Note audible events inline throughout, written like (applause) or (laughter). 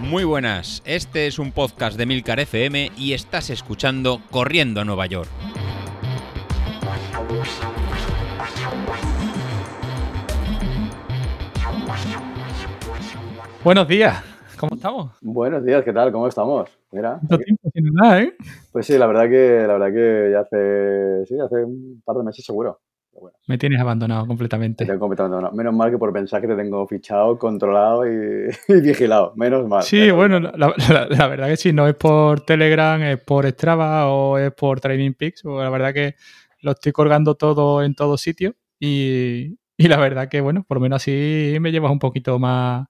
Muy buenas, este es un podcast de Milcar FM y estás escuchando Corriendo a Nueva York. Buenos días, ¿cómo estamos? Buenos días, ¿qué tal? ¿Cómo estamos? Mira. ¿Cuánto tiempo sin nada, eh? Pues sí, la verdad que, la verdad que ya hace, sí, hace un par de meses seguro. Me tienes abandonado completamente. Te tengo completamente abandonado. Menos mal que por pensar que te tengo fichado, controlado y, (laughs) vigilado. Menos mal. Sí, bueno, la, verdad que sí, no es por Telegram, es por Strava o es por Training Peaks. La verdad que lo estoy colgando todo en todos sitios y, y la verdad que, bueno, por lo menos así me llevas un poquito más,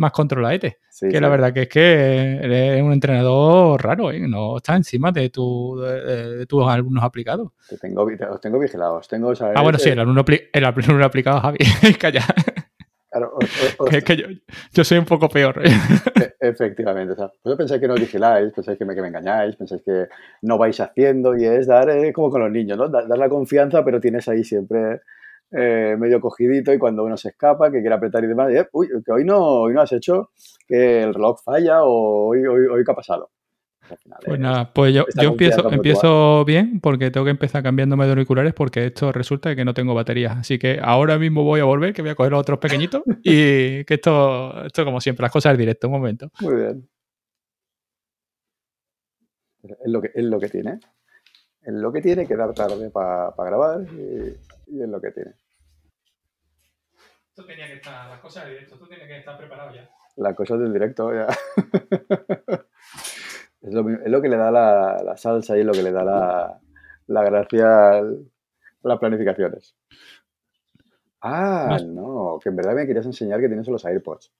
más controladete. que la verdad que es que eres un entrenador raro, ¿eh? no está encima de, tu, de, tus alumnos aplicados. Te tengo, os tengo vigilados. Tengo, ah, bueno, sí, el alumno, el alumno aplicado, Javi. (laughs) Calla. Claro, es que yo, yo, soy un poco peor. (laughs) E, efectivamente. O sea, pues pensáis que no vigiláis, pensáis que me, que me engañáis, pensáis que no vais haciendo y es dar eh, como con los niños, ¿no? Dar, dar la confianza, pero tienes ahí siempre eh, medio cogidito y cuando uno se escapa, que quiere apretar y demás, y, uy, que hoy no, hoy no has hecho, que el reloj falla o hoy, hoy, hoy qué ha pasado. pues nada, pues yo, yo empiezo, empiezo bien porque tengo que empezar cambiándome de auriculares porque esto resulta que no tengo batería. Así que ahora mismo voy a volver, que voy a coger los otros pequeñitos (laughs) y que esto, esto como siempre, las cosas es directo, un momento. Muy bien. Es lo que, es lo que tiene. Es lo que tiene que dar tarde para grabar y y es lo que tiene. Esto tenía que estar, las cosas del directo, esto tiene que estar preparado ya. Las cosas del directo, ya. (laughs) es, lo, que le da la, salsa y es lo que le da la, la gracia a las planificaciones. Ah, no, que en verdad me querías enseñar que tienes los AirPods.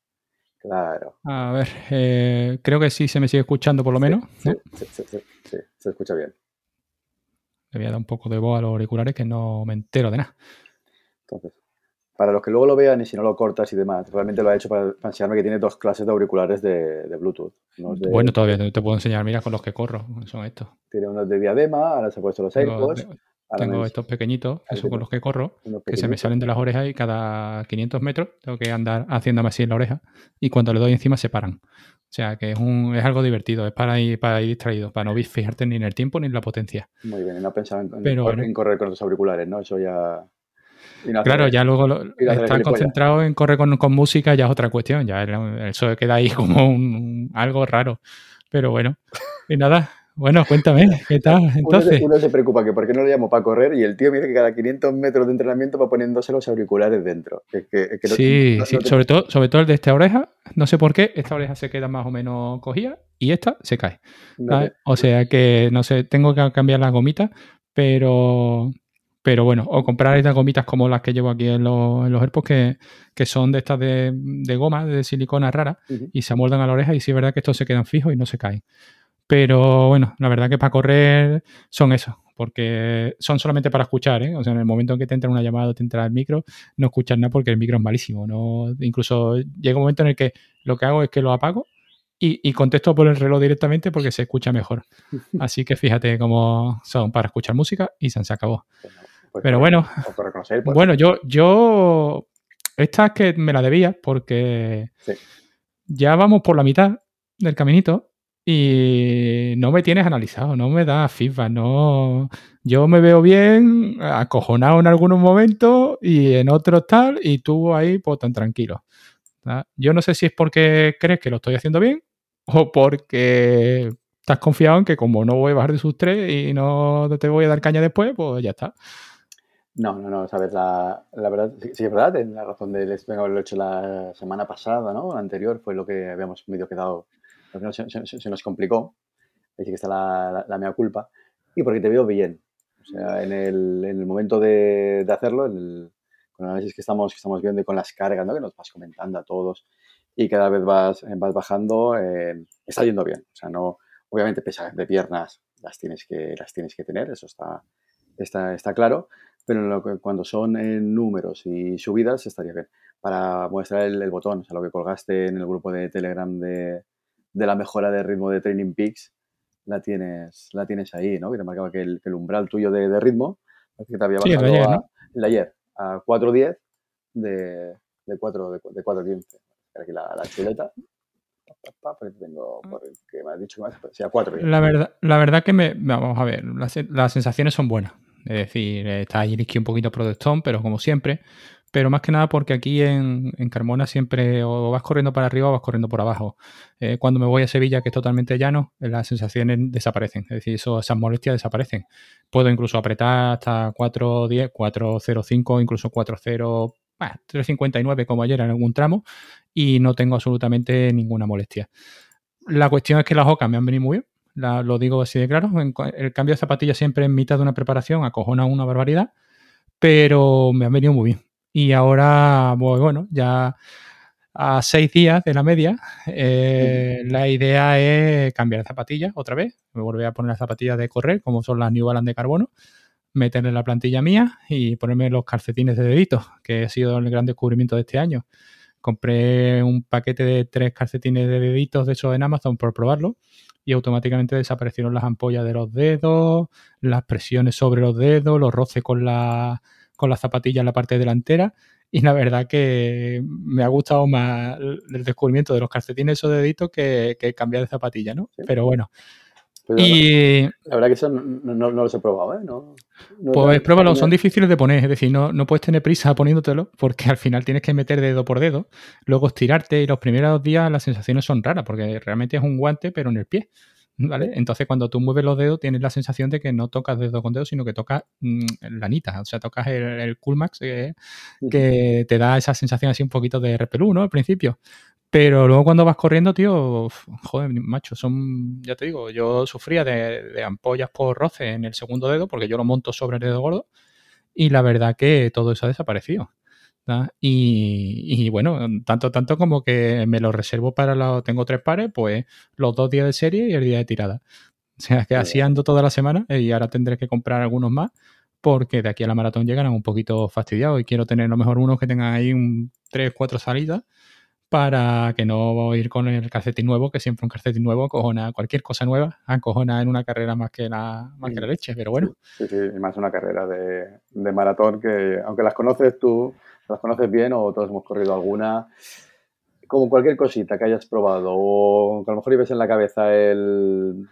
Claro. A ver, eh, creo que sí se me sigue escuchando por lo menos. Sí, sí, sí, sí, se escucha bien. Le voy a dar un poco de voz a los auriculares que no me entero de nada. Entonces, para los que luego lo vean y si no lo cortas y demás, realmente lo ha hecho para, enseñarme que tiene dos clases de auriculares de, Bluetooth. Bueno, todavía te puedo enseñar, mira, con los que corro, son estos. Tiene unos de diadema, ahora se ha puesto los AirPods. Tengo estos pequeñitos, que son con los que corro, que se me salen de las orejas y cada 500 metros tengo que andar haciéndome así en la oreja y cuando le doy encima se paran. O sea, que es, un, es algo divertido, es para ir, para ir distraído, para no fijarte ni en el tiempo ni en la potencia. Muy bien, no pensaba en, correr con los auriculares, ¿no? Eso ya... claro, ya luego lo, estar concentrado en correr con, con, música ya es otra cuestión, ya eso queda ahí (laughs) como un, algo raro. Pero bueno, y nada, bueno, cuéntame, ¿qué (laughs) tal? Entonces. Uno se, preocupa que por qué no lo llamo para correr y el tío me dice que cada 500 metros de entrenamiento va poniéndose los auriculares dentro. sí, sí. sobre, todo, sobre todo el de esta oreja, no sé por qué, esta oreja se queda más o menos cogida y esta se cae. o sea que, no sé, tengo que cambiar las gomitas, pero, pero bueno, o comprar estas gomitas como las que llevo aquí en los, en los AirPods, que, que, son de estas de, de goma, de silicona rara, y se amoldan a la oreja y sí es verdad que estos se quedan fijos y no se caen. Pero bueno, la verdad que para correr son eso, porque son solamente para escuchar, ¿eh? O sea, en el momento en que te entra una llamada o te entra el micro, no escuchas nada porque el micro es malísimo. ¿no? Incluso llega un momento en el que lo que hago es que lo apago y, contesto por el reloj directamente porque se escucha mejor. (laughs) Así que fíjate cómo son para escuchar música y se, acabó. Pues Pero bueno, pues. bueno, yo, yo, esta es que me la debía porque ya vamos por la mitad del caminito y no me tienes analizado, no me da feedback, no. Yo me veo bien, acojonado en algunos momentos y en otros tal, y tú ahí pues tan tranquilo. Yo no sé si es porque crees que lo estoy haciendo bien o porque estás confiado en que como no voy a bajar de sus tres y no te voy a dar caña después, pues ya está. No, no, no, sabes, la, la verdad, sí, es verdad, la razón de haberlo hecho la semana pasada, ¿no? La anterior fue lo que habíamos medio quedado se, nos complicó, así que está la, la, mea culpa, y porque te veo bien. O sea, en el, en el momento de, de hacerlo, en el, con el análisis que estamos, que estamos viendo y con las cargas, ¿no? que nos vas comentando a todos, y cada vez vas, vas bajando, eh, está yendo bien. O sea, no, obviamente pesas de piernas las tienes que, las tienes que tener, eso está, está, está claro, pero lo que, cuando son en números y subidas estaría bien. Para mostrar el, el, botón, o sea, lo que colgaste en el grupo de Telegram de, de la mejora de ritmo de Training Peaks la tienes, la tienes ahí, ¿no? Que te marcaba que el, umbral tuyo de, ritmo, que te había bajado ayer, a, ayer a 4.10 de, de 4, de, de 4.15. Aquí la, la chuleta. Tengo, que me has dicho que sea 4. La verdad, la verdad que me, vamos a ver, las, las sensaciones son buenas. Es decir, está ahí un poquito protestón, pero como siempre, pero más que nada porque aquí en, Carmona siempre o vas corriendo para arriba o vas corriendo por abajo. Eh, cuando me voy a Sevilla, que es totalmente llano, las sensaciones desaparecen, es decir, esas molestias desaparecen. Puedo incluso apretar hasta 4.10, 4.05, incluso 4.0, 3.59 como ayer en algún tramo y no tengo absolutamente ninguna molestia. La cuestión es que las ocas me han venido muy bien, lo digo así de claro. El cambio de zapatilla siempre en mitad de una preparación acojona una barbaridad, pero me han venido muy bien. Y ahora, pues, bueno, ya a seis días de la media, eh, la idea es cambiar de zapatillas otra vez. Me volví a poner las zapatillas de correr, como son las New Balance de carbono, meterle la plantilla mía y ponerme los calcetines de deditos, que ha sido el gran descubrimiento de este año. Compré un paquete de tres calcetines de deditos de esos en Amazon por probarlo y automáticamente desaparecieron las ampollas de los dedos, las presiones sobre los dedos, los roces con la con la zapatilla en la parte delantera. Y la verdad que me ha gustado más el descubrimiento de los calcetines o deditos que, que cambiar de zapatilla, ¿no? Pero bueno. Y la, verdad que eso no, los he probado, ¿eh? No, pues pruébalo, son difíciles de poner, es decir, no, no puedes tener prisa poniéndotelo porque al final tienes que meter dedo por dedo, luego estirarte y los primeros días las sensaciones son raras porque realmente es un guante pero en el pie. ¿vale? Entonces, cuando tú mueves los dedos, tienes la sensación de que no tocas dedo con dedo, sino que tocas mm, la anita, o sea, tocas el, el Coolmax que, que, te da esa sensación así un poquito de repelú, ¿no? Al principio. Pero luego cuando vas corriendo, tío, joder, macho, son, ya te digo, yo sufría de, de, ampollas por roce en el segundo dedo, porque yo lo monto sobre el dedo gordo, y la verdad que todo eso ha desaparecido. Y, bueno, tanto, tanto como que me lo reservo para los, tengo tres pares, pues los dos días de serie y el día de tirada. O sea, que así ando toda la semana y ahora tendré que comprar algunos más porque de aquí a la maratón llegan un poquito fastidiados y quiero tener a lo mejor unos que tengan ahí un 3, 4 salidas para que no ir con el calcetín nuevo, que siempre un calcetín nuevo acojona cualquier cosa nueva, acojona en una carrera más que la, más que la leche, pero bueno. Sí, sí, más una carrera de, de maratón que, aunque las conoces tú, las conoces bien o todos hemos corrido alguna. Como cualquier cosita que hayas probado o que a lo mejor lleves en la cabeza el,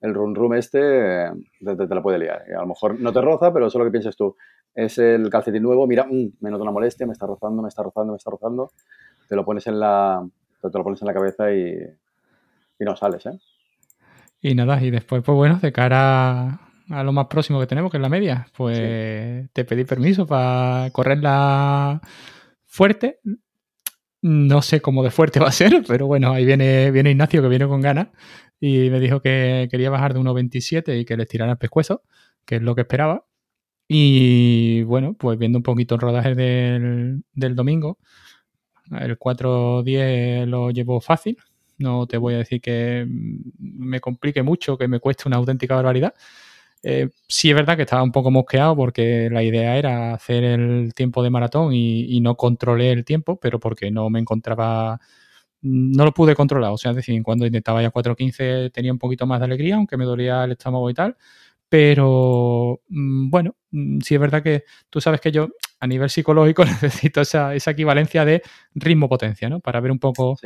el run rum este, te, te, la puede liar. a lo mejor no te roza, pero eso es lo que piensas tú. Es el calcetín nuevo, mira, mmm, me noto una molestia, me está rozando, me está rozando, me está rozando. Te lo pones en la, te, lo pones en la cabeza y, y no sales, ¿eh? Y nada, y después, pues bueno, de cara a lo más próximo que tenemos, que es la media, pues te pedí permiso para correrla fuerte. No sé cómo de fuerte (laughs) va a ser, pero bueno, ahí viene, viene Ignacio que viene con ganas y me dijo que quería bajar de 1,27 y que le tirara el pescuezo, que es lo que esperaba. Y bueno, pues viendo un poquito el rodaje del, del domingo, el 4.10 lo llevo fácil. No te voy a decir que me complique mucho, que me cueste una auténtica barbaridad. Eh, sí es verdad que estaba un poco mosqueado porque la idea era hacer el tiempo de maratón y, no controlé el tiempo, pero porque no me encontraba, no lo pude controlar. O sea, es decir, cuando intentaba ya 4.15 tenía un poquito más de alegría, aunque me dolía el estómago y tal. Pero mm, bueno, mm, sí es verdad que tú sabes que yo a nivel psicológico (laughs) necesito esa, esa equivalencia de ritmo-potencia, ¿no? Para ver un poco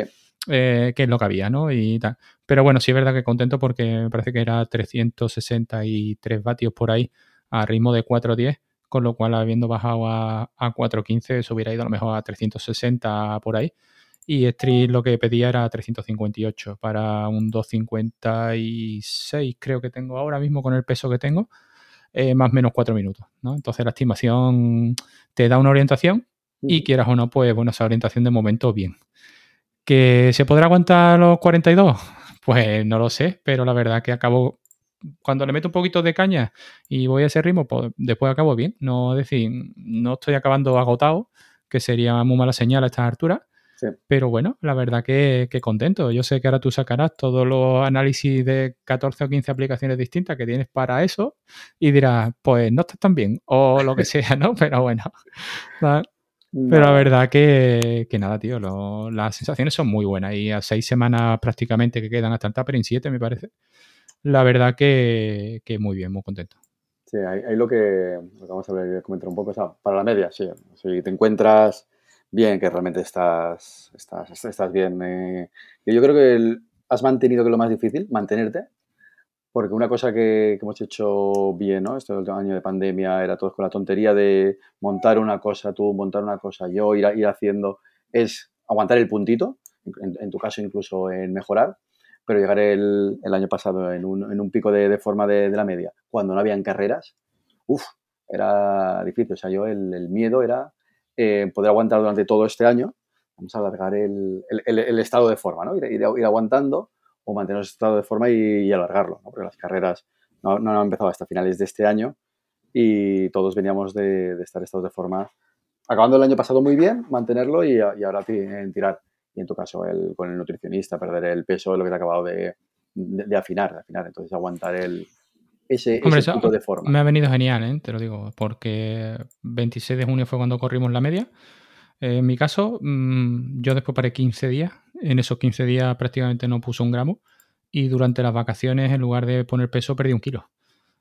eh, qué es lo que había, ¿no? Y tal. Pero bueno, sí es verdad que contento porque me parece que era 363 vatios por ahí a ritmo de 4.10, con lo cual habiendo bajado a, a 4.15 eso hubiera ido a lo mejor a 360 por ahí. Y Street lo que pedía era 358 para un 256 creo que tengo ahora mismo con el peso que tengo, eh, más o menos 4 minutos, ¿no? Entonces la estimación te da una orientación y quieras o no, pues bueno, esa orientación de momento bien. ¿Que se podrá aguantar los 42? (laughs) Pues no lo sé, pero la verdad que acabo, cuando le meto un poquito de caña y voy a ese ritmo, pues después acabo bien. No decir, no estoy acabando agotado, que sería muy mala señal a estas alturas. Pero bueno, la verdad que, que, contento. Yo sé que ahora tú sacarás todos los análisis de 14 o 15 aplicaciones distintas que tienes para eso y dirás, pues no estás tan bien o (laughs) lo que sea, ¿no? Pero bueno, (laughs) pero la verdad que, que nada, tío, las sensaciones son muy buenas y a seis semanas prácticamente que quedan hasta el Tapering 7, me parece. La verdad que, que muy bien, muy contento. Sí, ahí, lo, que, vamos a comentar un poco, o sea, para la media, sí. Si te encuentras bien, que realmente estás, estás, estás bien. Eh. yo creo que has mantenido que lo más difícil, mantenerte, porque una cosa que, hemos hecho bien, ¿no? Este año de pandemia era todo con la tontería de montar una cosa tú, montar una cosa yo, ir, ir haciendo, es aguantar el puntito, en, tu caso incluso en mejorar, pero llegar el, el año pasado en un, en un pico de, forma de, la media, cuando no habían carreras, uff, era difícil. O sea, yo el miedo era eh, poder aguantar durante todo este año, vamos a alargar el, el, el estado de forma, ¿no? Ir, ir, ir, aguantando o mantener ese estado de forma y, y alargarlo, ¿no? Porque las carreras no, no, han empezado hasta finales de este año y todos veníamos de, de estar estados de forma acabando el año pasado muy bien, mantenerlo y, y ahora tirar. Y en tu caso, el, con el nutricionista, perder el peso, lo que te ha acabado de, de, de afinar, de afinar. Entonces, aguantar el, ese, Hombre, ese de forma. Me ha venido genial, ¿eh? te lo digo, porque 26 de junio fue cuando corrimos la media. Eh, en mi caso, mmm, yo después paré 15 días. En esos 15 días prácticamente no puse un gramo. Y durante las vacaciones, en lugar de poner peso, perdí un kilo.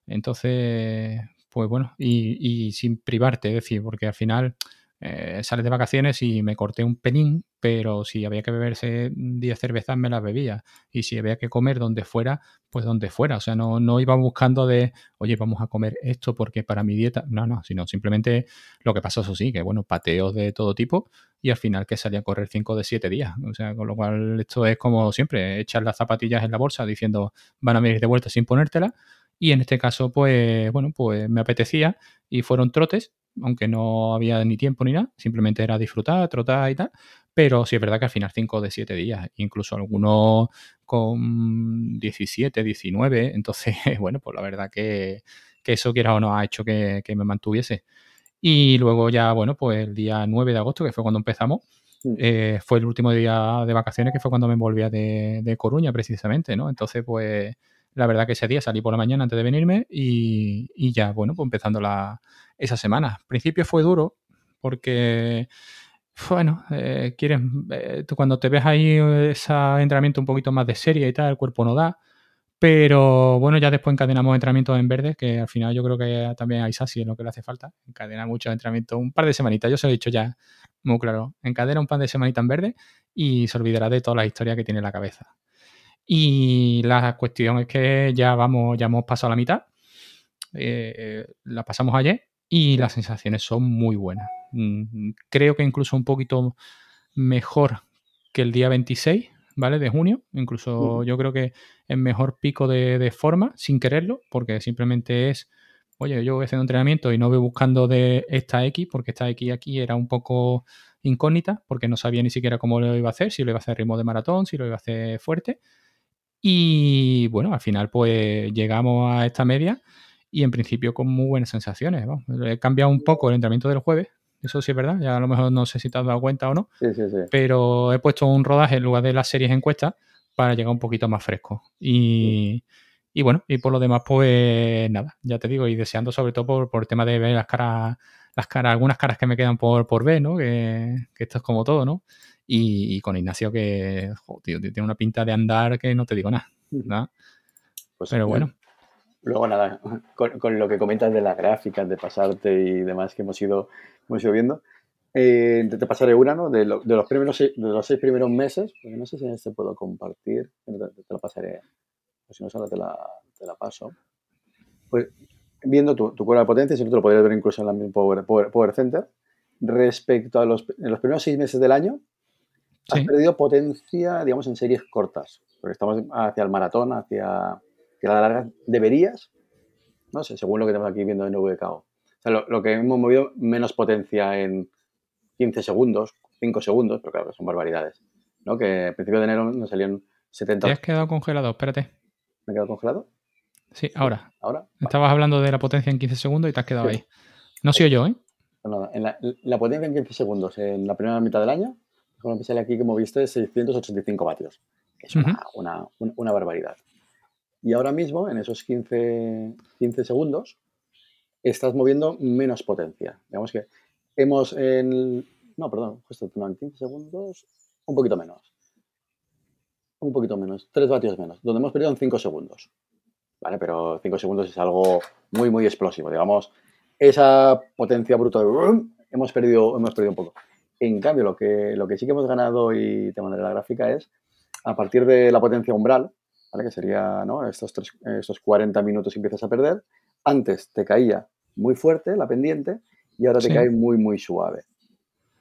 Entonces, pues bueno, y, y sin privarte, es decir, porque al final eh, sales de vacaciones y me corté un penín, pero si había que beberse 10 cervezas me las bebía. Y si había que comer donde fuera, pues donde fuera. O sea, no, no iba buscando de, oye, vamos a comer esto porque para mi dieta. No, no, sino simplemente lo que pasó, eso sí, que bueno, pateos de todo tipo y al final que salía a correr 5 de 7 días. O sea, con lo cual esto es como siempre, echar las zapatillas en la bolsa diciendo, van a venir de vuelta sin ponértela. Y en este caso, pues, bueno, pues me apetecía y fueron trotes aunque no había ni tiempo ni nada, simplemente era disfrutar, trotar y tal. Pero sí es verdad que al final 5 de 7 días, incluso algunos con 17, 19. Entonces, (laughs) bueno, pues la verdad que, que eso, quiera o no, ha hecho que, que, me mantuviese. Y luego ya, bueno, pues el día 9 de agosto, que fue cuando empezamos, eh, fue el último día de vacaciones, que fue cuando me volvía de, de Coruña, precisamente, ¿no? Entonces, pues la verdad que ese día salí por la mañana antes de venirme y, y ya, bueno, pues empezando la, esa semana. Al principio fue duro porque, bueno, eh, quieres, eh, cuando te ves ahí ese entrenamiento un poquito más de serie y tal, el cuerpo no da. Pero bueno, ya después encadenamos entrenamientos en verde, que al final yo creo que también a Isasi es lo que le hace falta. Encadena mucho entrenamiento, un par de semanitas, yo se lo he dicho ya muy claro. Encadena un par de semanitas en verde y se olvidará de toda la historia que tiene en la cabeza. Y la cuestión es que ya vamos, ya hemos pasado la mitad. Eh, la pasamos ayer y las sensaciones son muy buenas. Mm, creo que incluso un poquito mejor que el día 26, ¿vale? De junio. Incluso uh yo creo que es mejor pico de, de, forma, sin quererlo, porque simplemente es, oye, yo voy haciendo entrenamiento y no voy buscando de esta X, porque esta X aquí era un poco incógnita, porque no sabía ni siquiera cómo lo iba a hacer, si lo iba a hacer ritmo de maratón, si lo iba a hacer fuerte. Y bueno, al final pues llegamos a esta media y en principio con muy buenas sensaciones. ¿no? He cambiado un poco el entrenamiento del jueves, eso sí es verdad, ya a lo mejor no sé si te has dado cuenta o no, sí, sí, sí. pero he puesto un rodaje en lugar de las series encuestas para llegar un poquito más fresco. Y, y, bueno, y por lo demás, pues nada, ya te digo, y deseando sobre todo por, por el tema de ver las caras, las caras, algunas caras que me quedan por, por ver, ¿no? Que, que esto es como todo, ¿no? Y, y con Ignacio que, joder, tío, tiene una pinta de andar que no te digo nada. ¿no? Pues, pero bueno. Luego nada, con, con, lo que comentas de las gráficas, de pasarte y demás que hemos ido, hemos ido viendo, eh, te, pasaré una, ¿no? De, lo, de, los primeros, de los seis primeros meses, porque no sé si este puedo compartir, te, te la pasaré, o si no, ahora te la, te la paso. Pues viendo tu, tu de potencia, si no te lo podrías ver incluso en la Power, Power, Power Center, respecto a los, en los primeros seis meses del año, has sí. perdido potencia, digamos, en series cortas, porque estamos hacia el maratón, hacia que a la larga deberías, no sé, según lo que estamos aquí viendo en VKO. O sea, lo, lo, que hemos movido, menos potencia en 15 segundos, 5 segundos, pero claro, son barbaridades. ¿no? Que al principio de enero nos salían 70. Te has quedado congelado, espérate. ¿Me he quedado congelado? Sí, ahora. ¿Ahora? Estabas vale. hablando de la potencia en 15 segundos y te has quedado sí. ahí. No soy yo, ¿eh? No, nada. En la, la, potencia en 15 segundos, en la primera mitad del año, como me sale aquí, como viste, 685 vatios. Es una, uh -huh. una, una, una barbaridad. Y ahora mismo, en esos 15, 15 segundos, estás moviendo menos potencia. Digamos que hemos en... No, perdón, justo en 15 segundos, un poquito menos. Un poquito menos, 3 vatios menos, donde hemos perdido en 5 segundos. ¿Vale? Pero 5 segundos es algo muy, muy explosivo. Digamos, esa potencia bruta de... Hemos perdido, hemos perdido un poco. En cambio, lo que, lo que sí que hemos ganado, y te mandaré la gráfica, es a partir de la potencia umbral, ¿vale? que sería ¿no? estos, estos 40 minutos empiezas a perder, antes te caía muy fuerte la pendiente y ahora te cae muy, muy suave.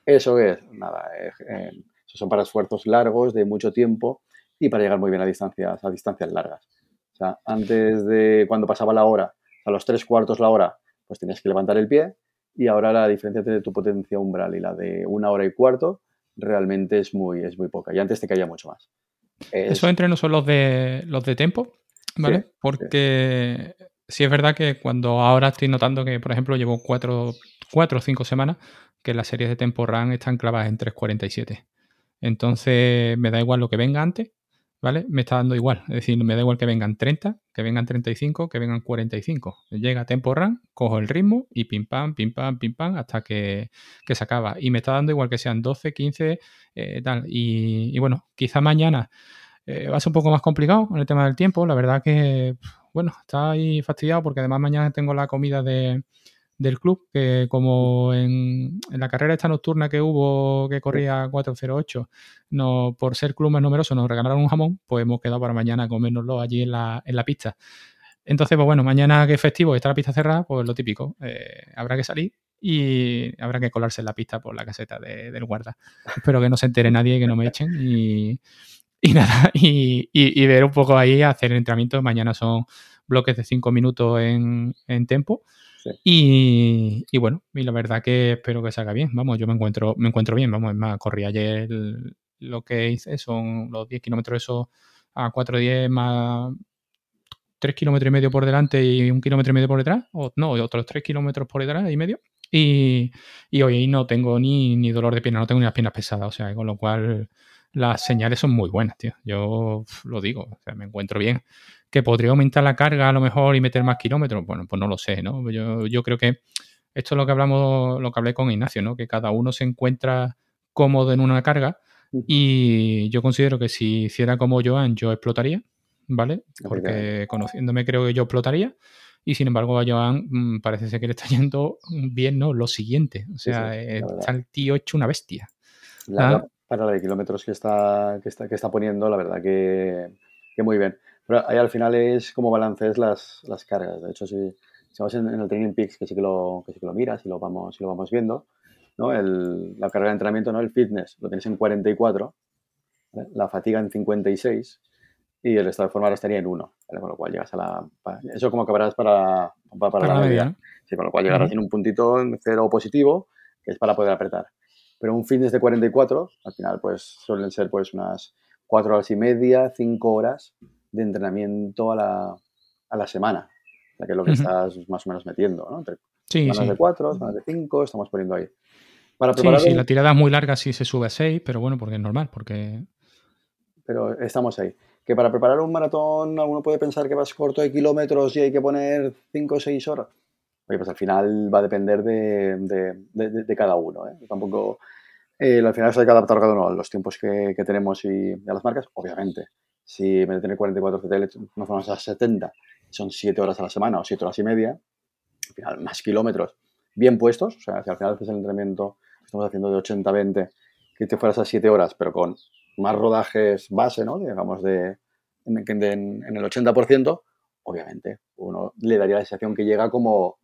Eso es, nada, eh, eh, son para esfuerzos largos de mucho tiempo y para llegar muy bien a distancias, a distancias largas. O sea, antes de cuando pasaba la hora, a los tres cuartos la hora, pues tenías que levantar el pie y ahora la diferencia entre tu potencia umbral y la de una hora y cuarto realmente es muy, es muy poca. Y antes te caía mucho más. Eso entre no son los de los de tempo, ¿vale? Porque sí. es verdad que cuando ahora estoy notando que, por ejemplo, llevo cuatro, cuatro o cinco semanas que las series de tempo run están clavadas en 3.47. Entonces me da igual lo que venga antes, ¿vale? Me está dando igual. Es decir, me da igual que vengan 30, que vengan 35, que vengan 45. Llega Tempo Run, cojo el ritmo y pim pam, pim pam, pim pam, hasta que, se acaba. Y me está dando igual que sean 12, 15, eh, tal. Y, bueno, quizá mañana eh, va a ser un poco más complicado con el tema del tiempo. La verdad que, bueno, está ahí fastidiado porque además mañana tengo la comida de del club, que como en, la carrera esta nocturna que hubo, que corría 408, no, por ser club más numeroso nos regalaron un jamón, pues hemos quedado para mañana a comérnoslo allí en la, en la pista. Entonces, pues bueno, mañana que es festivo y está la pista cerrada, pues lo típico, eh, habrá que salir y habrá que colarse en la pista por la caseta del guarda. Espero que no se entere nadie y que no me echen y, nada, y, y, ver un poco ahí, hacer el entrenamiento. Mañana son bloques de 5 minutos en, en tempo y, bueno, y la verdad que espero que salga bien. Vamos, yo me encuentro, me encuentro bien. Vamos, es más, corrí ayer lo que hice son los 10 kilómetros eso a 4.10 más 3 kilómetros y medio por delante y un kilómetro y medio por detrás. O no, otros 3 kilómetros por detrás y medio. Y, y hoy no tengo ni, ni dolor de pierna, no tengo ni las piernas pesadas. O sea, con lo cual las señales son muy buenas, tío. Yo lo digo, o sea, me encuentro bien que podría aumentar la carga a lo mejor y meter más kilómetros. Bueno, pues no lo sé, ¿no? Yo, yo creo que esto es lo que hablamos, lo que hablé con Ignacio, ¿no? Que cada uno se encuentra cómodo en una carga y yo considero que si hiciera como Joan, yo explotaría, ¿vale? Porque conociéndome creo que yo explotaría. Y sin embargo, a Joan mm, parece ser que le está (laughs) yendo bien, ¿no? Lo siguiente. O sea, eh, está el tío hecho una bestia. ¿Ah? Para la de kilómetros que está, que está, que está poniendo, la verdad que, que muy bien. Pero ahí al final es como balancees las, las cargas. De hecho, si, si vamos en, el Training Peaks, que sí que lo, que sí que lo miras y lo vamos, si lo vamos viendo, ¿no? El, la carga de entrenamiento, ¿no? el fitness, lo tienes en 44, la fatiga en 56 y el estado de forma estaría en 1, con lo cual llegas a la... Eso como acabarás para, para, la, media. Sí, con lo cual llegarás en un puntito en cero positivo, que es para poder apretar. Pero un fitness de 44, al final, pues suelen ser pues unas 4 horas y media, 5 horas de entrenamiento a la, a la semana. O sea, que es lo que estás más o menos metiendo, ¿no? Entre sí, semanas de cuatro, semanas de cinco, estamos poniendo ahí. Para sí, sí, la tirada es muy larga sí se sube a seis, pero bueno, porque es normal, porque... Pero estamos ahí. Que para preparar un maratón alguno puede pensar que vas corto de kilómetros y hay que poner cinco o seis horas. Oye, pues al final va a depender de, de, de, cada uno. ¿eh? Tampoco... Eh, al final hay que adaptar cada uno a los tiempos que, que tenemos y a las marcas, obviamente si de tener 44 CTL nos vamos a 70, son 7 horas a la semana o 7 horas y media, al final más kilómetros bien puestos, o sea, si al final haces el entrenamiento estamos haciendo de 80-20, que te fueras a 7 horas, pero con más rodajes base, ¿no? Digamos, de, en, en el 80%, obviamente, uno le daría la sensación que llega como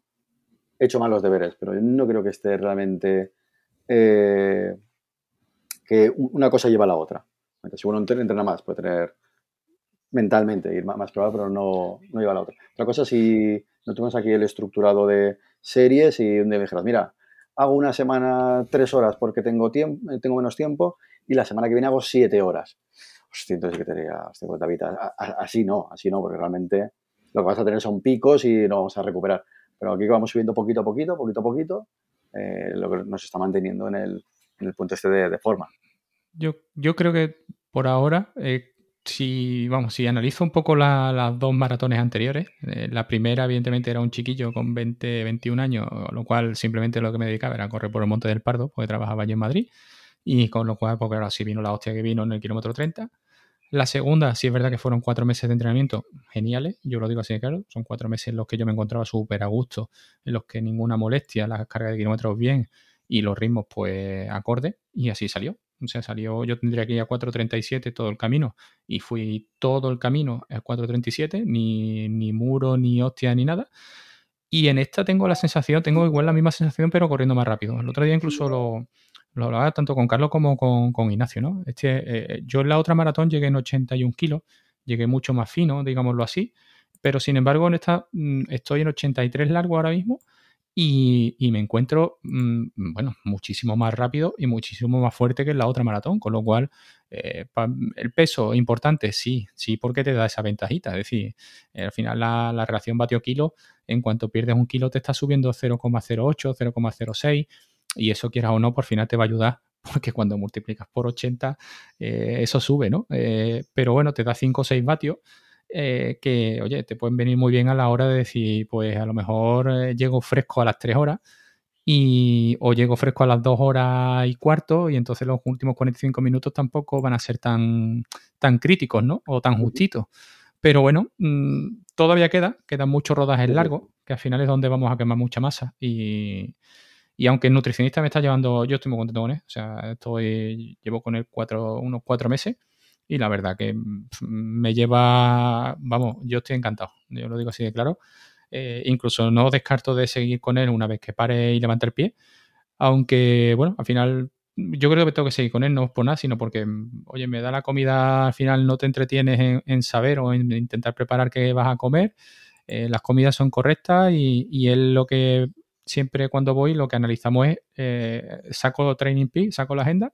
hecho mal los deberes, pero yo no creo que esté realmente eh, que una cosa lleva a la otra. Si uno entrena más, puede tener mentalmente ir más, probado, pero no, no lleva a la otra. Otra cosa, si no tenemos aquí el estructurado de series y donde dijeras, mira, hago una semana tres horas porque tengo, tiempo, tengo menos tiempo y la semana que viene hago siete horas. Hostia, entonces que te diría, pues, David, así no, así no, porque realmente lo que vas a tener son picos y no vamos a recuperar. Pero aquí vamos subiendo poquito a poquito, poquito a poquito, eh, lo que nos está manteniendo en el, en el punto este de, forma. Yo, yo creo que por ahora eh, si, vamos, si analizo un poco las dos maratones anteriores, eh, la primera evidentemente era un chiquillo con 20, 21 años, lo cual simplemente lo que me dedicaba era correr por el Monte del Pardo, porque trabajaba allí en Madrid, y con lo cual, porque ahora sí vino la hostia que vino en el kilómetro 30. La segunda, sí es verdad que fueron cuatro meses de entrenamiento geniales, yo lo digo así de claro, son cuatro meses en los que yo me encontraba súper a gusto, en los que ninguna molestia, las cargas de kilómetros bien, y los ritmos pues acorde y así salió. O sea, salió, yo tendría que ir a 4.37 todo el camino y fui todo el camino a 4.37, ni, ni muro, ni hostia, ni nada. Y en esta tengo la sensación, tengo igual la misma sensación, pero corriendo más rápido. El otro día incluso lo, lo hablaba tanto con Carlos como con, con Ignacio, ¿no? Este, eh, yo en la otra maratón llegué en 81 kilos, llegué mucho más fino, digámoslo así, pero sin embargo en esta mm, estoy en 83 largo ahora mismo y, me encuentro, mm, bueno, muchísimo más rápido y muchísimo más fuerte que en la otra maratón, con lo cual eh, el peso importante, sí, sí, porque te da esa ventajita, es decir, al final la, la relación vatio-kilo, en cuanto pierdes un kilo te está subiendo 0,08, 0,06 y eso quieras o no, por final te va a ayudar (laughs) porque cuando multiplicas por 80 eh, eso sube, ¿no? Eh, pero bueno, te da 5 o 6 vatios eh, que, oye, te pueden venir muy bien a la hora de decir, pues a lo mejor eh, llego fresco a las 3 horas y, o llego fresco a las 2 horas y cuarto y entonces los últimos 45 minutos tampoco van a ser tan, tan críticos, ¿no? O tan justitos. Pero bueno, mm, todavía queda, quedan muchos rodajes largos, que al final es donde vamos a quemar mucha masa. Y, y aunque el nutricionista me está llevando, yo estoy muy contento con él, o sea, estoy, llevo con él cuatro, unos cuatro meses y la verdad que me lleva, vamos, yo estoy encantado, yo lo digo así de claro. Eh, incluso no descarto de seguir con él una vez que pare y levante el pie, aunque bueno, al final yo creo que tengo que seguir con él, no por nada, sino porque, oye, me da la comida, al final no te entretienes en, saber o en intentar preparar qué vas a comer, eh, las comidas son correctas y, y, él lo que siempre cuando voy lo que analizamos es, eh, saco Training Peak, saco la agenda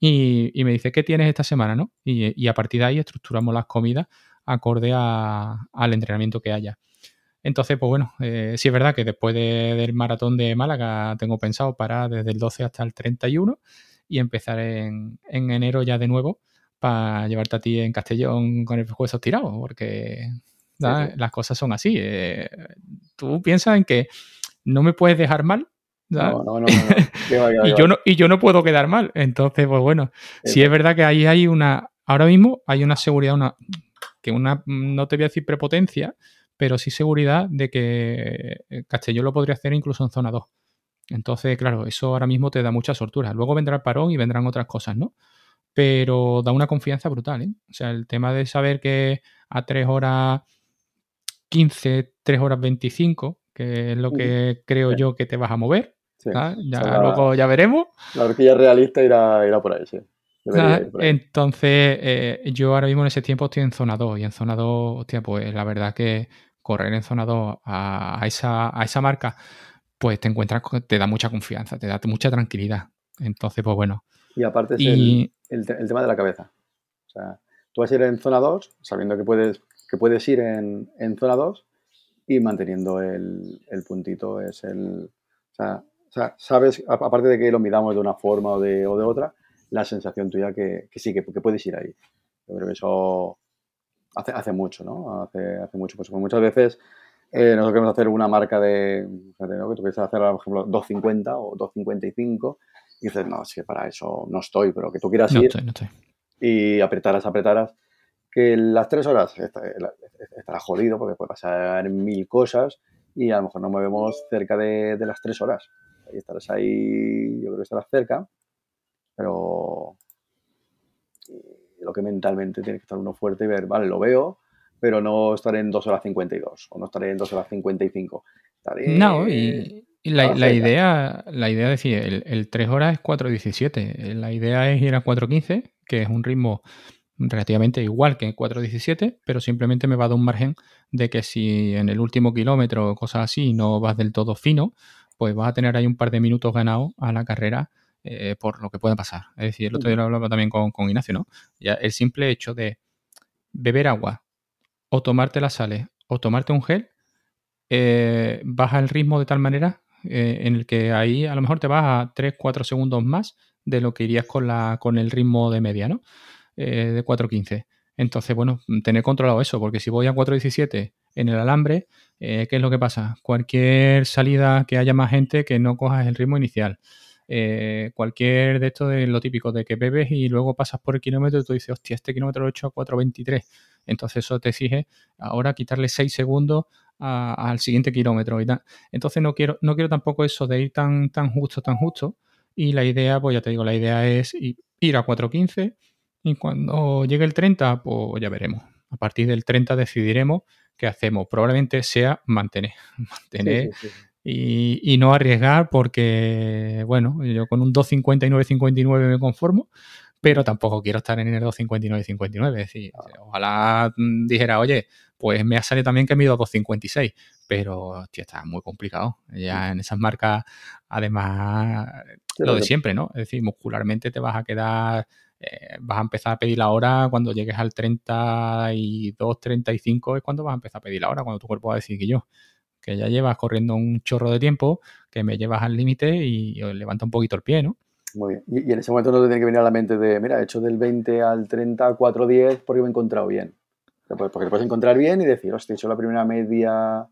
y, me dice, ¿qué tienes esta semana? ¿no? Y, a partir de ahí estructuramos las comidas acorde al entrenamiento que haya. Entonces, pues bueno, eh, sí es verdad que después del maratón de Málaga tengo pensado parar desde el 12 hasta el 31 y empezar en, enero ya de nuevo para llevarte a ti en Castellón con el juego tirado, porque las cosas son así. Eh, tú piensas en que no me puedes dejar mal no, no, no. (laughs) y, yo no, y yo no puedo quedar mal. Entonces, pues bueno, sí es verdad que ahí hay una, ahora mismo hay una seguridad, una, que una, no te voy a decir prepotencia, pero sí seguridad de que eh, Castellón lo podría hacer incluso en zona 2. Entonces, claro, eso ahora mismo te da mucha sortura. Luego vendrá el parón y vendrán otras cosas, ¿no? Pero da una confianza brutal, ¿eh? O sea, el tema de saber que a 3 horas 15, 3 horas 25, que es lo que creo yo que te vas a mover, Ah, ya, luego ya veremos. La horquilla realista irá, irá por ahí, sí. Ah, entonces, eh, yo ahora mismo en ese tiempo estoy en zona 2 y en zona 2, hostia, pues la verdad que correr en zona 2 a, esa, a esa marca, pues te encuentras, te da mucha confianza, te da mucha tranquilidad. Entonces, pues bueno. Y aparte es el, el, tema de la cabeza. O sea, tú vas a ir en zona 2 sabiendo que puedes, que puedes ir en, en zona 2 y manteniendo el, el puntito es el... O sea, o sea, sabes, aparte de que lo midamos de una forma o de, o de otra, la sensación tuya que, que sí, que, que, puedes ir ahí. Yo creo que eso hace, hace mucho, ¿no? Hace, hace mucho. Pues muchas veces eh, nosotros queremos hacer una marca de, ¿no? que tú quieres hacer, por ejemplo, 250 o 255 y dices, no, es que para eso no estoy, pero que tú quieras ir y apretaras, apretaras, que las tres horas estará jodido porque puede pasar mil cosas y a lo mejor nos movemos cerca de, de las tres horas estarás ahí, yo creo que estarás cerca, pero lo que mentalmente tiene que estar uno fuerte y ver, vale, lo veo, pero no estaré en 2 horas 52 o no estaré en 2 horas 55. Estaré no, y, la, la idea, la idea es decir, el, el 3 horas es 4.17, la idea es ir a 4.15, que es un ritmo relativamente igual que en 4.17, pero simplemente me va a dar un margen de que si en el último kilómetro o cosas así no vas del todo fino, pues vas a tener ahí un par de minutos ganados a la carrera eh, por lo que pueda pasar. Es decir, el otro día lo hablaba también con, Ignacio, ¿no? Ya el simple hecho de beber agua o tomarte las sales o tomarte un gel eh, baja el ritmo de tal manera eh, en el que ahí a lo mejor te vas a 3-4 segundos más de lo que irías con, la, con el ritmo de media, ¿no? de 4.15. Entonces, bueno, tener controlado eso, porque si voy a 4.17 en el alambre, eh, ¿qué es lo que pasa? Cualquier salida que haya más gente que no cojas el ritmo inicial. Eh, cualquier de esto de lo típico, de que bebes y luego pasas por el kilómetro y tú dices, hostia, este kilómetro lo he hecho a 4.23. Entonces eso te exige ahora quitarle 6 segundos al siguiente kilómetro y tal. Entonces no quiero, no quiero tampoco eso de ir tan, tan justo, tan justo, Y la idea, pues ya te digo, la idea es ir a 4.15 y cuando llegue el 30, pues ya veremos. A partir del 30 decidiremos qué hacemos. Probablemente sea mantener, (laughs) mantener y, no arriesgar porque, bueno, yo con un 2.59.59 me conformo, pero tampoco quiero estar en el 2.59.59. Es decir, ojalá mm, dijera, oye, pues me ha salido también que mido 2.56, pero hostia, está muy complicado. Ya en esas marcas, además, lo de siempre, ¿no? Es decir, muscularmente te vas a quedar eh, vas a empezar a pedir la hora cuando llegues al 32, 35 es cuando vas a empezar a pedir la hora, cuando tu cuerpo va a decir que yo, que ya llevas corriendo un chorro de tiempo, que me llevas al límite y, levanta un poquito el pie, ¿no? Muy bien. Y, en ese momento no te tiene que venir a la mente de, mira, he hecho del 20 al 30, 4, 10 porque me he encontrado bien. Porque te puedes encontrar bien y decir, hostia, he hecho la primera media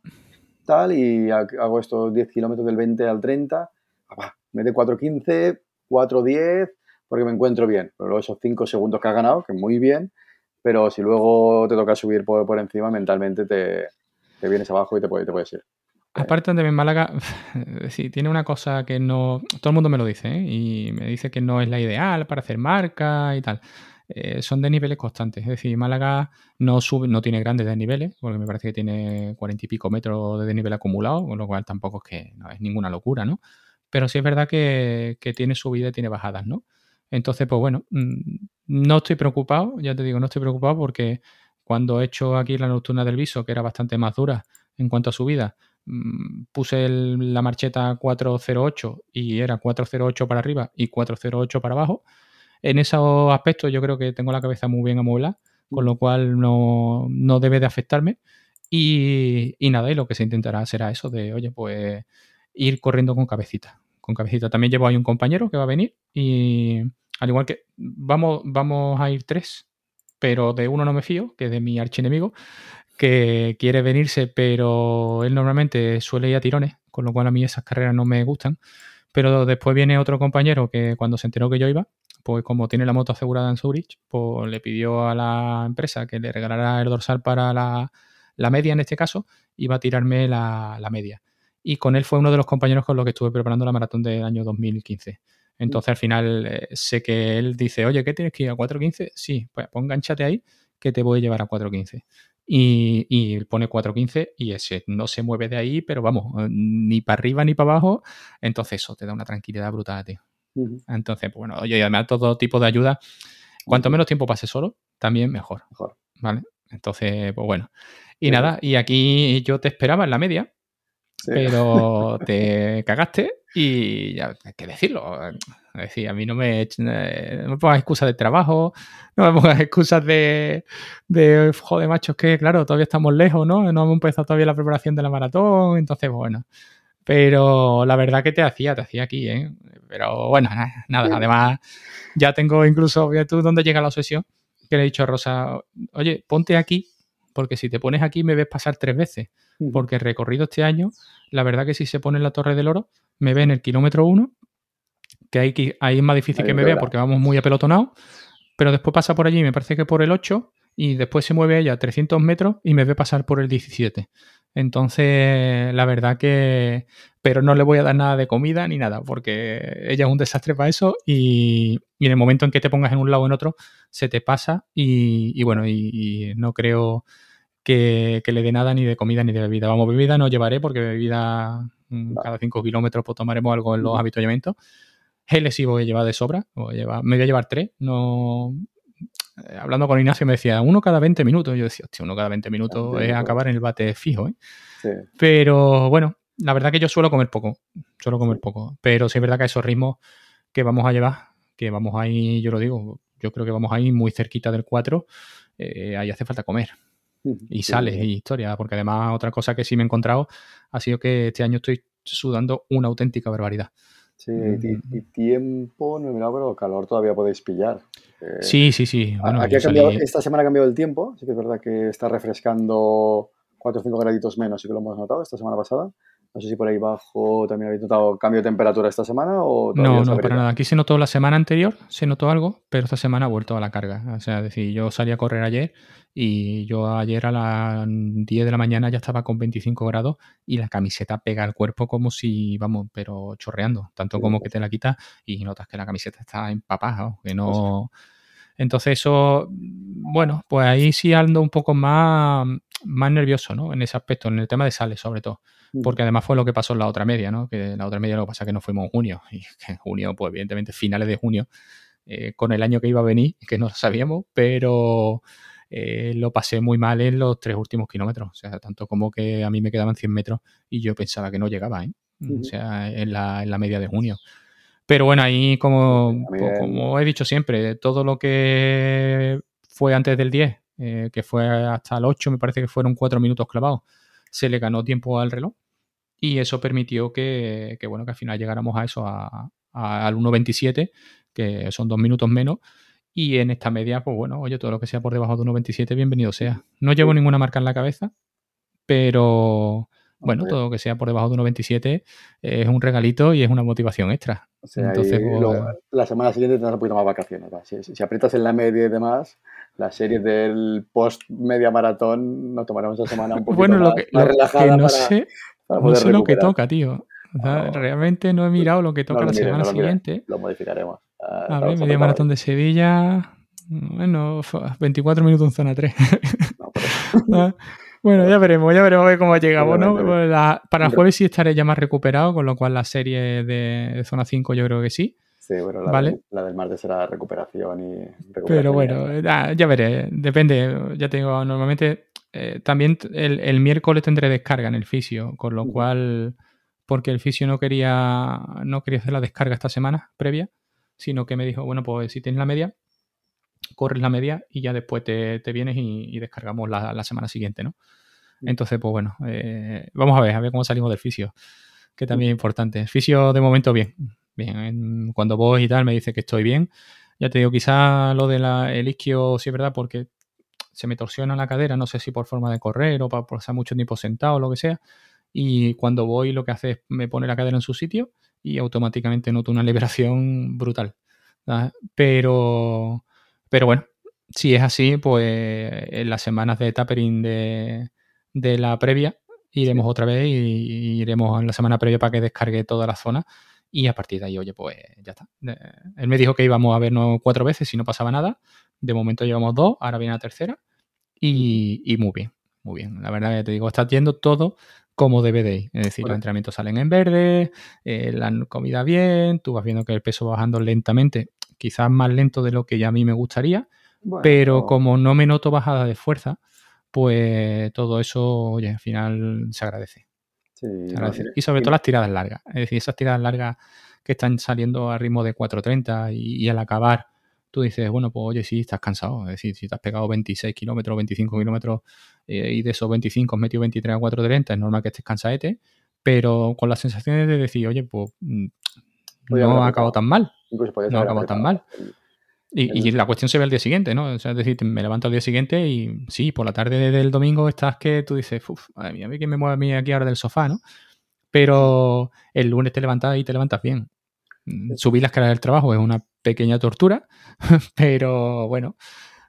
tal y hago estos 10 kilómetros del 20 al 30, me de 4, 15, 4, 10, porque me encuentro bien. Pero luego esos 5 segundos que has ganado, que muy bien, pero si luego te toca subir por, por encima, mentalmente te, te, vienes abajo y te, te puedes ir. Aparte de Málaga, (laughs) sí, tiene una cosa que no. Todo el mundo me lo dice, ¿eh? y me dice que no es la ideal para hacer marca y tal. Eh, son de niveles constantes. Es decir, Málaga no sube, no tiene grandes desniveles, porque me parece que tiene cuarenta y pico metros de desnivel acumulado, con lo cual tampoco es que no es ninguna locura, ¿no? Pero sí es verdad que, que tiene subida y tiene bajadas, ¿no? Entonces, pues bueno, mm, no estoy preocupado, ya te digo, no estoy preocupado porque cuando he hecho aquí la nocturna del viso, que era bastante más dura en cuanto a subida, mm, puse la marcheta 408 y era 408 para arriba y 408 para abajo. En esos aspectos yo creo que tengo la cabeza muy bien amueblada, con lo cual no, no debe de afectarme. Y, y, nada, y lo que se intentará será eso de, oye, pues ir corriendo con cabecita. Con cabecita. También llevo ahí un compañero que va a venir y al igual que vamos, vamos a ir tres, pero de uno no me fío, que es de mi archienemigo, que quiere venirse, pero él normalmente suele ir a tirones, con lo cual a mí esas carreras no me gustan. Pero después viene otro compañero que cuando se enteró que yo iba, pues como tiene la moto asegurada en Zurich, pues le pidió a la empresa que le regalara el dorsal para la, media en este caso, iba a tirarme la, la, media. Y con él fue uno de los compañeros con los que estuve preparando la maratón del año 2015. Entonces al final eh, sé que él dice, oye, ¿qué tienes que ir a 4.15? Sí, pues, pues enganchate ahí que te voy a llevar a 4.15. Y, y pone 4.15 y ese no se mueve de ahí, pero vamos, eh, ni para arriba ni para abajo. Entonces eso te da una tranquilidad brutal, tío. Entonces, pues bueno, oye, además todo tipo de ayuda, cuanto menos tiempo pase solo, también mejor. Mejor. ¿Vale? Entonces, pues bueno. Y nada, y aquí yo te esperaba en la media, pero (laughs) te cagaste y ya hay que decirlo. Es decir, a mí no me, eh, no me pongas excusas de trabajo, no me pongas excusas de, de, joder, machos, que claro, todavía estamos lejos, ¿no? No hemos empezado todavía la preparación de la maratón, entonces, bueno. Pero la verdad que te hacía, te hacía aquí, ¿eh? Pero bueno, nada, además ya tengo incluso, tú dónde llega la obsesión, que le he dicho a Rosa, oye, ponte aquí, porque si te pones aquí me ves pasar tres veces porque el recorrido este año, la verdad que si se pone en la Torre del Oro, me ve en el kilómetro 1, que ahí, ahí es más difícil que me vea porque vamos muy apelotonados, pero después pasa por allí, me parece que por el 8, y después se mueve ella 300 metros y me ve pasar por el 17. Entonces, la verdad que... Pero no le voy a dar nada de comida ni nada, porque ella es un desastre para eso y, en el momento en que te pongas en un lado o en otro, se te pasa y, bueno, y no creo que, le dé nada ni de comida ni de bebida. Vamos, bebida no llevaré porque bebida mm, cada 5 kilómetros pues tomaremos algo en los habituallamientos. Geles sí voy a llevar de sobra, voy a me voy a llevar tres. No, eh, hablando con Ignacio me decía uno cada 20 minutos. Yo decía, hostia, uno cada 20 minutos es acabar en el bate fijo. ¿eh? Pero bueno, la verdad que yo suelo comer poco, suelo comer poco. Pero sí es verdad que esos ritmos que vamos a llevar, que vamos ahí, yo lo digo, yo creo que vamos ahí muy cerquita del 4, eh, ahí hace falta comer y sales y historia, porque además otra cosa que sí me he encontrado ha sido que este año estoy sudando una auténtica barbaridad. Sí, y, tiempo, no he mirado, pero calor todavía podéis pillar. Eh, sí, sí, sí. esta semana ha cambiado el tiempo, sí que es verdad que está refrescando 4 o 5 graditos menos, sí que lo hemos notado esta semana pasada, No sé si por ahí bajo también habéis notado cambio de temperatura esta semana o No, no, para nada. Aquí se notó la semana anterior, se notó algo, pero esta semana ha vuelto a la carga. O sea, es decir, yo salí a correr ayer y yo ayer a las 10 de la mañana ya estaba con 25 grados y la camiseta pega al cuerpo como si, vamos, pero chorreando. Tanto como que te la quitas y notas que la camiseta está empapada, que no... Entonces eso, bueno, pues ahí sí ando un poco más, más nervioso, ¿no? En ese aspecto, en el tema de sales sobre todo. Porque además fue lo que pasó en la otra media, ¿no? Que la otra media lo que pasa es que no fuimos en junio. (laughs) Y en junio, pues evidentemente finales de junio, eh, con el año que iba a venir, que no lo sabíamos, pero eh, lo pasé muy mal en los tres últimos kilómetros. O sea, tanto como que a mí me quedaban 100 metros y yo pensaba que no llegaba, ¿eh? O sea, en la, en la media de junio. Pero bueno, ahí como, como he dicho siempre, todo lo que fue antes del 10, eh, que fue hasta el 8, me parece que fueron 4 minutos clavados, se le ganó tiempo al reloj y eso permitió que, bueno, que al final llegáramos a eso, a, al 1.27, que son dos minutos menos. Y en esta media, pues bueno, oye, todo lo que sea por debajo de 1.27, bienvenido sea. No llevo ninguna marca en la cabeza, pero, bueno, todo lo que sea por debajo de 1,27 es un regalito y es una motivación extra. Entonces, pues, la semana siguiente tendrás un poquito más vacaciones. Si, aprietas en la media y demás, la serie del post media maratón nos tomaremos esa semana un (laughs) poquito bueno, lo que, relajada no sé, no sé lo que toca, tío. realmente no he mirado lo que toca la semana siguiente. Lo modificaremos. a ver, media maratón de Sevilla. Bueno, 24 minutos en zona 3. No, (laughs) bueno, ya veremos, ya veremos cómo llegamos, ¿no? Pues para el jueves sí estaré ya más recuperado, con lo cual la serie de, Zona 5 yo creo que sí. Sí, bueno, la, del, la del martes será recuperación y Pero bueno, ya, veré, depende. Ya tengo, normalmente eh, también el, miércoles tendré descarga en el fisio, con lo cual, porque el fisio no quería, no quería hacer la descarga esta semana previa, sino que me dijo, bueno, pues si tienes la media, corres la media y ya después te, vienes y, descargamos la, semana siguiente, ¿no? Mm. Entonces, pues bueno, eh, vamos a ver, a ver cómo salimos del fisio, que también es importante. El fisio, de momento, bien. Bien, cuando voy y tal, me dice que estoy bien. Ya te digo, quizá lo del isquio sí es verdad, porque se me torsiona la cadera, no sé si por forma de correr o para pasar mucho tiempo sentado o lo que sea. Y cuando voy, lo que hace es me pone la cadera en su sitio y automáticamente noto una liberación brutal. Pero, pero bueno, si es así, pues en las semanas de tapering de, la previa iremos otra vez y, iremos en la semana previa para que descargue toda la zona y a partir de ahí, oye, pues ya está. Él me dijo que íbamos a vernos cuatro veces si no pasaba nada. De momento llevamos dos, ahora viene la tercera y, muy bien, muy bien. La verdad que te digo, está yendo todo como debe de ir. Es decir, los entrenamientos salen en verde, eh, la comida bien, tú vas viendo que el peso va bajando lentamente quizás más lento de lo que ya a mí me gustaría, pero como no me noto bajada de fuerza, pues todo eso, oye, al final se agradece. y sobre todo las tiradas largas. Es decir, esas tiradas largas que están saliendo a ritmo de 4.30 y, al acabar tú dices, bueno, pues oye, sí, estás cansado. Es decir, si te has pegado 26 kilómetros, 25 kilómetros eh, y de esos 25 has metido 23 a 4.30, es normal que estés cansaete, pero con las sensaciones de decir, oye, pues mm, no ha acabado tan mal no acabó tan mal. Y, la cuestión se ve al día siguiente, ¿no? O sea, es decir, me levanto al día siguiente y sí, por la tarde del domingo estás que tú dices, uff, a mí, a mí que me mueve a mí aquí ahora del sofá, ¿no? Pero el lunes te levantas y te levantas bien. Subir las caras del trabajo es una pequeña tortura, (laughs) pero bueno,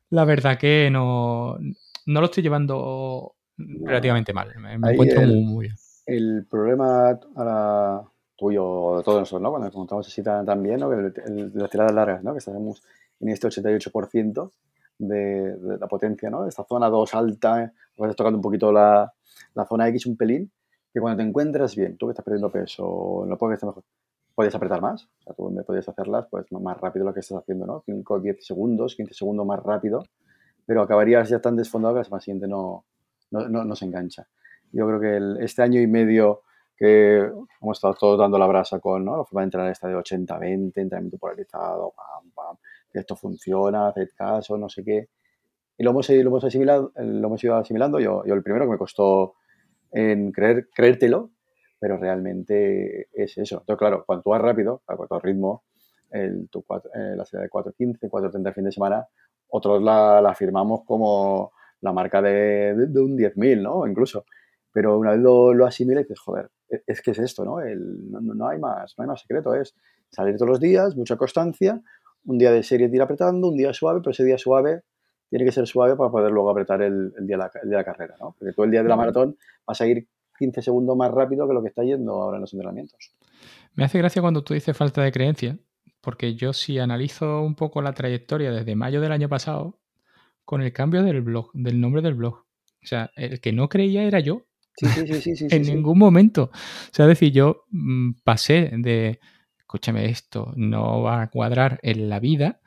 la verdad que no, no lo estoy llevando relativamente mal. Me, encuentro muy, muy bien. El problema ahora tuyo todos nosotros, ¿no? Cuando contamos así tan, bien, ¿no? Que las tiradas largas, ¿no? Que estamos en este 88% de, de, la potencia, ¿no? Esta zona 2 alta, eh, estás tocando un poquito la, la, zona X un pelín, que cuando te encuentras bien, tú que estás perdiendo peso, no puedes mejor, puedes apretar más, o sea, tú me puedes hacerlas pues más rápido lo que estás haciendo, ¿no? 5, 10 segundos, 15 segundos más rápido, pero acabarías ya tan desfondado que la semana siguiente no, no, no, se engancha. Yo creo que el, este año y medio que hemos estado todos dando la brasa con ¿no? la forma de entrenar esta de 80-20, entrenamiento polarizado, pam, pam, esto funciona, haced caso, no sé qué. Y lo hemos, lo hemos, asimilado, lo hemos ido asimilando. Yo, yo el primero que me costó en creer, creértelo, pero realmente es eso. Entonces, claro, cuando tú vas rápido, a cuarto ritmo, el, tu, eh, la serie de 4.15, 4.30 el fin de semana, otros la, la firmamos como la marca de, de, un 10.000, ¿no? Incluso. Pero una vez lo, lo asimilas, dices, joder, es que es esto, ¿no? no, hay más, no hay más secreto, es salir todos los días, mucha constancia, un día de serie ir apretando, un día suave, pero ese día suave tiene que ser suave para poder luego apretar el, día, de la, de la carrera, ¿no? Porque todo el día de la maratón vas a ir 15 segundos más rápido que lo que está yendo ahora en los entrenamientos. Me hace gracia cuando tú dices falta de creencia, porque yo si analizo un poco la trayectoria desde mayo del año pasado, con el cambio del blog, del nombre del blog. O sea, el que no creía era yo. Sí, sí, sí, sí. en ningún momento. O sea, es decir, yo mm, pasé de, escúchame esto, no va a cuadrar en la vida,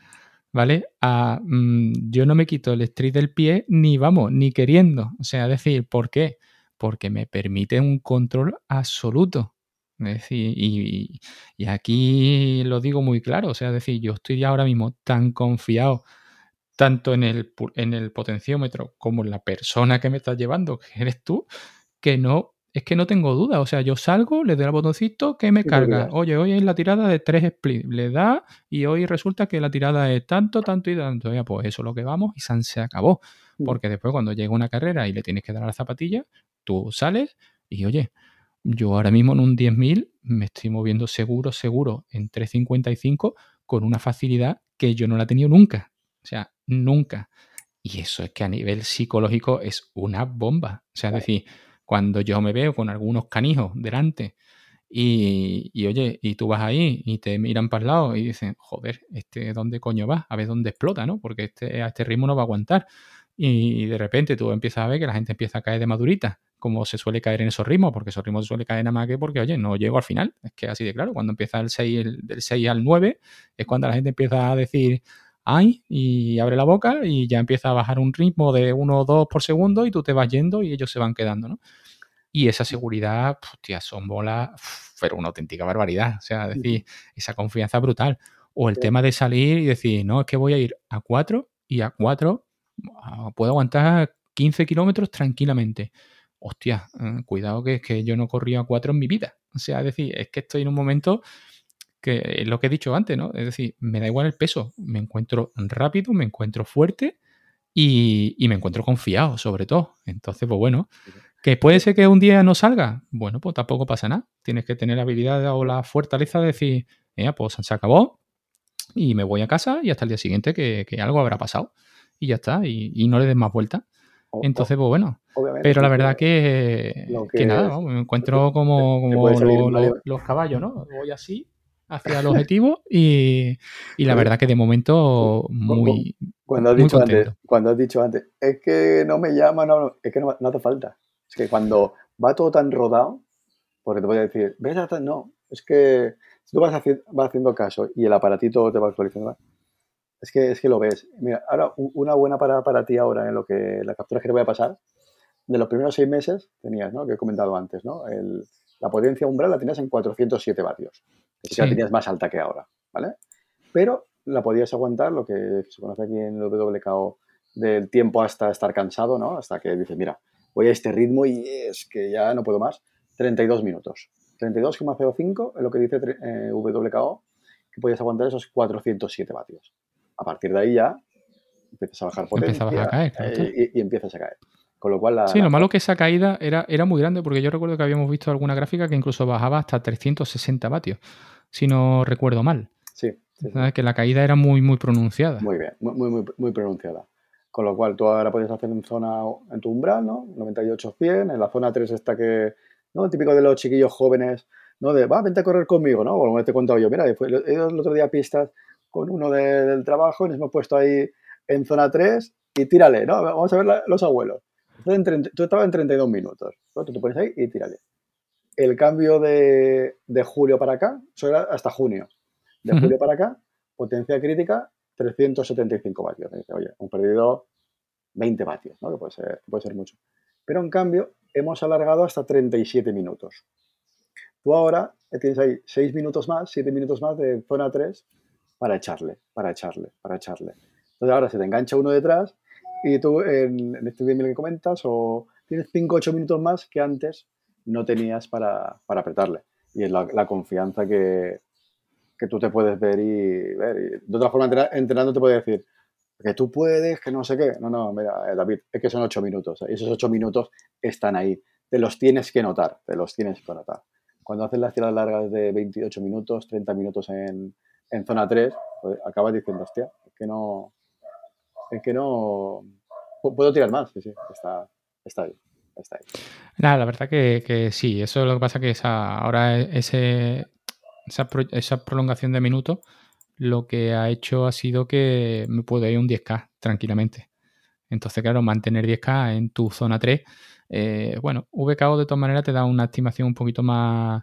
¿vale? A mm, yo no me quito el street del pie ni vamos, ni queriendo. O sea, es decir, ¿por qué? Porque me permite un control absoluto. Es decir, y, aquí lo digo muy claro, o sea, es decir, yo estoy ahora mismo tan confiado tanto en el, en el potenciómetro como en la persona que me está llevando, que eres tú, que no, es que no tengo duda. O sea, yo salgo, le doy al botoncito que me carga. Oye, hoy es la tirada de tres splits. Le da y hoy resulta que la tirada es tanto, tanto y tanto. Ya, pues eso es lo que vamos y se acabó. Mm. Porque después cuando llega una carrera y le tienes que dar a la zapatilla, tú sales y oye, yo ahora mismo en un 10.000 me estoy moviendo seguro, seguro en 3.55 con una facilidad que yo no la he tenido nunca. O sea, nunca. Y eso es que a nivel psicológico es una bomba. O sea, es decir, cuando yo me veo con algunos canijos delante y, y, oye, y tú vas ahí y te miran para el lado y dicen, joder, este, ¿dónde coño va? A ver dónde explota, ¿no? Porque este, a este ritmo no va a aguantar. Y de repente tú empiezas a ver que la gente empieza a caer de madurita como se suele caer en esos ritmos, porque esos ritmos se suele caer nada más que porque, oye, no llego al final. Es que así de claro, cuando empieza el 6, del 6 al 9, es cuando la gente empieza a decir, ay, y abre la boca y ya empieza a bajar un ritmo de 1 o 2 por segundo y tú te vas yendo y ellos se van quedando, ¿no? Y esa seguridad, hostia, son bolas, pero una auténtica barbaridad. O sea, decir, esa confianza brutal. O el tema de salir y decir, no, es que voy a ir a 4 y a 4 ah, puedo aguantar 15 kilómetros tranquilamente hostia, eh, cuidado que es que yo no corría a cuatro en mi vida. O sea, es decir, es que estoy en un momento que es lo que he dicho antes, ¿no? Es decir, me da igual el peso, me encuentro rápido, me encuentro fuerte y, me encuentro confiado, sobre todo. Entonces, pues bueno, que puede ser que un día no salga, bueno, pues tampoco pasa nada. Tienes que tener la habilidad o la fortaleza de decir, mira, pues se acabó y me voy a casa y hasta el día siguiente que, algo habrá pasado y ya está, y, y no le des más vuelta. Entonces, pues bueno. Pero la verdad que, que, nada, me encuentro como, como los caballos, ¿no? Voy así hacia el objetivo y, y la verdad que de momento muy. Cuando has, dicho antes, cuando has dicho antes, es que no me llama, no, es que no, hace falta. Es que cuando va todo tan rodado, porque te voy a decir, ves no, es que si tú vas, vas haciendo caso y el aparatito te va actualizando, es que, es que lo ves. Mira, ahora una buena para, para ti ahora en lo que la captura que te voy a pasar. De los primeros seis meses tenías, ¿no? Que he comentado antes, ¿no? El, la potencia umbral la tenías en 407 vatios. Sí. la tenías más alta que ahora, ¿vale? Pero la podías aguantar, lo que se conoce aquí en el WKO, del tiempo hasta estar cansado, ¿no? Hasta que dices, mira, voy a este ritmo y es que ya no puedo más. 32 minutos. 32,05 es lo que dice eh, WKO, que podías aguantar esos 407 vatios a partir de ahí ya empiezas a bajar potencia a caer, y, empiezas a caer. Con lo cual sí, lo malo que esa caída era, era muy grande porque yo recuerdo que habíamos visto alguna gráfica que incluso bajaba hasta 360 vatios, si no recuerdo mal. Sí. Que la caída era muy, muy pronunciada. Muy bien, muy, muy, muy pronunciada. Con lo cual tú ahora puedes hacer en zona, en tu umbral, ¿no? 98-100, en la zona 3 está que, ¿no? El típico de los chiquillos jóvenes, ¿no? De, va, vente a correr conmigo, ¿no? Como te he contado yo, mira, he ido el otro día a pistas con uno del trabajo y nos hemos puesto ahí en zona 3 y tírale, ¿no? Vamos a ver los abuelos. Tú estabas en 32 minutos. Tú te pones ahí y tírale. El cambio de, julio para acá, eso era hasta junio. De julio para acá, potencia crítica 375 vatios. Oye, hemos perdido 20 vatios, ¿no? Que puede ser, puede ser mucho. Pero en cambio, hemos alargado hasta 37 minutos. Tú ahora tienes ahí 6 minutos más, 7 minutos más de zona 3 para echarle, para echarle, para echarle. Entonces ahora se te engancha uno detrás y tú en, este video que comentas o tienes 5 o 8 minutos más que antes no tenías para, apretarle. Y es la, confianza que, que, tú te puedes ver y ver. de otra forma, entrenando te puede decir que tú puedes, que no sé qué. No, no, mira, eh, David, es que son 8 minutos. Y esos 8 minutos están ahí. Te los tienes que notar, te los tienes que notar. cuando haces las tiradas largas de 28 minutos, 30 minutos en, en zona 3, pues acabas diciendo, hostia, es que no, es que no, puedo tirar más, sí, sí, está, está ahí. Está ahí. Nada, la verdad que, que, sí, eso es lo que pasa que esa, ahora ese, esa, esa prolongación de minutos lo que ha hecho ha sido que me puedo ir un 10K tranquilamente. Entonces, claro, mantener 10K en tu zona 3, eh, bueno, VKO de todas maneras te da una estimación un poquito más,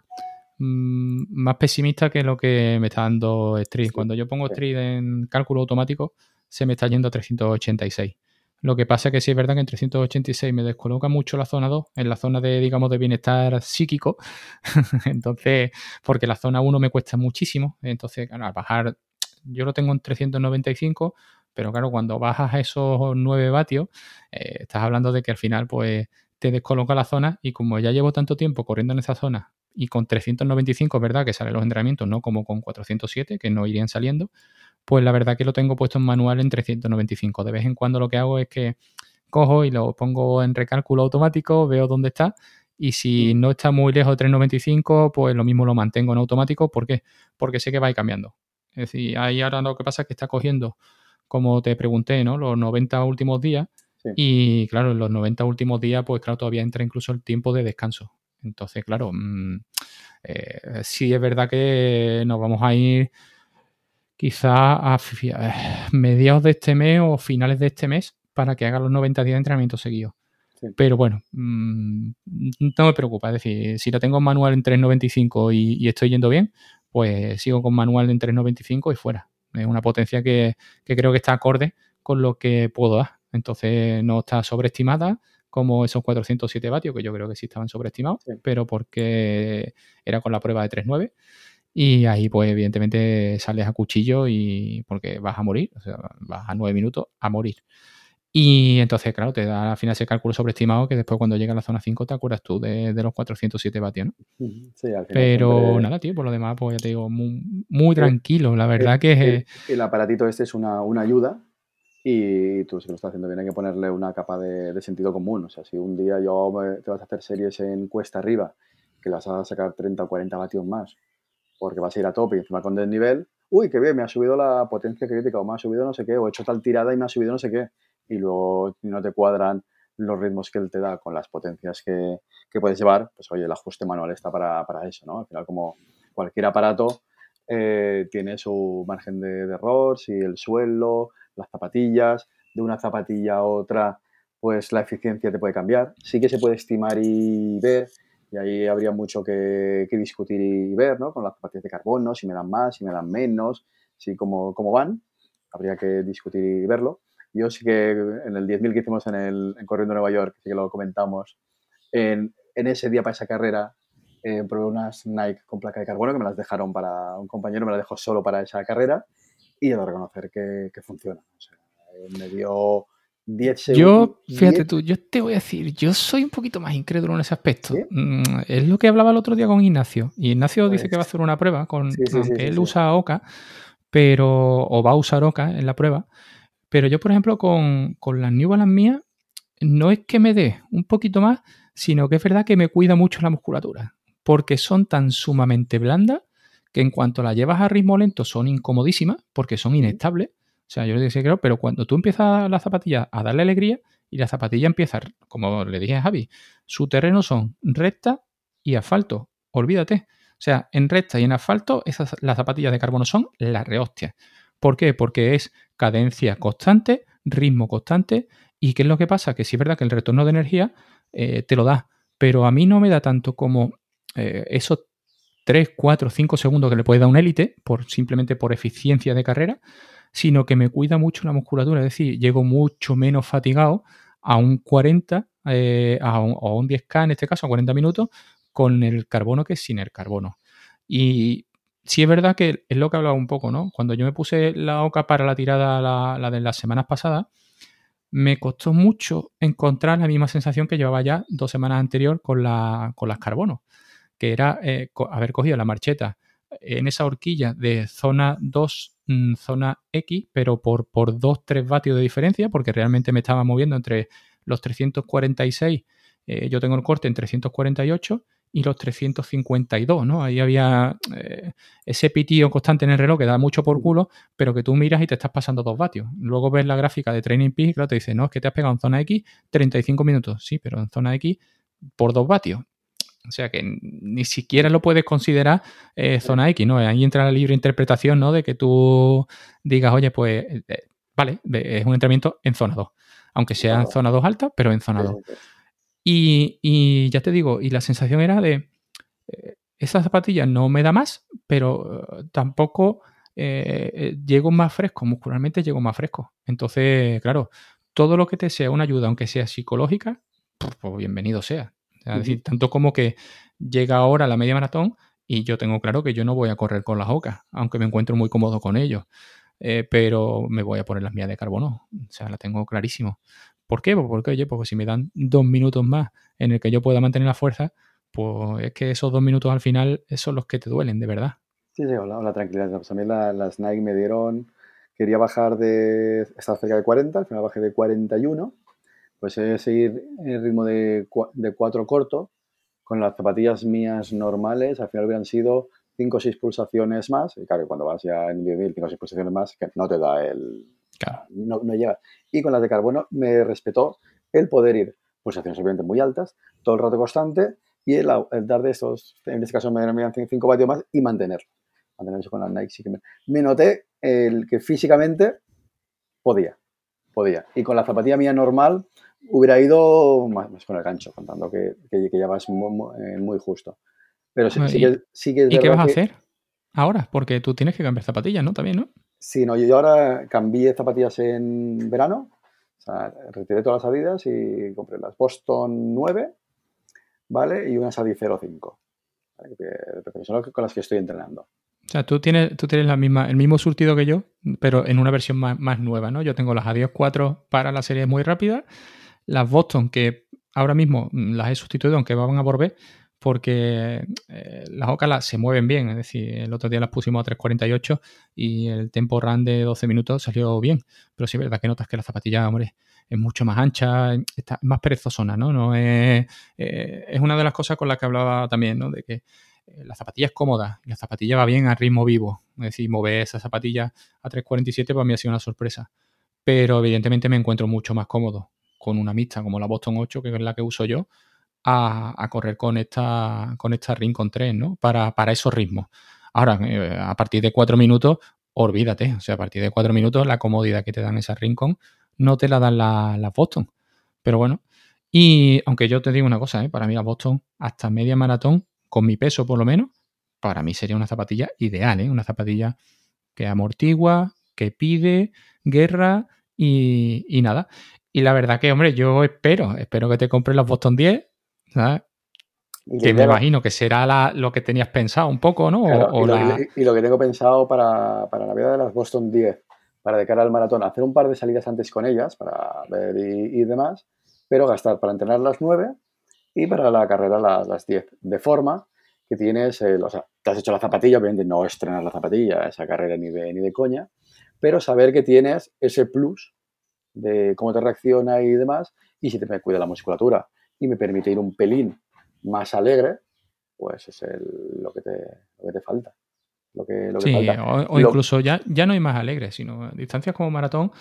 mm, más pesimista que lo que me está dando Street. Cuando yo pongo Street en cálculo automático, se me está yendo a 386. Lo que pasa es que sí es verdad que en 386 me descoloca mucho la zona 2, en la zona de, digamos, de bienestar psíquico. (laughs) entonces, porque la zona 1 me cuesta muchísimo. Entonces, claro, al bajar, yo lo tengo en 395, pero claro, cuando bajas a esos 9 vatios, eh, estás hablando de que al final, pues, te descoloca la zona y como ya llevo tanto tiempo corriendo en esa zona y con 395 es verdad que salen los entrenamientos, no como con 407, que no irían saliendo, pues la verdad que lo tengo puesto en manual en 395. De vez en cuando lo que hago es que cojo y lo pongo en recálculo automático, veo dónde está y si no está muy lejos de 395, pues lo mismo lo mantengo en automático. ¿Por qué? Porque sé que va a ir cambiando. Es decir, ahí ahora lo que pasa es que está cogiendo, como te pregunté, ¿no? Los 90 últimos días. Y claro, en los 90 últimos días, pues claro, todavía entra incluso el tiempo de descanso. Entonces, claro, mm, eh, sí es verdad que nos vamos a ir quizá a eh, mediados de este mes o finales de este mes para que haga los 90 días de entrenamiento seguido. Pero bueno, mm, no me preocupa. Es decir, si lo tengo en manual en 3.95 y, y estoy yendo bien, pues sigo con manual en 3.95 y fuera. Es una potencia que, creo que está acorde con lo que puedo dar. Entonces no está sobreestimada como esos 407 vatios, que yo creo que sí estaban sobreestimados, pero porque era con la prueba de 3.9 y ahí, pues, evidentemente sales a cuchillo y porque vas a morir, o sea, vas a nueve minutos a morir. Y entonces, claro, te da al final ese cálculo sobreestimado que después cuando llega a la zona 5 te acuerdas tú de, los 407 vatios, ¿no? Sí, al final Pero nada, tío, por lo demás, pues ya te digo, muy, tranquilo. La verdad que es... El, aparatito este es una, ayuda y tú si lo estás haciendo bien hay que ponerle una capa de, sentido común. O sea, si un día yo te vas a hacer series en cuesta arriba, que vas a sacar 30 o 40 vatios más, porque vas a ir a tope y encima con desnivel, uy, qué bien, me ha subido la potencia crítica o me ha subido no sé qué, o he hecho tal tirada y me ha subido no sé qué, y luego no te cuadran los ritmos que él te da con las potencias que, puedes llevar, pues oye, el ajuste manual está para, eso, ¿no? Al final, como cualquier aparato, eh, tiene su margen de, error, si el suelo, las zapatillas, de una zapatilla a otra, pues la eficiencia te puede cambiar. Sí que se puede estimar y ver y ahí habría mucho que, discutir y ver, ¿no? Con las zapatillas de carbono, si me dan más, si me dan menos, si cómo, cómo van. Habría que discutir y verlo. Yo sí que en el 10.000 que hicimos en, el, en Corriendo Nueva York, sí que lo comentamos, en, en ese día para esa carrera eh, probé unas Nike con placa de carbono que me las dejaron para un compañero, me las dejó solo para esa carrera y he de reconocer que, que funciona. O sea, eh, me dio yo, fíjate tú, yo te voy a decir, yo soy un poquito más incrédulo en ese aspecto. Mm, es lo que hablaba el otro día con Ignacio. Y Ignacio dice que va a hacer una prueba con que él usa Oca, pero o va a usar Oca en la prueba. Pero yo, por ejemplo, con, con las New Balance mías, no es que me dé un poquito más, sino que es verdad que me cuida mucho la musculatura. Porque son tan sumamente blandas que en cuanto las llevas a ritmo lento son incomodísimas, porque son inestables o sea, yo le dije, creo, pero cuando tú empiezas la zapatilla a darle alegría y la zapatilla empieza, como le dije a Javi, su terreno son recta y asfalto. Olvídate. O sea, en recta y en asfalto, esas, las zapatillas de carbono son la rehostia. ¿Por qué? Porque es cadencia constante, ritmo constante. ¿Y qué es lo que pasa? Que sí es verdad que el retorno de energía eh, te lo da, pero a mí no me da tanto como eh, esos 3, 4, 5 segundos que le puede dar un élite, por, simplemente por eficiencia de carrera, sino que me cuida mucho la musculatura, es decir, llego mucho menos fatigado a un 40, eh, a, un, un 10K en este caso, a 40 minutos, con el carbono que sin el carbono. Y sí es verdad que es lo que hablaba un poco, ¿no? Cuando yo me puse la OCA para la tirada, la, de las semanas pasadas, me costó mucho encontrar la misma sensación que llevaba ya dos semanas anterior con, la, con las carbonos, que era eh, haber cogido la marcheta en esa horquilla de zona 2 Mm, zona X, pero por, por 2-3 vatios de diferencia, porque realmente me estaba moviendo entre los 346, eh, yo tengo el corte en 348, y los 352, ¿no? Ahí había eh, ese pitío constante en el reloj que da mucho por culo, pero que tú miras y te estás pasando dos vatios. Luego ves la gráfica de Training Peak y claro, te dice, no, es que te has pegado en zona X 35 minutos. Sí, pero en zona X por dos vatios. O sea que ni siquiera lo puedes considerar eh, zona X, ¿no? Ahí entra la libre interpretación, ¿no? De que tú digas, oye, pues, eh, vale, es un entrenamiento en zona 2. Aunque sea en zona 2 alta, pero en zona 2. Y, ya te digo, y la sensación era de, eh, esa zapatilla no me da más, pero eh, tampoco eh, llego más fresco, muscularmente llego más fresco. Entonces, claro, todo lo que te sea una ayuda, aunque sea psicológica, pues bienvenido sea. Es decir, tanto como que llega ahora la media maratón y yo tengo claro que yo no voy a correr con las ocas, aunque me encuentro muy cómodo con ellos. pero me voy a poner las mías de carbono. O sea, la tengo clarísimo. ¿Por qué? Porque, oye, porque si me dan dos minutos más en el que yo pueda mantener la fuerza, pues es que esos dos minutos al final son los que te duelen, de verdad. Sí, sí, hola, la tranquilidad. Pues a mí las Nike me dieron, quería bajar de, estar cerca de 40, al final bajé de 41, pues es seguir el ritmo de, de 4 corto, con las zapatillas mías normales, al final hubieran sido 5 o 6 pulsaciones más, y claro, cuando vas ya en 10.000, 5 o 6 pulsaciones más, que no te da el, no, no, llega. Y con las de carbono me respetó el poder ir pulsaciones obviamente muy altas, todo el rato constante, y el, dar de estos, en este caso me dan 5 vatios más, y mantenerlo. Mantenerlo con las Nike. Sí que me, noté el que físicamente podía, podía. Y con la zapatilla mía normal hubiera ido más, con el gancho, contando que, que, ya vas muy, muy, eh, justo. Pero sí, sí, que, ¿Y qué vas a hacer ahora? Porque tú tienes que cambiar zapatillas, ¿no? También, ¿no? Sí, no, yo ahora cambié zapatillas en verano, o sea, retiré todas las Adidas y compré las Boston 9, ¿vale? Y unas Adi 05, que son con las que estoy entrenando. O sea, tú tienes, tú tienes la misma, el mismo surtido que yo, pero en una versión más, nueva, ¿no? Yo tengo las Adidas 4 para la serie muy rápida, las Boston que ahora mismo las he sustituido, aunque van a volver, porque eh, las Ocala se mueven bien, es decir, el otro día las pusimos a 3.48 y el tempo run de 12 minutos salió bien, pero sí es verdad que notas que la zapatilla, hombre, es mucho más ancha, está más perezosona, ¿no? no es, eh, es una de las cosas con las que hablaba también, ¿no? De que la zapatilla es cómoda la zapatilla va bien a ritmo vivo, es decir, mover esa zapatilla a 3.47 para mí ha sido una sorpresa, pero evidentemente me encuentro mucho más cómodo con una mixta como la Boston 8, que es la que uso yo, a, correr con esta, con Rincon 3, ¿no? Para, para esos ritmos. Ahora, eh, a partir de cuatro minutos, olvídate. O sea, a partir de cuatro minutos, la comodidad que te dan esas Rincon no te la dan las Boston. Pero bueno, y aunque yo te digo una cosa, ¿eh? para mí la Boston, hasta media maratón, con mi peso por lo menos, para mí sería una zapatilla ideal, ¿eh? Una zapatilla que amortigua, que pide guerra y, y nada. Y la verdad que, hombre, yo espero, espero que te compres las Boston 10 que me imagino que será lo que tenías pensado un poco, ¿no? y, lo, que tengo pensado para, la vida de las Boston 10, para de cara al maratón, hacer un par de salidas antes con ellas, para ver y, demás, pero gastar para entrenar las 9 y para la carrera las, 10. De forma que tienes, o sea, te has hecho la zapatilla, obviamente no estrenar la zapatilla, esa carrera ni de, ni de coña, pero saber que tienes ese plus de cómo te reacciona y demás, y si te cuida la musculatura y me permite ir un pelín más alegre, pues es lo, que te, lo que te falta. Lo que, sí, O, incluso ya, ya no hay más alegre, sino distancias como maratón,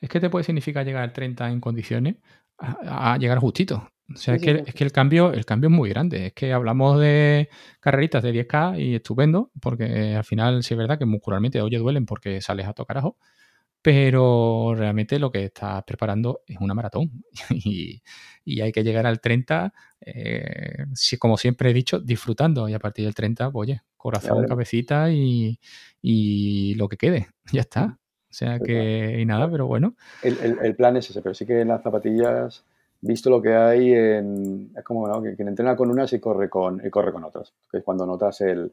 es que te puede significar llegar al 30 en condiciones a, llegar justito. O sea, es, que, es que el cambio, el cambio es muy grande. Es que hablamos de carreritas de 10K y estupendo, porque al final sí es verdad que muscularmente oye duelen porque sales a tocar ajo, pero realmente lo que estás preparando es una maratón (laughs) y, hay que llegar al 30, eh, como siempre he dicho, disfrutando y a partir del 30, pues, oye, corazón, cabecita y, lo que quede, (laughs) ya está. O sea que, y nada, pero bueno. El, plan es ese, pero sí que en las zapatillas, visto lo que hay, en, es como ¿no? que quien entrena con unas y corre con, y corre con otras, que es cuando notas el,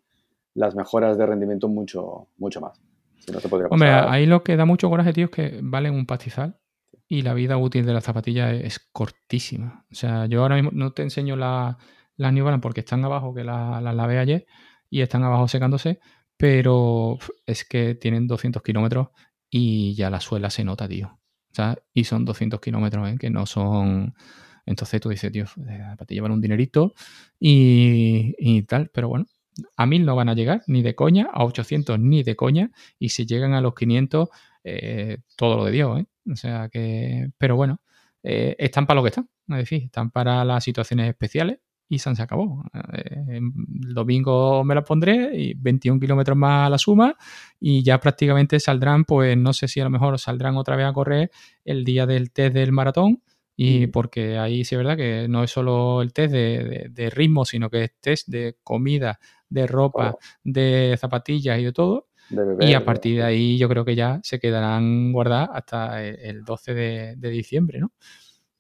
las mejoras de rendimiento mucho, mucho más. Hombre, ahí lo que da mucho coraje, tío, es que valen un pastizal y la vida útil de la zapatilla es, cortísima. O sea, yo ahora mismo no te enseño las la New Balance porque están abajo, que las la lavé ayer y están abajo secándose, pero es que tienen 200 kilómetros y ya la suela se nota, tío. Y son 200 kilómetros, ¿eh? que no son Entonces tú dices, tío, para te llevar un dinerito y, y tal, pero bueno, a 1000 no van a llegar ni de coña, a 800 ni de coña, y si llegan a los 500, eh, todo lo de Dios, ¿eh? O sea que, pero bueno, eh, están para lo que están, es decir, están para las situaciones especiales y se, se acabó. el domingo me las pondré y 21 kilómetros más a la suma y ya prácticamente saldrán, pues no sé si a lo mejor saldrán otra vez a correr el día del test del maratón y mm. porque ahí sí es verdad que no es solo el test de, ritmo, sino que es test de comida, de ropa, de zapatillas y de todo. y a partir de ahí yo creo que ya se quedarán guardadas hasta el 12 de, diciembre, ¿no?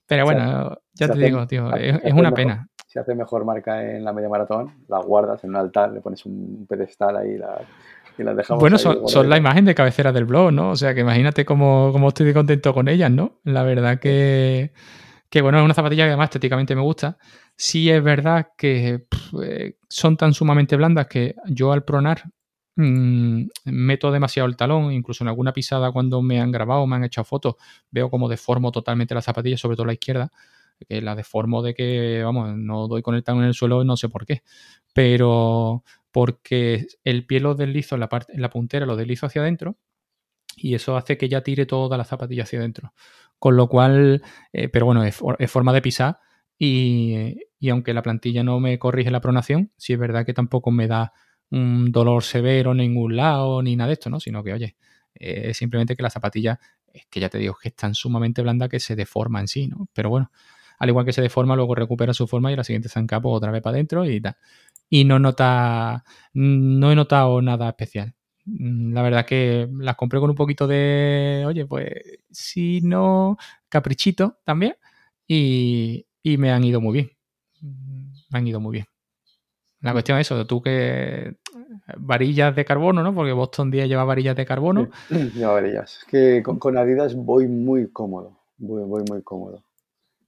Pero bueno, ya te digo, tío, es, una pena. Si hace mejor marca en la media maratón, la guardas en un altar, le pones un pedestal ahí y las dejamos. Bueno, son, la imagen de cabecera del blog, ¿no? O sea, que imagínate cómo, cómo estoy contento con ellas, ¿no? La verdad que, que, bueno, es una zapatilla que además estéticamente me gusta. Sí es verdad que eh, son tan sumamente blandas que yo al pronar mm, meto demasiado el talón, incluso en alguna pisada cuando me han grabado, me han echado fotos, veo como deformo totalmente la zapatilla, sobre todo la izquierda, que la deformo de que, vamos, no doy con el talón en el suelo, no sé por qué, pero porque el pie lo deslizo en la, parte, en la puntera, lo deslizo hacia adentro y eso hace que ya tire toda la zapatilla hacia adentro. Con lo cual, eh, pero bueno, es, forma de pisar y, aunque la plantilla no me corrige la pronación, sí es verdad que tampoco me da un dolor severo en ningún lado ni nada de esto, ¿no? Sino que, oye, eh, es simplemente que la zapatilla, es que ya te digo, que es tan sumamente blanda que se deforma en sí, ¿no? Pero bueno, al igual que se deforma, luego recupera su forma y la siguiente zanca pues, otra vez para adentro y tal. Y no nota, no he notado nada especial. Mm, la verdad que las compré con un poquito de, oye, pues si no, caprichito también. Y, me han ido muy bien. Me han ido muy bien. La cuestión es eso, tú que varillas de carbono, ¿no? Porque Boston 10 lleva varillas de carbono. (clears throat) lleva varillas. Es que con, Adidas voy muy cómodo. Voy, voy muy cómodo.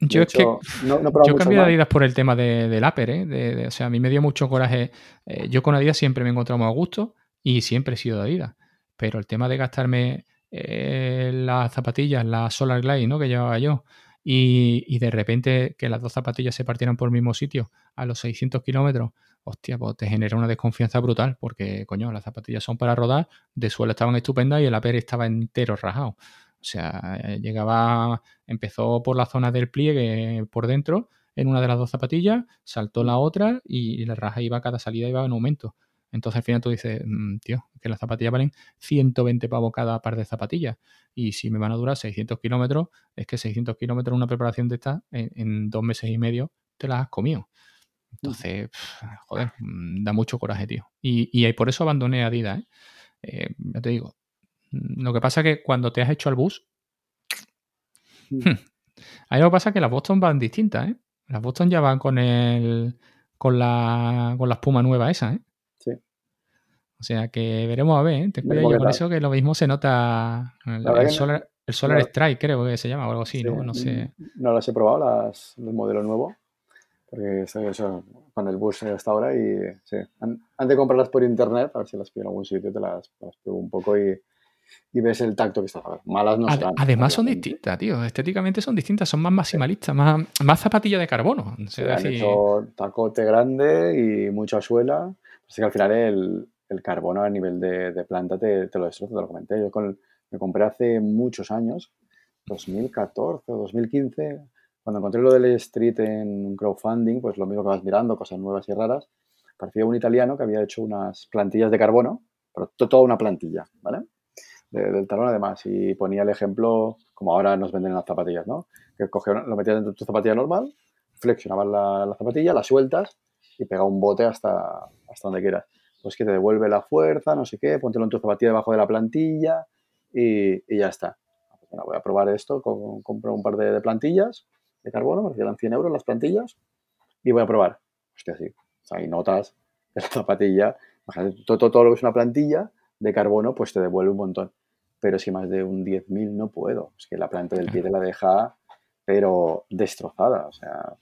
Yo es que no, yo cambié de Adidas por el tema de, del upper, ¿eh? o sea, a mí me dio mucho coraje. Eh, yo con Adidas siempre me he encontrado muy a gusto y siempre he sido de Adidas. Pero el tema de gastarme eh, las zapatillas, la Solar Glide, ¿no? Que llevaba yo, y, de repente que las dos zapatillas se partieran por el mismo sitio a los 600 kilómetros, hostia, pues te genera una desconfianza brutal, porque, coño, las zapatillas son para rodar, de suelo estaban estupendas y el APER estaba entero rajado. O sea, eh, llegaba, empezó por la zona del pliegue por dentro, en una de las dos zapatillas, saltó la otra y la raja iba, cada salida iba en aumento. Entonces al final tú dices, mm, tío, que las zapatillas valen 120 pavos cada par de zapatillas. Y si me van a durar 600 kilómetros, es que 600 kilómetros una preparación de esta, en, dos meses y medio, te las has comido. Entonces, joder, mm, da mucho coraje, tío. Y, y por eso abandoné Adidas, ¿eh? ¿eh? Ya te digo. Lo que pasa es que cuando te has hecho al bus, hmm, ahí lo que pasa es que las Boston van distintas, ¿eh? Las Boston ya van con el con la, con la espuma nueva esa, ¿eh? O sea que veremos a ver, ¿eh? Te cuido yo con eso que lo mismo se nota el, Solar, Strike, creo que se llama o algo así, ¿no? No sé. No las he probado, las, el modelo nuevo, porque eso, con el bus hasta ahora y sí. Antes de comprarlas por internet, a ver si las pido en algún sitio, te las, las pruebo un poco y, y ves el tacto que está. Malas no están. Además son distintas, tío. Estéticamente son distintas, son más maximalistas, más, más zapatillas de carbono. han hecho tacote grande y mucha suela. Así que al final el, el carbono a nivel de, planta te, lo destroza, te lo comenté. Yo me compré hace muchos años, 2014 o 2015, cuando encontré lo del Street en crowdfunding, pues lo mismo que vas mirando, cosas nuevas y raras, parecía un italiano que había hecho unas plantillas de carbono, pero toda una plantilla, ¿vale? Del talón además, y ponía el ejemplo, como ahora nos venden las zapatillas, ¿no? Que lo metías dentro de tu zapatilla normal, flexionabas la, zapatilla, la sueltas y pega un bote hasta, hasta donde quieras pues que te devuelve la fuerza, no sé qué, póntelo en tu zapatilla debajo de la plantilla y, ya está. Pues bueno, voy a probar esto, compro un par de, plantillas de carbono, me quedan 100 euros las plantillas y voy a probar. Hostia, sí, hay notas de la zapatilla, todo, todo, lo que es una plantilla de carbono, pues te devuelve un montón. Pero si más de un 10.000 no puedo, es que la planta del pie te la deja, pero destrozada, o sea,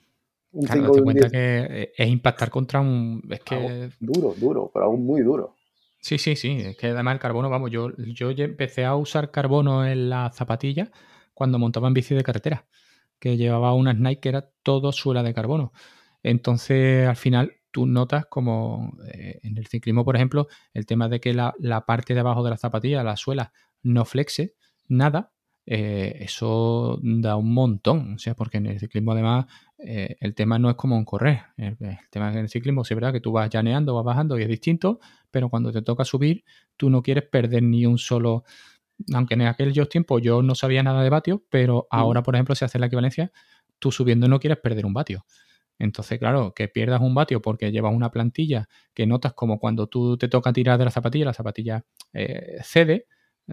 Claro, te cuenta que eh, es impactar contra un. Es que. duro, duro, pero aún muy duro. Sí, sí, sí. Es que además el carbono, vamos, yo, yo empecé a usar carbono en la zapatilla cuando montaba en bici de carretera. que llevaba una Nike que era todo suela de carbono. Entonces, al final, tú notas como eh, en el ciclismo, por ejemplo, el tema de que la, parte de abajo de la zapatilla, la suela, no flexe nada, eh, eso da un montón. O sea, porque en el ciclismo, además, eh, el tema no es como en correr. El, tema en el ciclismo, sí es verdad que tú vas llaneando, vas bajando y es distinto, pero cuando te toca subir, tú no quieres perder ni un solo. Aunque en aquellos tiempos yo no sabía nada de vatios, pero mm. ahora, por ejemplo, si haces la equivalencia, tú subiendo no quieres perder un vatio. Entonces, claro, que pierdas un vatio porque llevas una plantilla que notas como cuando tú te toca tirar de la zapatilla, la zapatilla eh, cede,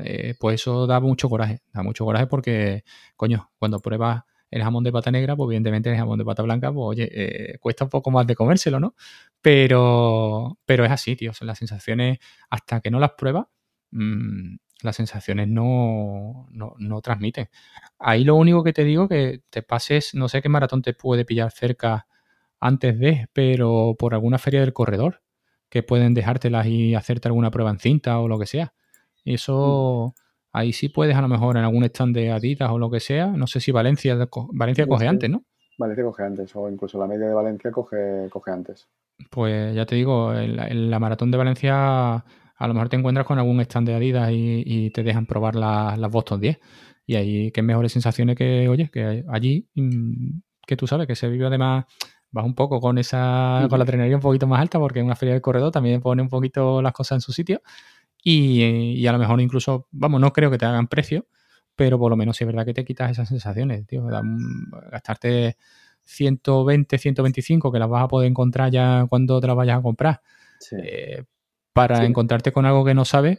eh, pues eso da mucho coraje. Da mucho coraje porque, coño, cuando pruebas el jamón de pata negra, pues evidentemente el jamón de pata blanca, pues oye, eh, cuesta un poco más de comérselo, ¿no? Pero, pero es así, tío. las sensaciones, hasta que no las pruebas, mmm, las sensaciones no, no, no, transmiten. Ahí lo único que te digo que te pases, no sé qué maratón te puede pillar cerca antes de, pero por alguna feria del corredor, que pueden dejártelas y hacerte alguna prueba en cinta o lo que sea. Eso, mm. ahí sí puedes a lo mejor en algún stand de Adidas o lo que sea. No sé si Valencia, Valencia coge antes, ¿no? Valencia coge antes, o incluso la media de Valencia coge, coge antes. Pues ya te digo, en la, maratón de Valencia a lo mejor te encuentras con algún stand de Adidas y, te dejan probar las Boston 10. Y ahí qué mejores sensaciones que, oye, que allí, mm, que tú sabes, que se vive además vas un poco con esa con la trenería un poquito más alta porque en una feria del corredor también pone un poquito las cosas en su sitio y, a lo mejor incluso, vamos, no creo que te hagan precio, pero por lo menos si es verdad que te quitas esas sensaciones, tío, gastarte 120, 125 que las vas a poder encontrar ya cuando te las vayas a comprar eh, para encontrarte con algo que no sabes.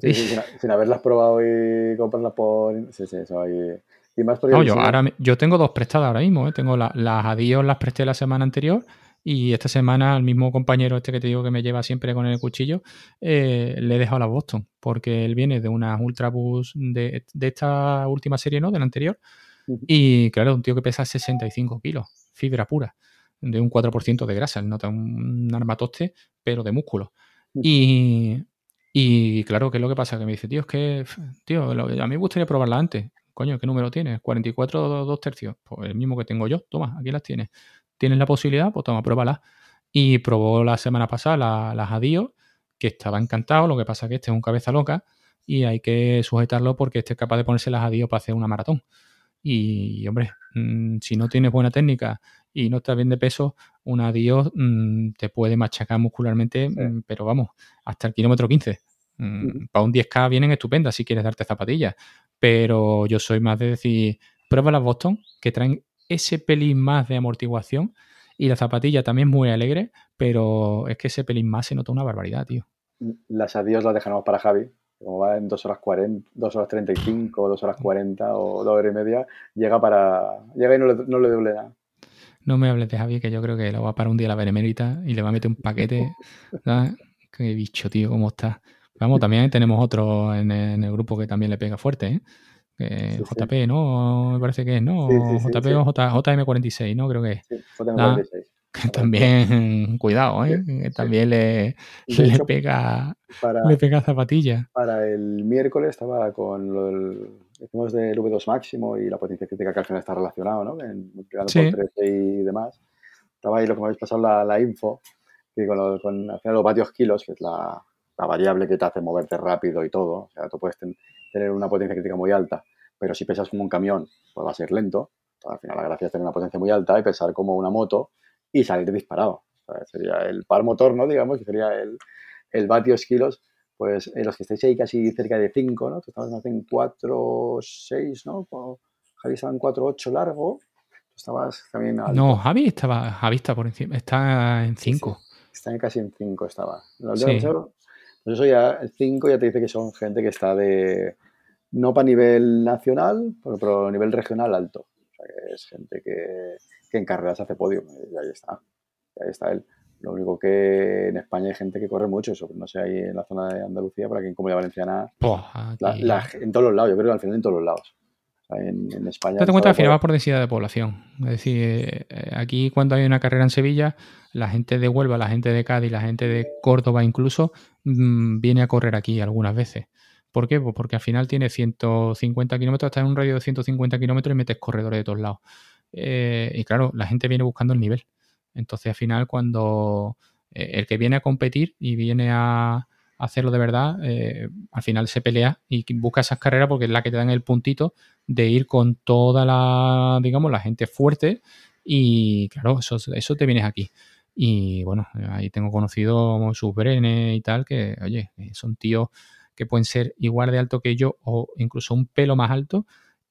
sin, haberlas probado y comprarlas por... Sí, sí, eso ahí yo, ahora, yo tengo dos prestadas ahora mismo. ¿eh? Tengo las adiós, las presté la semana anterior y esta semana al mismo compañero este que te digo que me lleva siempre con el cuchillo, eh, le he dejado la Boston, porque él viene de una Ultrabus de, de esta última serie, ¿no? De la anterior. Y claro, un tío que pesa 65 kilos, fibra pura, de un 4% de grasa, él nota un, armatoste, pero de músculo. Y, y claro, ¿qué es lo que pasa? Que me dice, tío, es que, tío, a mí me gustaría probarla antes. Coño, ¿qué número tienes? 44 dos tercios. Pues el mismo que tengo yo. Toma, aquí las tienes. ¿Tienes la posibilidad? Pues toma, pruébalas. Y probó la semana pasada las Adios, que estaba encantado. Lo que pasa es que este es un cabeza loca y hay que sujetarlo porque este es capaz de ponerse las Adios para hacer una maratón. Y, hombre, mm, si no tienes buena técnica y no estás bien de peso, un adiós mm, te puede machacar muscularmente, mm, pero vamos, hasta el kilómetro 15. Para un 10K vienen estupendas si quieres darte zapatillas, pero yo soy más de decir, prueba las Boston, que traen ese pelín más de amortiguación y la zapatilla también muy alegre, pero es que ese pelín más se nota una barbaridad, tío. Las adiós las dejamos para Javi, como va en 2 horas 40, 2 horas 35, 2 horas 40 o 2 horas y media, llega para llega y no le, no le doble nada. No me hables de Javi, que yo creo que lo va a parar un día la benemérita y le va a meter un paquete. (laughs) Qué bicho, tío, cómo está. Vamos, también tenemos otro en, el grupo que también le pega fuerte, ¿eh? JP, ¿no? Me parece que es, ¿no? JP o JM46, ¿no? Creo que es. JM46. (laughs) también, (laughs) cuidado, ¿eh? también le, le, pega, le pega zapatilla. Para el miércoles estaba con lo del, del V2 máximo y la potencia crítica que al final está relacionado, ¿no? En, multiplicando por 13 y demás. Estaba ahí lo que me habéis pasado la, la info, que con, con al final los vatios kilos, que es la, la variable que te hace moverte rápido y todo. O sea, tú puedes tener una potencia crítica muy alta, pero si pesas como un camión, pues va a ser lento. al final la gracia es tener una potencia muy alta y pesar como una moto y salir disparado. sería el par motor, ¿no? Digamos, que sería el, el vatios kilos. Pues en los que estáis ahí casi cerca de 5, ¿no? Tú estabas en 4, 6, ¿no? Javi estaba en 4, 8 largo. Tú estabas también alto. No, Javi estaba, Javi está por encima, está en 5. Está en casi en 5 estaba. Sí. Pues eso ya, el 5 ya te dice que son gente que está de, no para nivel nacional, pero, a nivel regional alto. O sea, que es gente que, en carreras hace podio. Y ahí está. ahí está él. Lo único que en España hay gente que corre mucho, eso no sé, ahí en la zona de Andalucía, para quien como la Valenciana, en todos los lados, yo creo que al final en todos los lados. En, España. Te cuenta al final va por densidad de población. Es decir, eh, aquí cuando hay una carrera en Sevilla, la gente de Huelva, la gente de Cádiz, la gente de Córdoba incluso, mm, viene a correr aquí algunas veces. ¿Por qué? Pues porque al final tiene 150 kilómetros, está en un radio de 150 kilómetros y metes corredores de todos lados. Eh, y claro, la gente viene buscando el nivel. Entonces, al final, cuando eh, el que viene a competir y viene a, hacerlo de verdad, eh, al final se pelea y busca esas carreras porque es la que te dan el puntito de ir con toda la, digamos, la gente fuerte y claro, eso, eso te vienes aquí. Y bueno, ahí tengo conocido sus brenes y tal, que oye, son tíos que pueden ser igual de alto que yo o incluso un pelo más alto.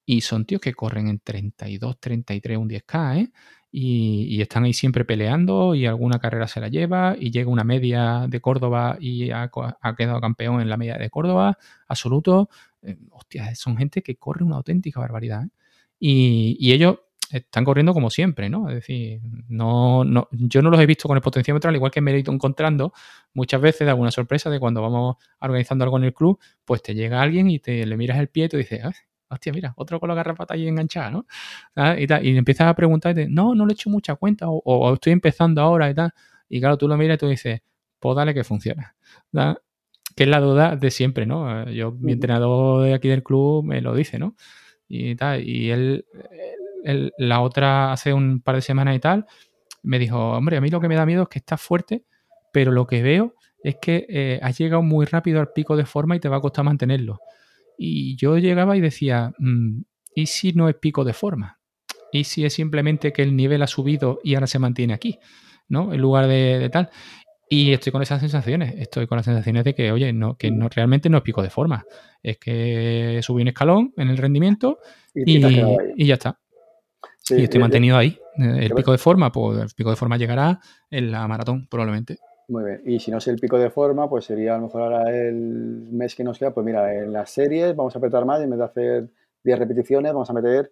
Y son tíos que corren en 32, 33, un 10K, ¿eh? Y, están ahí siempre peleando y alguna carrera se la lleva y llega una media de Córdoba y ha, quedado campeón en la media de Córdoba, absoluto. Eh, hostia, son gente que corre una auténtica barbaridad. ¿eh? Y, y, ellos están corriendo como siempre, ¿no? Es decir, no, no, yo no los he visto con el potenciómetro, al igual que me he ido encontrando muchas veces de alguna sorpresa de cuando vamos organizando algo en el club, pues te llega alguien y te le miras el pie y te dices, ah, hostia, mira, otro con la garrapata ahí enganchada, ¿no? Y, tal, y empiezas a preguntarte, no, no le he hecho mucha cuenta o, estoy empezando ahora y tal. Y claro, tú lo miras y tú dices, pues dale que funciona. Que es la duda de siempre, ¿no? Yo, mi entrenador de aquí del club me lo dice, ¿no? Y tal, y él, la otra hace un par de semanas y tal, me dijo, hombre, a mí lo que me da miedo es que estás fuerte, pero lo que veo es que eh, has llegado muy rápido al pico de forma y te va a costar mantenerlo. Y yo llegaba y decía, mm, ¿y si no es pico de forma? ¿Y si es simplemente que el nivel ha subido y ahora se mantiene aquí? ¿No? En lugar de, tal. Y estoy con esas sensaciones. Estoy con las sensaciones de que, oye, no, que no, realmente no es pico de forma. Es que subí un escalón en el rendimiento y ya está y estoy mantenido ahí. El pico de forma, pues el pico de forma llegará en la maratón, probablemente. Muy bien. Y si no es el pico de forma, pues sería a lo mejor ahora el mes que nos queda, pues mira, en las series vamos a apretar más y en vez de hacer 10 repeticiones, vamos a meter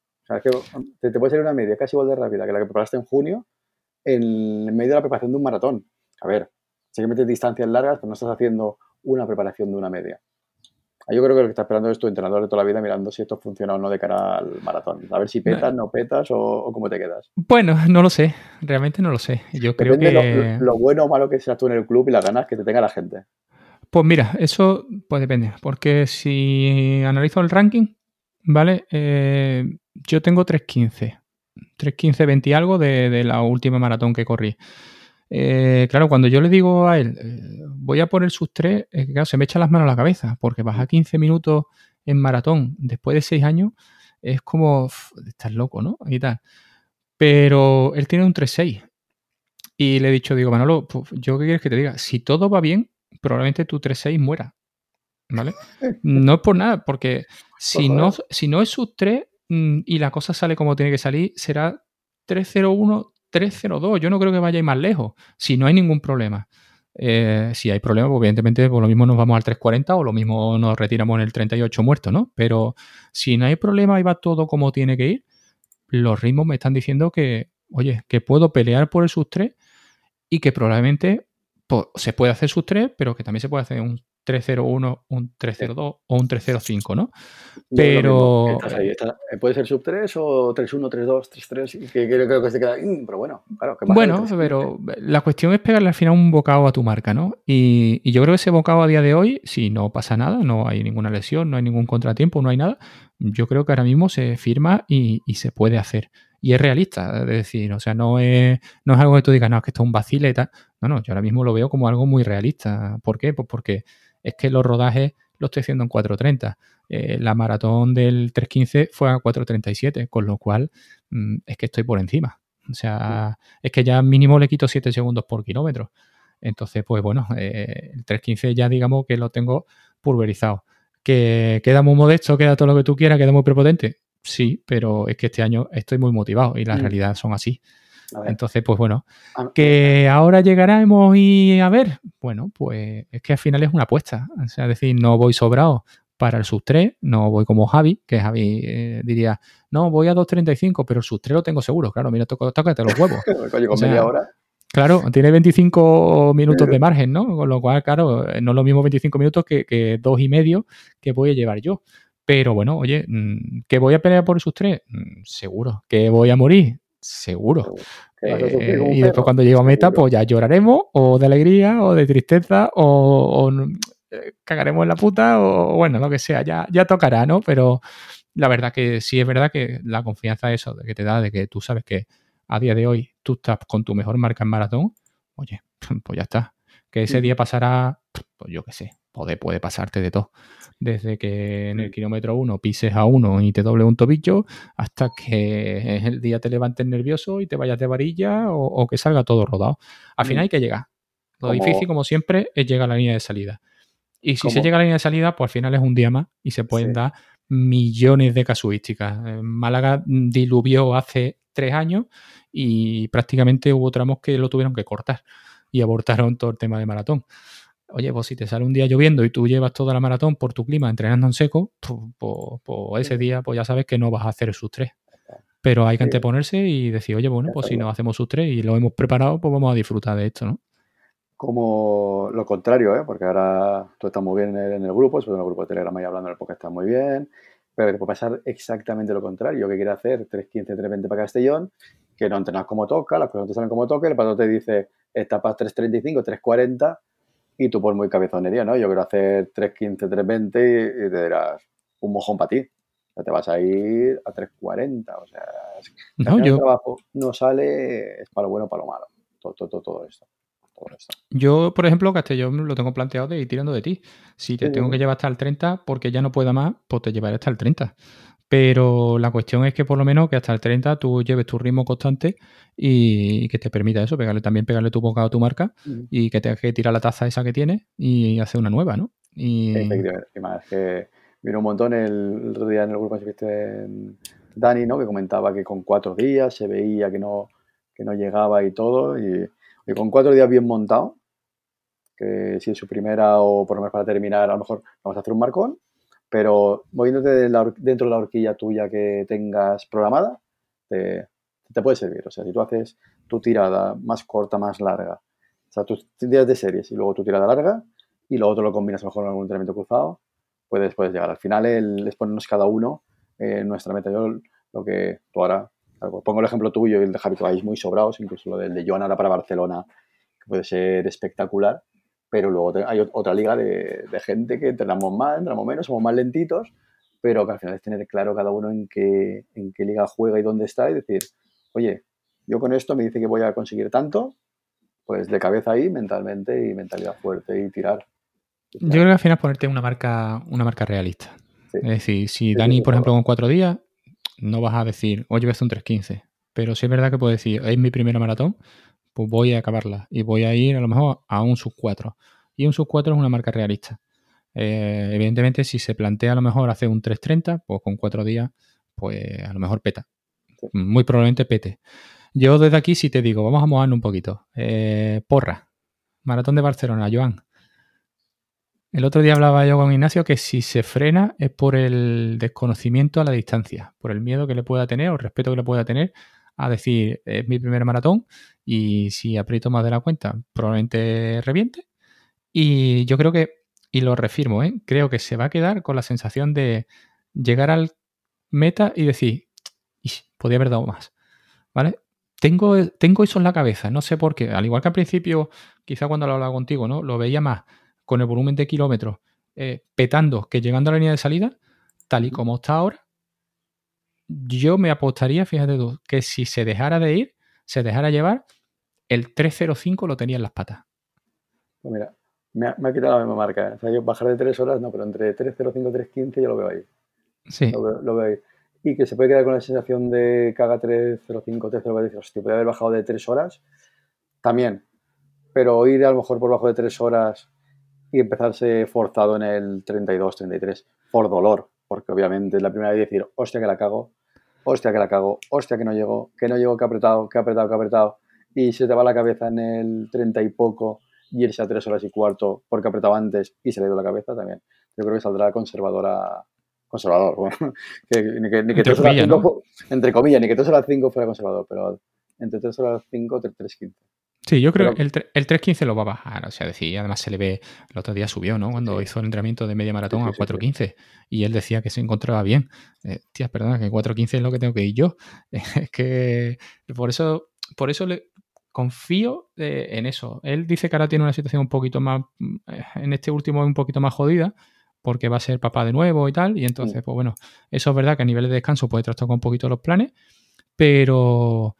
O sea, que te, puede salir una media casi igual de rápida que la que preparaste en junio en medio de la preparación de un maratón. A ver, si que metes distancias largas, pero no estás haciendo una preparación de una media. Yo creo que lo que está esperando es tu entrenador de toda la vida mirando si esto funciona o no de cara al maratón. A ver si petas, no petas o, cómo te quedas. Bueno, no lo sé. Realmente no lo sé. Yo creo que... Lo, bueno o malo que seas tú en el club y las ganas que te tenga la gente. Pues mira, eso pues depende. Porque si analizo el ranking, ¿vale? Eh, yo tengo 3.15. 3.15, 20 y algo de, de la última maratón que corrí. Eh, claro, cuando yo le digo a él, eh, voy a por el sub 3, claro, se me echan las manos a la cabeza, porque bajar 15 minutos en maratón después de 6 años es como, estás loco, ¿no? Y tal. Pero él tiene un 3.6. Y le he dicho, digo, Manolo, pues, ¿yo qué quieres que te diga? Si todo va bien, probablemente tu 3.6 muera. ¿Vale? (laughs) No es por nada, porque si no, si no es sub 3 mm, y la cosa sale como tiene que salir, será 301, 302. Yo no creo que ir más lejos, si no hay ningún problema. Eh, si hay problema, pues evidentemente por lo mismo nos vamos al 340 o lo mismo nos retiramos en el 38 muerto, ¿no? Pero si no hay problema y va todo como tiene que ir, los ritmos me están diciendo que, oye, que puedo pelear por el sub 3 y que probablemente pues, se puede hacer sub 3, pero que también se puede hacer un 301, un 302 o un 305, ¿no? Pero. Eh, puede ser sub 3 o 31, 32, 33, que creo que se queda. Mm, pero bueno, claro. Que bueno, pero la cuestión es pegarle al final un bocado a tu marca, ¿no? Y, yo creo que ese bocado a día de hoy, si no pasa nada, no hay ninguna lesión, no hay ningún contratiempo, no hay nada, yo creo que ahora mismo se firma y, se puede hacer. Y es realista, es decir, o sea, no es, no es algo que tú digas, no, es que esto es un vacile y tal. No, no, yo ahora mismo lo veo como algo muy realista. ¿Por qué? Pues porque es que los rodajes los estoy haciendo en 4.30. Eh, la maratón del 3.15 fue a 4.37, con lo cual mm, es que estoy por encima. O sea, es que ya mínimo le quito 7 segundos por kilómetro. Entonces, pues bueno, eh, el 3.15 ya digamos que lo tengo pulverizado. Que queda muy modesto, queda todo lo que tú quieras, queda muy prepotente. Sí, pero es que este año estoy muy motivado y las mm. realidades son así. Entonces, pues bueno, que ahora llegaremos y a ver, bueno, pues es que al final es una apuesta. O sea, es decir, no voy sobrado para el sub 3, no voy como Javi, que Javi eh, diría, no, voy a 2.35, pero el sub 3 lo tengo seguro. Claro, mira, tócate los huevos. (laughs) con media hora. Claro, tiene 25 minutos de margen, ¿no? Con lo cual, claro, no es lo mismo 25 minutos que, que dos y medio que voy a llevar yo. Pero bueno, oye, mm, ¿que voy a pelear por esos tres? Mm, seguro. ¿Que voy a morir? Seguro. Eh, y después cuando llego a meta, pues ya lloraremos, o de alegría, o de tristeza, o, eh, cagaremos en la puta, o bueno, lo que sea, ya, ya tocará, ¿no? Pero la verdad que sí es verdad que la confianza eso de que te da, de que tú sabes que a día de hoy tú estás con tu mejor marca en maratón, oye, (laughs) pues ya está. Que ese día pasará, pues yo qué sé, puede, puede pasarte de todo. Desde que en el kilómetro uno pises a uno y te doble un tobillo, hasta que el día te levantes nervioso y te vayas de varilla o, que salga todo rodado. Al final hay que llegar. Lo difícil, como siempre, es llegar a la línea de salida. Y si se llega a la línea de salida, pues al final es un día más y se pueden dar millones de casuísticas. Málaga diluvió hace tres años y prácticamente hubo tramos que lo tuvieron que cortar y abortaron todo el tema de maratón. Oye, pues si te sale un día lloviendo y tú llevas toda la maratón por tu clima entrenando en seco, pues, pues, ese día pues ya sabes que no vas a hacer sus tres. Pero hay que anteponerse y decir, oye, bueno, pues si no hacemos sus tres y lo hemos preparado, pues vamos a disfrutar de esto, ¿no? Como lo contrario, ¿eh? porque ahora tú estás muy bien en el, grupo, sobre en el grupo de Telegram ahí hablando en el podcast está muy bien, pero te puede pasar exactamente lo contrario. Yo que quiero hacer 3.15, 3.20 para Castellón, que no entrenas como toca, las cosas no te salen como toca, el patrón te dice etapas 3.35, 3.40 y tú por muy cabezonería, ¿no? Yo quiero hacer 3.15, 3.20 y, te dirás un mojón para ti. Ya te vas a ir a 3.40, o sea, no, yo... el trabajo no sale, es para lo bueno o para lo malo, todo, todo, todo esto. Yo, por ejemplo, Castellón lo tengo planteado de ir tirando de ti. Si te tengo que llevar hasta el 30 porque ya no pueda más, pues te llevaré hasta el 30. Pero la cuestión es que por lo menos que hasta el 30 tú lleves tu ritmo constante y que te permita eso, pegarle también pegarle tu boca a tu marca y que tengas que tirar la taza esa que tienes y hacer una nueva, ¿no? Y... Efectivamente, más que vino un montón el, otro día en el grupo que viste Dani, ¿no? Que comentaba que con cuatro días se veía que no, que no llegaba y todo y y con cuatro días bien montado, que si es su primera o por lo menos para terminar, a lo mejor vamos a hacer un marcón, pero moviéndote dentro de la horquilla tuya que tengas programada, te, puede servir. O sea, si tú haces tu tirada más corta, más larga, o sea, tus días de series y luego tu tirada larga, y luego otro lo combinas mejor con algún entrenamiento cruzado, puedes, llegar. Al final el, cada uno en nuestra meta. Yo lo que tú ahora Pongo el ejemplo tuyo y el de Javi, que muy sobrados, incluso lo del de Joan ahora para Barcelona, que puede ser espectacular, pero luego hay otra liga de, gente que entrenamos más, entrenamos menos, somos más lentitos, pero que al final es tener claro cada uno en qué, en qué liga juega y dónde está y decir, oye, yo con esto me dice que voy a conseguir tanto, pues de cabeza ahí, mentalmente y mentalidad fuerte y tirar. Yo creo que al final ponerte una marca, una marca realista. Es decir, si Dani, por ejemplo, con cuatro días, no vas a decir, oye, voy a hacer un 3.15. Pero sí es verdad que puedo decir, es mi primera maratón, pues voy a acabarla y voy a ir a lo mejor a un sub 4. Y un sub 4 es una marca realista. Eh, evidentemente, si se plantea a lo mejor hacer un 3.30, pues con cuatro días, pues a lo mejor peta. Muy probablemente pete. Yo desde aquí sí te digo, vamos a mojarnos un poquito. Eh, porra, Maratón de Barcelona, Joan. El otro día hablaba yo con Ignacio que si se frena es por el desconocimiento a la distancia, por el miedo que le pueda tener o el respeto que le pueda tener a decir, es mi primer maratón y si aprieto más de la cuenta, probablemente reviente. Y yo creo que, y lo refirmo, ¿eh? creo que se va a quedar con la sensación de llegar al meta y decir, podría haber dado más. ¿Vale? Tengo, tengo eso en la cabeza, no sé por qué. Al igual que al principio, quizá cuando lo hablaba contigo, ¿no? Lo veía más con el volumen de kilómetros eh, petando que llegando a la línea de salida, tal y como está ahora, yo me apostaría, fíjate tú, que si se dejara de ir, se dejara llevar, el 305 lo tenía en las patas. Pues mira, me ha, quitado la misma marca. ¿eh? O sea, yo bajar de 3 horas, no, pero entre 305 y 315 yo lo veo ahí. Sí. Lo veo, ahí. Y que se puede quedar con la sensación de haga 305, 305, hostia, puede haber bajado de 3 horas, también. Pero ir a lo mejor por bajo de 3 horas y empezarse forzado en el 32, 33, por dolor, porque obviamente es la primera vez decir, hostia que la cago, hostia que la cago, hostia que no llego, que no llego, que ha apretado, que ha apretado, que ha apretado, y se te va la cabeza en el 30 y poco y irse a 3 horas y cuarto porque ha apretado antes y se le ha ido la cabeza también. yo creo que saldrá conservadora conservador. Bueno, (laughs) que, ni que, ni que entre, comillas, ¿no? entre comillas, ni que 3 horas 5 fuera conservador, pero entre 3 horas 5 y 3.15. Sí, yo creo que el, el 3.15 lo va a bajar. O sea, decía, además se le ve, el otro día subió, ¿no? Cuando hizo el entrenamiento de media maratón a 4.15 y él decía que se encontraba bien. Eh, tía, perdona, que 4.15 es lo que tengo que ir yo. (laughs) es que por eso, por eso le confío eh, en eso. Él dice que ahora tiene una situación un poquito más, eh, en este último un poquito más jodida, porque va a ser papá de nuevo y tal. Y entonces, pues bueno, eso es verdad que a nivel de descanso puede trastocar un poquito los planes, pero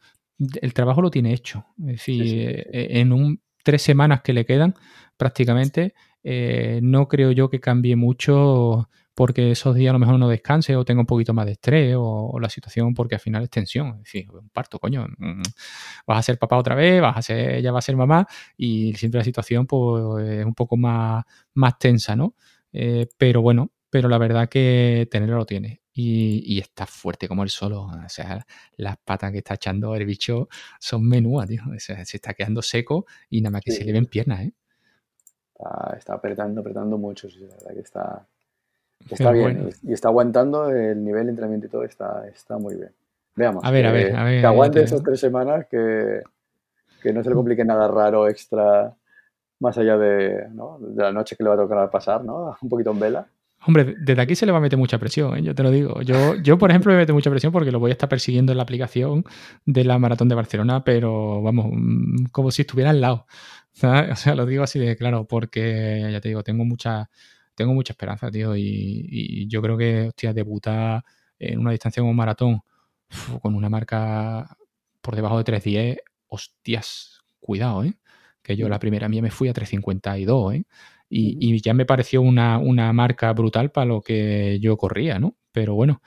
el trabajo lo tiene hecho. Es decir, eh, en un, tres semanas que le quedan, prácticamente, eh, no creo yo que cambie mucho porque esos días a lo mejor no descanse o tenga un poquito más de estrés o, la situación porque al final es tensión. Es decir, un parto, coño. Mm, vas a ser papá otra vez, vas a ser, ella va a ser mamá y siempre la situación pues, es un poco más, más tensa, ¿no? Eh, pero bueno, pero la verdad que tenerlo lo tiene. Y, está fuerte como el solo. O sea, las patas que está echando el bicho son menúas, tío. O sea, se está quedando seco y nada más que se le ven piernas, ¿eh? Está, apretando, apretando mucho, sí, la verdad que está, está bien. Y está aguantando el nivel de entrenamiento y todo, está, está muy bien. Veamos. A ver, a ver, a ver. Que aguante esas tres semanas, que, que no se le complique nada raro, extra, más allá de, ¿no? de la noche que le va a tocar pasar, ¿no? (laughs) Un poquito en vela. Hombre, desde aquí se le va a meter mucha presión, ¿eh? yo te lo digo. Yo, yo, por ejemplo, me meto mucha presión porque lo voy a estar persiguiendo en la aplicación de la Maratón de Barcelona, pero vamos, mm, como si estuviera al lado. O sea, lo digo así de claro, porque ya te digo, tengo mucha, tengo mucha esperanza, tío, y, yo creo que, hostia, debutar en una distancia como maratón con una marca por debajo de 3.10, hostias, cuidado, ¿eh? Que yo la primera mía me fui a 3.52, ¿eh? Y, ya me pareció una, marca brutal para lo que yo corría, ¿no? Pero bueno,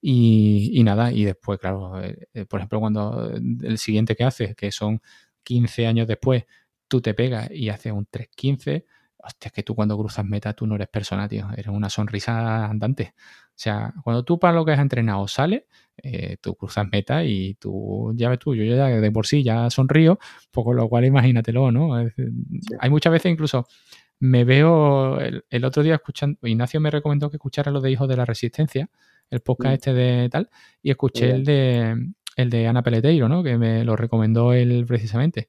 y, nada, y después, claro, eh, eh, por ejemplo, cuando el siguiente que haces, que son 15 años después, tú te pegas y haces un 3.15, hostia, es que tú cuando cruzas meta, tú no eres persona, tío, eres una sonrisa andante. O sea, cuando tú para lo que has entrenado sales, eh, tú cruzas meta y tú, ya ves tú, yo ya de por sí ya sonrío, pues con lo cual imagínatelo, ¿no? Hay muchas veces incluso me veo el, otro día escuchando, Ignacio me recomendó que escuchara lo de Hijos de la Resistencia, el podcast mm. este de tal, y escuché el de el de Ana Peleteiro, ¿no? Que me lo recomendó él precisamente.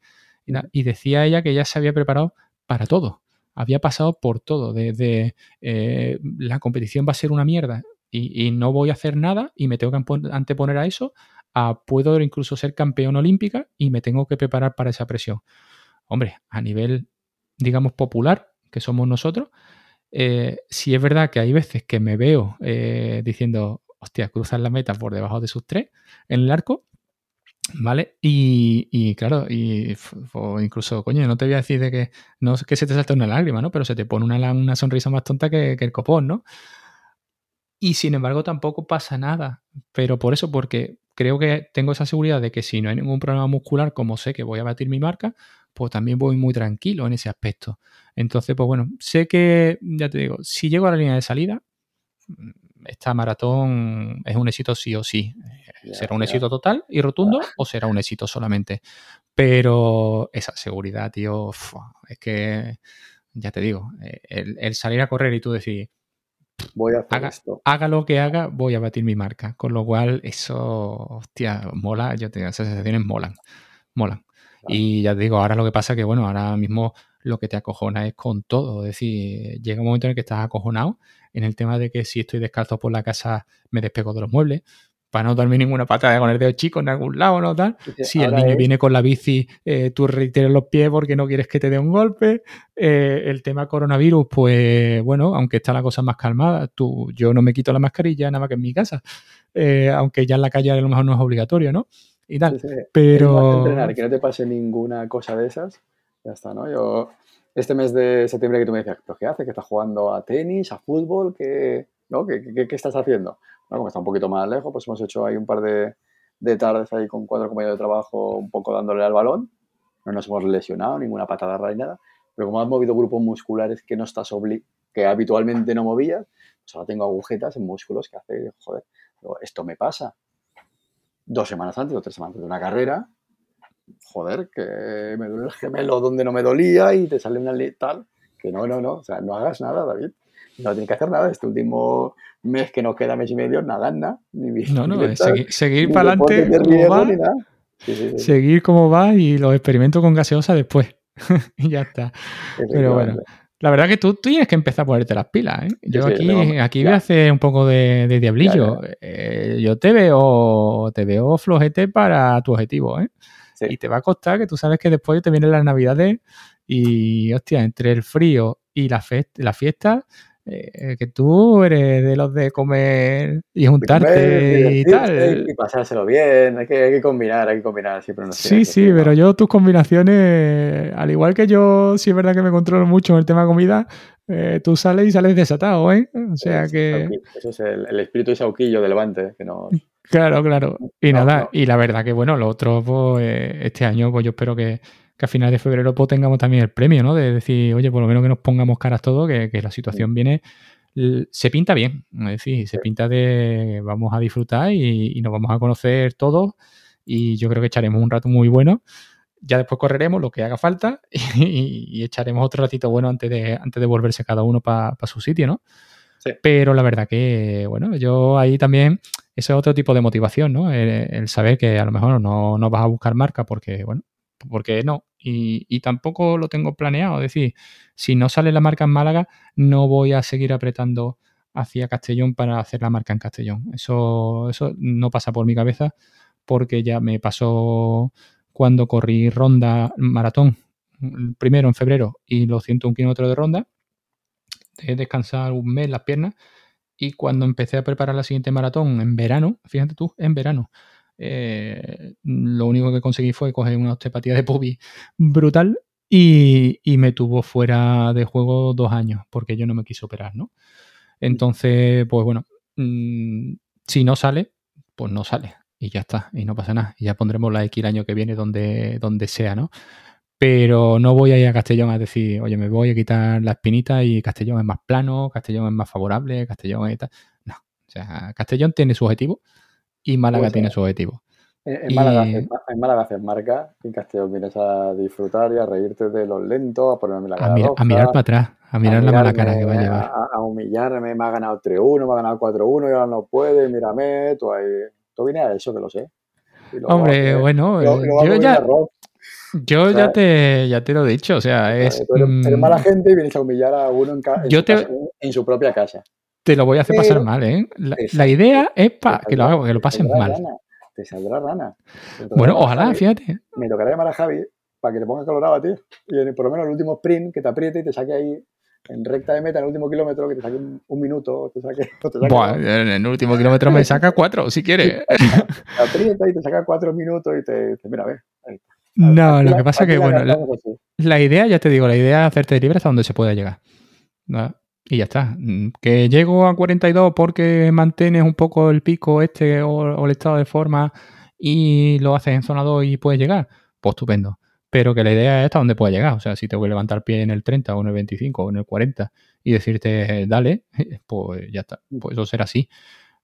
Y, decía ella que ya se había preparado para todo. Había pasado por todo. Desde eh, la competición va a ser una mierda y, y, no voy a hacer nada y me tengo que anteponer a eso, a puedo incluso ser campeón olímpica y me tengo que preparar para esa presión. Hombre, a nivel, digamos, popular, que somos nosotros, eh, si es verdad que hay veces que me veo eh, diciendo, hostia, cruzar la meta por debajo de sus tres en el arco, ¿vale? Y, claro, y incluso, coño, no te voy a decir de que no que se te salta una lágrima, ¿no? Pero se te pone una, una sonrisa más tonta que, que el copón, ¿no? Y sin embargo tampoco pasa nada. Pero por eso, porque creo que tengo esa seguridad de que si no hay ningún problema muscular, como sé que voy a batir mi marca, pues también voy muy tranquilo en ese aspecto. Entonces, pues bueno, sé que, ya te digo, si llego a la línea de salida, mm, esta maratón es un éxito sí o sí. ¿Será un éxito total y rotundo o será un éxito solamente? Pero esa seguridad, tío, es que, ya te digo, eh, el, salir a correr y tú decir, voy a hacer haga, esto. haga lo que haga, voy a batir mi marca. Con lo cual, eso, hostia, mola, yo te digo, esas sensaciones molan, molan. Y ya te digo, ahora lo que pasa es que, bueno, ahora mismo lo que te acojona es con todo. Es decir, llega un momento en el que estás acojonado en el tema de que si estoy descalzo por la casa me despego de los muebles, para no darme ninguna patada con el dedo chico en algún lado, ¿no? Tal. Si el niño viene con la bici, eh, tú reiteras los pies porque no quieres que te dé un golpe. Eh, el tema coronavirus, pues bueno, aunque está la cosa más calmada, tú, yo no me quito la mascarilla nada más que en mi casa, eh, aunque ya en la calle a lo mejor no es obligatorio, ¿no? Y tal. Pero. entrenar, que no te pase ninguna cosa de esas, ya está, ¿no? Yo, este mes de septiembre que tú me decías, ¿pero qué hace? ¿Que estás jugando a tenis, a fútbol? ¿Qué, ¿no? ¿Qué, qué, estás haciendo? Bueno, como está un poquito más lejos, pues hemos hecho ahí un par de, de tardes ahí con cuatro compañeros de trabajo, un poco dándole al balón. No nos hemos lesionado, ninguna patada rara ni nada. Pero como has movido grupos musculares que no estás obli que habitualmente no movías, pues ahora tengo agujetas en músculos que hace, joder, esto me pasa dos semanas antes o tres semanas antes de una carrera, joder, que me duele el gemelo donde no me dolía y te sale una tal, que no, no, no, o sea, no hagas nada, David. no tiene que hacer nada. Este último mes que nos queda, mes y medio, nada gana. no, no, es seguir, para adelante. Seguir como va y los experimentos con gaseosa después. y (laughs) ya está. Pero bueno. La verdad que tú, tienes que empezar a ponerte las pilas. ¿eh? Yo aquí, aquí voy a hacer un poco de, diablillo. Eh, yo te veo, te veo flojete para tu objetivo. ¿eh? Y te va a costar que tú sabes que después te vienen las navidades y, hostia, entre el frío y la, la fiesta, eh, que tú eres de los de comer y juntarte y, tal. Y pasárselo bien, hay que, hay que combinar, hay que combinar siempre. sí, sí, pero yo tus combinaciones, al igual que yo, sí es verdad que me controlo mucho en el tema de comida, eh, tú sales y sales desatado, ¿eh? O sea que... Eso es el, espíritu de sauquillo de Levante que nos... Claro, claro. Y nada, y la verdad que bueno, lo otro, pues, este año, pues yo espero que que a finales de febrero pues, tengamos también el premio, ¿no? De decir, oye, por lo menos que nos pongamos caras todo, que, la situación viene, se pinta bien, es decir, se pinta de vamos a disfrutar y, nos vamos a conocer todos y yo creo que echaremos un rato muy bueno. Ya después correremos lo que haga falta (laughs) y, echaremos otro ratito bueno antes de, antes de volverse cada uno para su sitio, ¿no? Sí. Pero la verdad que, bueno, yo ahí también, ese es otro tipo de motivación, ¿no? El, saber que a lo mejor no, no vas a buscar marca porque, bueno, porque no. Y, tampoco lo tengo planeado. Es decir, si no sale la marca en Málaga, no voy a seguir apretando hacia Castellón para hacer la marca en Castellón. Eso, eso no pasa por mi cabeza porque ya me pasó cuando corrí ronda maratón, primero en febrero y los 101 kilómetros de ronda, de descansar un mes las piernas y cuando empecé a preparar la siguiente maratón en verano, fíjate tú, en verano, eh, lo único que conseguí fue coger una osteopatía de pubi brutal y, me tuvo fuera de juego dos años porque yo no me quise operar, ¿no? Entonces, pues bueno, mm, si no sale, pues no sale y ya está, y no pasa nada. Y ya pondremos la X el año que viene donde, donde sea, ¿no? Pero no voy a ir a Castellón a decir, oye, me voy a quitar la espinita y Castellón es más plano, Castellón es más favorable, Castellón es tal. No, o sea, Castellón tiene su objetivo y Málaga pues, tiene su objetivo. En, Málaga, en, Málaga, haces marca, en Castellón vienes a disfrutar y a reírte de los lentos, a ponerme la cara. A, a mirar para atrás, a mirar la mala cara que va a llevar. A, humillarme, me ha ganado 3-1, me ha ganado 4-1 y ahora no puede, mírame, tú ahí. Tú vienes a eso, que lo sé. Hombre, bueno, eh, yo ya. Yo ya te, ya te lo he dicho, o sea, es... Pero, mala mm, gente y vienes a humillar a uno en, en su propia casa te lo voy a hacer pasar mal, ¿eh? La, idea es para que lo haga, que lo pasen mal. te saldrá rana. bueno, ojalá, fíjate. Me tocará llamar a Javi para que te ponga colorado a ti. Y por lo menos el último sprint que te apriete y te saque ahí en recta de meta en el último kilómetro, que te saque un, minuto, te saque, (laughs) en el último kilómetro me saca cuatro, si quieres. (laughs) Te aprieta y te saca cuatro minutos y te dice, mira, a ver. No, lo que pasa es que, bueno, la, idea, ya te digo, la idea es hacerte libre hasta donde se pueda llegar. ¿no? Y ya está. Mm, que llego a 42 porque mantienes un poco el pico este o, el estado de forma y lo haces en zona 2 y puedes llegar, pues estupendo. Pero que la idea es hasta donde pueda llegar. O sea, si te voy a levantar pie en el 30 o en el 25 o en el 40 y decirte dale, (laughs) pues ya está. Pues eso será así.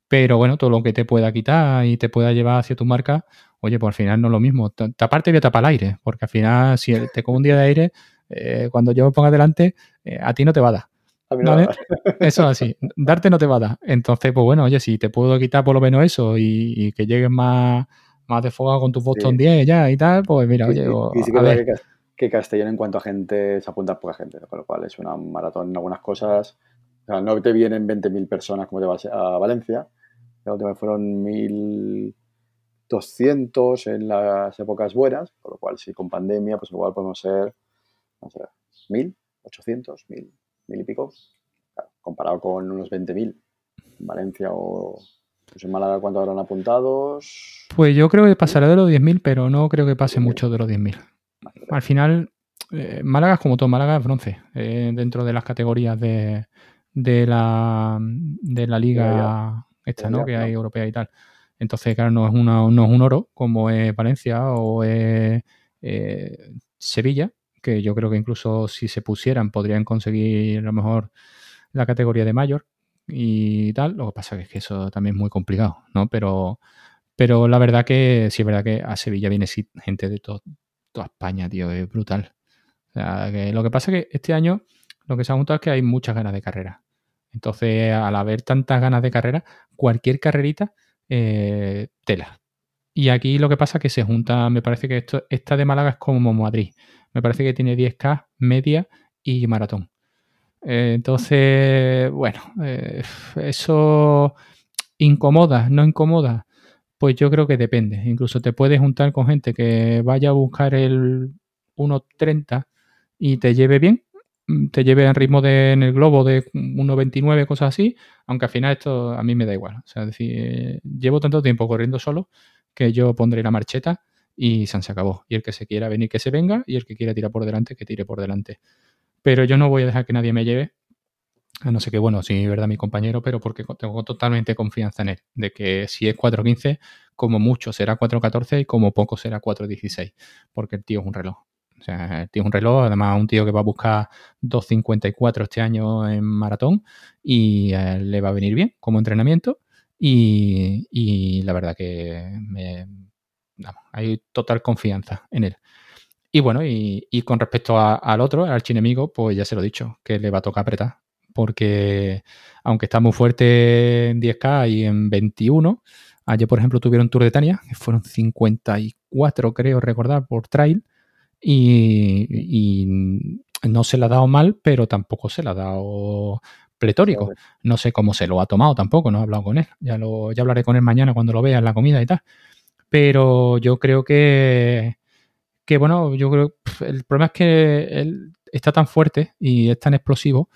Pero bueno, todo lo que te pueda quitar y te pueda llevar hacia tu marca, oye, pues al final no es lo mismo. Aparte voy a tapar el aire, porque al final, si te como un día de aire, eh, cuando yo me ponga delante, eh, a ti no te va a dar. (laughs) Eso así, darte no te va a dar. Entonces, pues bueno, oye, si te puedo quitar por lo menos eso y, que llegues más, más de fuego con tu Boston 10 ya y tal, pues mira, oye, y, sí, que, Que, Castellón en cuanto a gente se apunta poca gente, con lo cual es una maratón en algunas cosas. O sea, no te vienen 20.000 personas como te vas a Valencia, la última fueron 1.200 en las épocas buenas, con lo cual si con pandemia, pues igual podemos ser, no sé, 1.000, 800, 1.000 mil y pico, comparado con unos 20.000 en Valencia o pues en Málaga, ¿cuánto habrán apuntados? Pues yo creo que pasará de los 10.000, pero no creo que pase mucho de los 10.000. Al final, eh, Málaga es como todo, Málaga es bronce, eh, dentro de las categorías de, de, la, de la liga esta, ¿no? Que hay europea y tal. Entonces, claro, no es, una, no es un oro como es Valencia o es eh, Sevilla, que yo creo que incluso si se pusieran podrían conseguir a lo mejor la categoría de mayor y tal. Lo que pasa es que eso también es muy complicado, ¿no? Pero, pero la verdad que sí es verdad que a Sevilla viene gente de toda España, tío, es brutal. Lo que pasa es que este año lo que se ha juntado es que hay muchas ganas de carrera. Entonces, al haber tantas ganas de carrera, cualquier carrerita, eh, tela. Y aquí lo que pasa es que se junta, me parece que esto, esta de Málaga es como Madrid. Me parece que tiene 10K, media y maratón. Eh, entonces, bueno, eh, eso incomoda, no incomoda. Pues yo creo que depende. Incluso te puedes juntar con gente que vaya a buscar el 1.30 y te lleve bien, mm, te lleve al ritmo de, en el globo de 1.29, cosas así, aunque al final esto a mí me da igual. O sea, decir, llevo tanto tiempo corriendo solo que yo pondré la marcheta y se acabó. Y el que se quiera venir, que se venga, y el que quiera tirar por delante, que tire por delante. Pero yo no voy a dejar que nadie me lleve, a no sé qué, bueno, sí, verdad, mi compañero, pero porque tengo totalmente confianza en él, de que si es 4.15, como mucho será 4.14 y como poco será 4.16, porque el tío es un reloj. O sea, el tío es un reloj, además un tío que va a buscar 2.54 este año en maratón y le va a venir bien como entrenamiento y, la verdad que me, hay total confianza en él. Y bueno, y, con respecto al otro, al archienemigo, pues ya se lo he dicho, que le va a tocar apretar. Porque aunque está muy fuerte en 10K y en 21, ayer por ejemplo tuvieron Tour de Tania, que fueron 54 creo recordar por trail, y, no se le ha dado mal, pero tampoco se le ha dado pletórico. No sé cómo se lo ha tomado tampoco, no he hablado con él. Ya, lo, ya hablaré con él mañana cuando lo vea en la comida y tal. Pero yo creo que, que bueno, yo creo el problema es que él está tan fuerte y es tan explosivo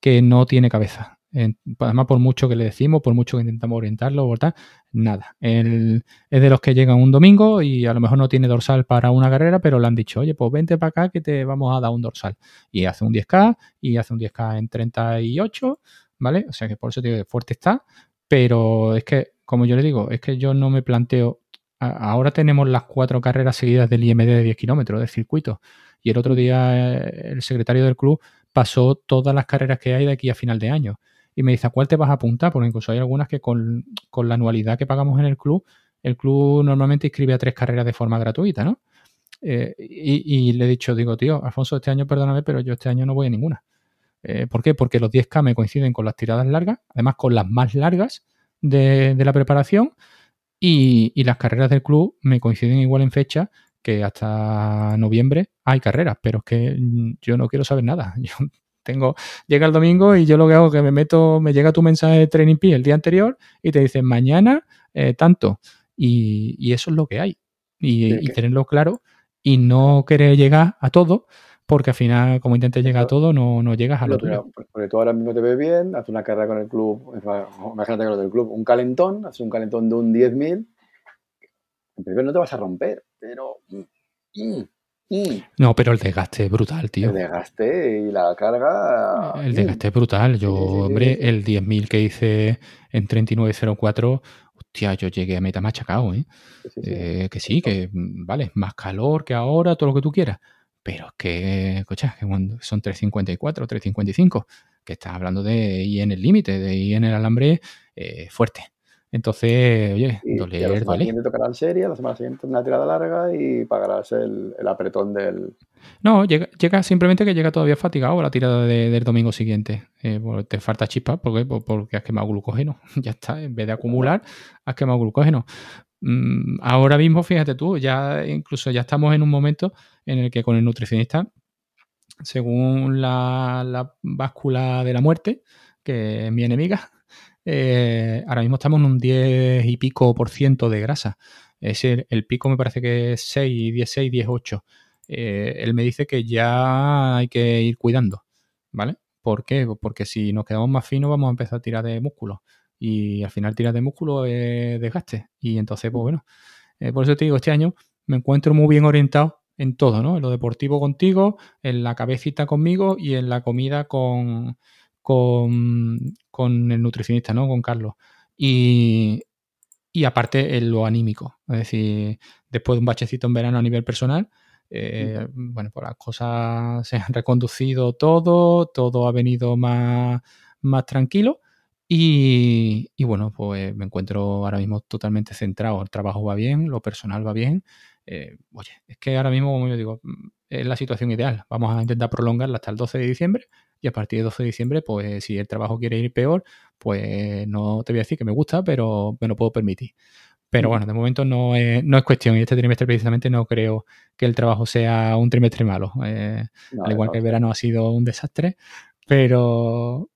que no tiene cabeza. Además, por mucho que le decimos, por mucho que intentamos orientarlo, tal, nada. Él es de los que llegan un domingo y a lo mejor no tiene dorsal para una carrera, pero le han dicho, oye, pues vente para acá que te vamos a dar un dorsal. Y hace un 10K y hace un 10K en 38, ¿vale? O sea que por eso digo que fuerte está, pero es que, como yo le digo, es que yo no me planteo. Ahora tenemos las cuatro carreras seguidas del IMD de 10 kilómetros del circuito. Y el otro día eh, el secretario del club pasó todas las carreras que hay de aquí a final de año y me dice, ¿a cuál te vas a apuntar? Porque incluso hay algunas que con, la anualidad que pagamos en el club, el club normalmente inscribe a tres carreras de forma gratuita, ¿no? Eh, y, le he dicho, digo, tío, Alfonso, este año perdóname, pero yo este año no voy a ninguna. Eh, ¿Por qué? Porque los 10K me coinciden con las tiradas largas, además con las más largas de, la preparación, y, y, las carreras del club me coinciden igual en fecha que hasta noviembre hay carreras, pero es que yo no quiero saber nada. (laughs) Yo tengo, llega el domingo y yo lo que hago es que me meto, me llega tu mensaje de Training P el día anterior y te dicen mañana eh, tanto. Y, eso es lo que hay. Y, tenerlo claro y no querer llegar a todo, porque al final, como intentes llegar a todo, no, no llegas a lo tuyo. Porque tú ahora mismo te ves bien, haces una carrera con el club, imagínate con lo del club, un calentón, haces un calentón de un 10.000, en principio no te vas a romper, pero... Mm, mm, no, pero el desgaste es brutal, tío. El desgaste y la carga. El desgaste es brutal. Yo, hombre, el 10.000 que hice en 39.04, hostia, yo llegué a meta machacado, ¿eh? eh que sí, que mm, vale, más calor que ahora, todo lo que tú quieras. Pero es que, cocha, que son 3.54, 3.55, que estás hablando de ir en el límite, de ir en el alambre eh, fuerte. Entonces, oye, doler, y la semana siguiente tocará serie, la semana siguiente una tirada larga y pagarás el, apretón del... No, llega, llega, simplemente que llega todavía fatigado la tirada del domingo siguiente. Eh, te falta chispa porque, porque has quemado glucógeno. (laughs) ya está, en vez de acumular, has quemado glucógeno. Mm, ahora mismo, fíjate tú, ya incluso ya estamos en un momento en el que con el nutricionista, según la, la báscula de la muerte, que es mi enemiga, (laughs) eh, ahora mismo estamos en un 10 y pico por ciento de grasa. Es el, pico me parece que es 6, 16, 18. él me dice que ya hay que ir cuidando, ¿vale? ¿Por qué? Porque si nos quedamos más finos vamos a empezar a tirar de músculo. Y al final tirar de músculo es desgaste. Y entonces, pues bueno, eh, por eso te digo, este año me encuentro muy bien orientado en todo, ¿no? En lo deportivo contigo, en la cabecita conmigo y en la comida con, con, el nutricionista, ¿no? Con Carlos. Y, aparte en lo anímico. Es decir, después de un bachecito en verano a nivel personal, eh, bueno, pues las cosas se han reconducido todo, todo ha venido más, más tranquilo. Y, bueno, pues me encuentro ahora mismo totalmente centrado. El trabajo va bien, lo personal va bien. Eh, oye, es que ahora mismo, como yo digo, es la situación ideal. Vamos a intentar prolongarla hasta el 12 de diciembre y a partir de 12 de diciembre, pues si el trabajo quiere ir peor, pues no te voy a decir que me gusta, pero me lo puedo permitir. Pero mm. bueno, de momento no es, no es cuestión. Y este trimestre precisamente no creo que el trabajo sea un trimestre malo. Eh, al igual que el verano ha sido un desastre, pero,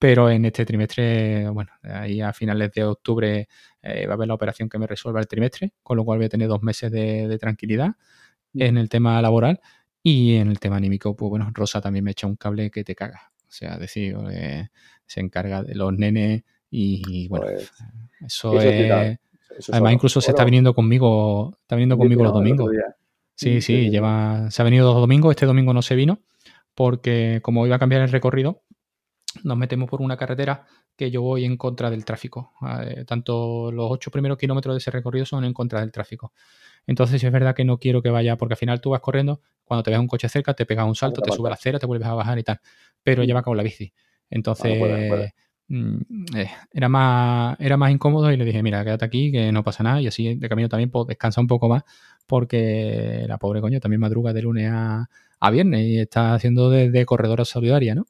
pero en este trimestre, bueno, ahí a finales de octubre eh, va a haber la operación que me resuelva el trimestre, con lo cual voy a tener dos meses de, tranquilidad mm. en el tema laboral y en el tema anímico, pues bueno, Rosa también me echa un cable que te caga. O sea, decir, eh, se encarga de los nenes y, bueno, pues, eso, es... Además, incluso se está viniendo conmigo, está viniendo conmigo los domingos. Sí, sí, lleva, se ha venido dos domingos, este domingo no se vino, porque como iba a cambiar el recorrido, nos metemos por una carretera que yo voy en contra del tráfico. Tanto los ocho primeros kilómetros de ese recorrido son en contra del tráfico. Entonces, es verdad que no quiero que vaya, porque al final tú vas corriendo, cuando te ves un coche cerca, te pegas un salto, te sube la acera, te vuelves a bajar y tal. Pero lleva con la bici. Entonces, Mm, eh, era, más, era más incómodo y le dije, mira, quédate aquí, que no pasa nada. Y así de camino también pues, descansa un poco más porque la pobre coño también madruga de lunes a, a viernes y está haciendo de corredora solidaria, ¿no?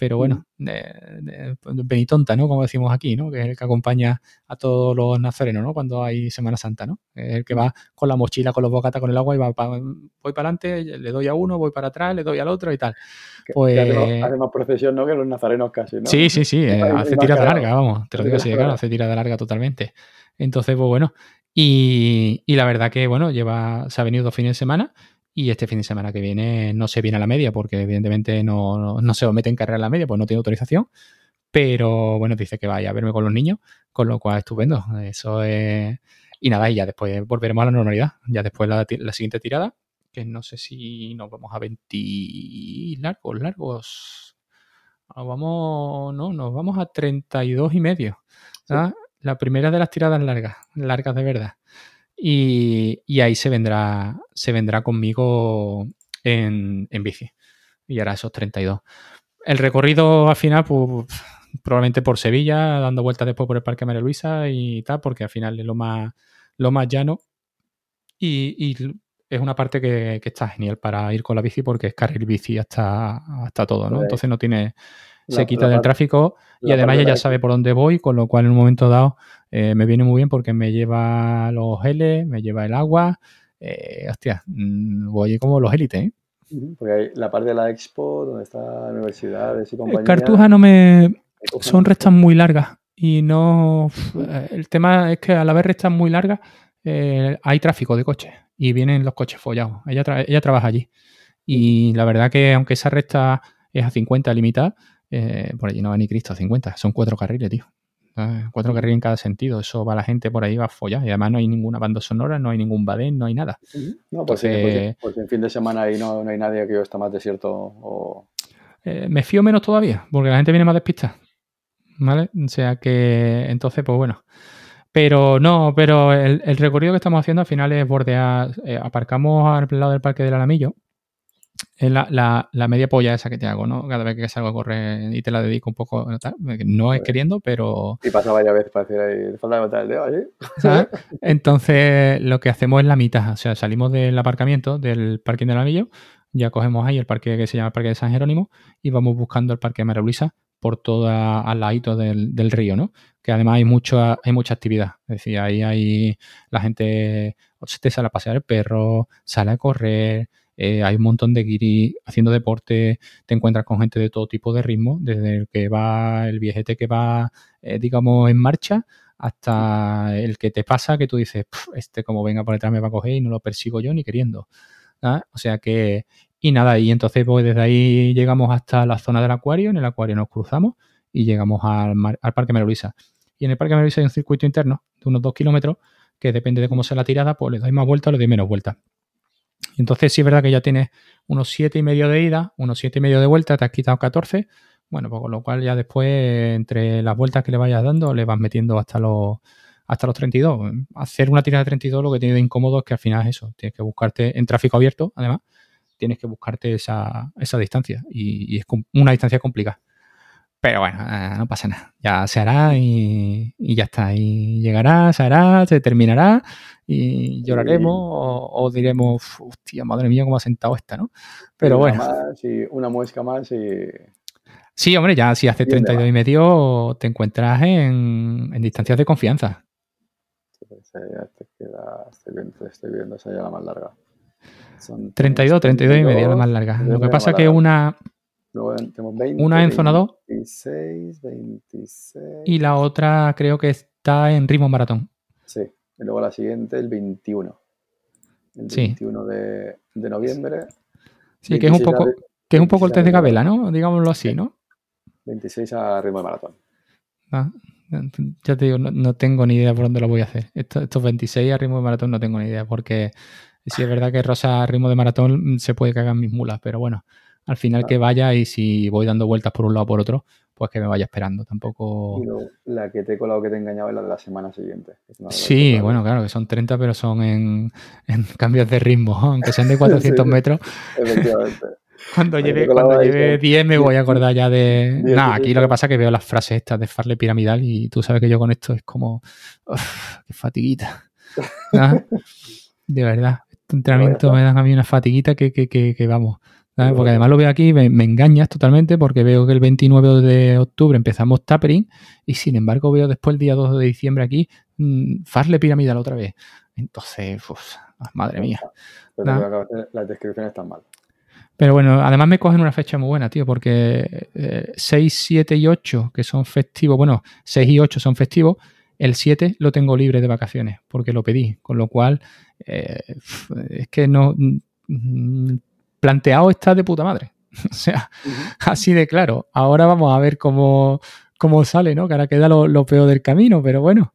Pero bueno, de, Benitonta, ¿no? Como decimos aquí, ¿no? Que es el que acompaña a todos los nazarenos, ¿no? Cuando hay Semana Santa, ¿no? Es el que va con la mochila, con los bocatas, con el agua y va voy para adelante, le doy a uno, voy para atrás, le doy al otro y tal. Pues... Hace, más procesión, ¿no? Que los nazarenos casi, ¿no? Sí, sí, sí, (laughs) eh, hace tirada larga, vamos, te lo digo así claro, hace tirada larga totalmente. Entonces, pues bueno, y, y, la verdad que, bueno, lleva, se ha venido dos fines de semana y este fin de semana que viene no se viene a la media porque evidentemente no, no, se mete en carrera a la media, pues no tiene autorización. Pero bueno, dice que vaya a verme con los niños, con lo cual estupendo. Eso es... Y nada, y ya después volveremos a la normalidad. Ya después la, la siguiente tirada, que no sé si nos vamos a 20 largos, largos. Nos vamos, no, nos vamos a 32 y medio. La primera de las tiradas largas, largas de verdad. Y, ahí se vendrá, se vendrá conmigo en, bici. Y hará esos 32. El recorrido al final, pues probablemente por Sevilla, dando vueltas después por el Parque María Luisa y tal, porque al final es lo más, lo más llano. Y, es una parte que, está genial para ir con la bici porque es carril bici hasta, hasta todo, ¿no? Entonces no tiene se quita del tráfico y además ella ya sabe por dónde voy, con lo cual en un momento dado eh, me viene muy bien porque me lleva los geles, me lleva el agua. Eh, hostia, mm, voy como los élites, ¿eh? Porque hay la parte de la expo, donde está la universidad y compañía. Cartuja no me. Son restas muy largas. Y no. El tema es que al haber restas muy largas, hay tráfico de coches. Y vienen los coches follados. Ella, ella trabaja allí. Y la verdad que, aunque esa recta es a 50 limitada, eh, por allí no va ni Cristo a 50, son cuatro carriles, tío. Cuatro carriles en cada sentido, eso va la gente por ahí, va a follar. Y además no hay ninguna banda sonora, no hay ningún badén, no hay nada. No, pues, en fin de semana ahí no, hay nadie que está más desierto o... Eh, me fío menos todavía, porque la gente viene más despista. ¿Vale? O sea que, entonces, pues bueno. Pero no, pero el, recorrido que estamos haciendo al final es bordear. Eh, aparcamos al lado del Parque del Alamillo, es la, la, media polla esa que te hago, ¿no? Cada vez que salgo a correr y te la dedico un poco, no es queriendo, pero... Y pasa varias veces para decir, ahí, falta botar el dedo allí. (laughs) Entonces, lo que hacemos es la mitad, o sea, salimos del aparcamiento, del parking del anillo, ya cogemos ahí el parque que se llama el Parque de San Jerónimo y vamos buscando el Parque de María Luisa por todo al ladito del, del, río, ¿no? Que además hay mucho, hay mucha actividad. Es decir, ahí hay la gente, se te sale a pasear el perro, sale a correr, eh, hay un montón de guiri haciendo deporte, te encuentras con gente de todo tipo de ritmo, desde el que va, el viejete que va, eh, digamos, en marcha, hasta el que te pasa, que tú dices, este como venga por detrás me va a coger y no lo persigo yo ni queriendo. O sea que, y nada, y entonces pues desde ahí llegamos hasta la zona del acuario, en el acuario nos cruzamos y llegamos al, al Parque María Luisa. Y en el Parque María Luisa hay un circuito interno de unos dos kilómetros que depende de cómo sea la tirada, pues le doy más vueltas o le doy menos vueltas. Entonces sí es verdad que ya tienes unos 7 y medio de ida, unos 7 y medio de vuelta, te has quitado 14. Bueno, pues con lo cual ya después, entre las vueltas que le vayas dando, le vas metiendo hasta los, hasta los 32. Hacer una tirada de 32 lo que tiene de incómodo es que al final es eso. Tienes que buscarte en tráfico abierto, además, tienes que buscarte esa, esa distancia. Y, y, es una distancia complicada. Pero bueno, eh, no pasa nada. Ya se hará y, ya está. Y llegará, se hará, se terminará y lloraremos o, diremos, hostia, madre mía, cómo ha sentado esta, ¿no? Pero bueno. Más y una muesca más y... Sí, hombre, ya si hace 32 y medio te encuentras en, en distancias de confianza. Pues, ya te queda, estoy, viendo, estoy viendo, esa ya la más larga. 32, 32 y media la más larga. Lo que pasa es que una, una en zona 2 26, 26. y la otra creo que está en ritmo maratón. Sí, y luego la siguiente el 21. El 21 de, de, noviembre. Sí, que es un poco, que es un poco el test de Gabela, ¿no? Digámoslo así, ¿no? 26 a ritmo de maratón. Ah, ya te digo, no, tengo ni idea por dónde lo voy a hacer. Estos, 26 a ritmo de maratón no tengo ni idea, porque si es verdad que Rosa a ritmo de maratón se puede cagar mis mulas, pero bueno, al final que vaya y si voy dando vueltas por un lado o por otro, pues que me vaya esperando. Tampoco. la que te he colado que te he engañado es la de la semana siguiente. Sí, bueno, claro, que son 30, pero son en, (laughs) cambios de ritmo, (laughs) aunque sean de (laughs) 400 metros. Efectivamente. Cuando lleve, cuando lleve 10 me voy a acordar ya de... Nada, aquí lo que pasa es que veo las frases estas de farle piramidal y tú sabes que yo con esto es como... ¡Qué fatiguita! De verdad, este entrenamiento me dan a mí una fatiguita que, que, que, vamos. Porque además lo veo aquí, me, me, engañas totalmente porque veo que el 29 de octubre empezamos tapering y sin embargo veo después el día 2 de diciembre aquí mmm, farle piramidal otra vez. Entonces, uf, madre mía. las descripciones están mal. Pero bueno, además me cogen una fecha muy buena, tío, porque 6, eh, 7 y 8, que son festivos, bueno, 6 y 8 son festivos, el 7 lo tengo libre de vacaciones, porque lo pedí, con lo cual eh, es que no... Planteado está de puta madre. (laughs) o sea, así de claro. Ahora vamos a ver cómo, cómo sale, ¿no? Que ahora queda lo, peor del camino, pero bueno.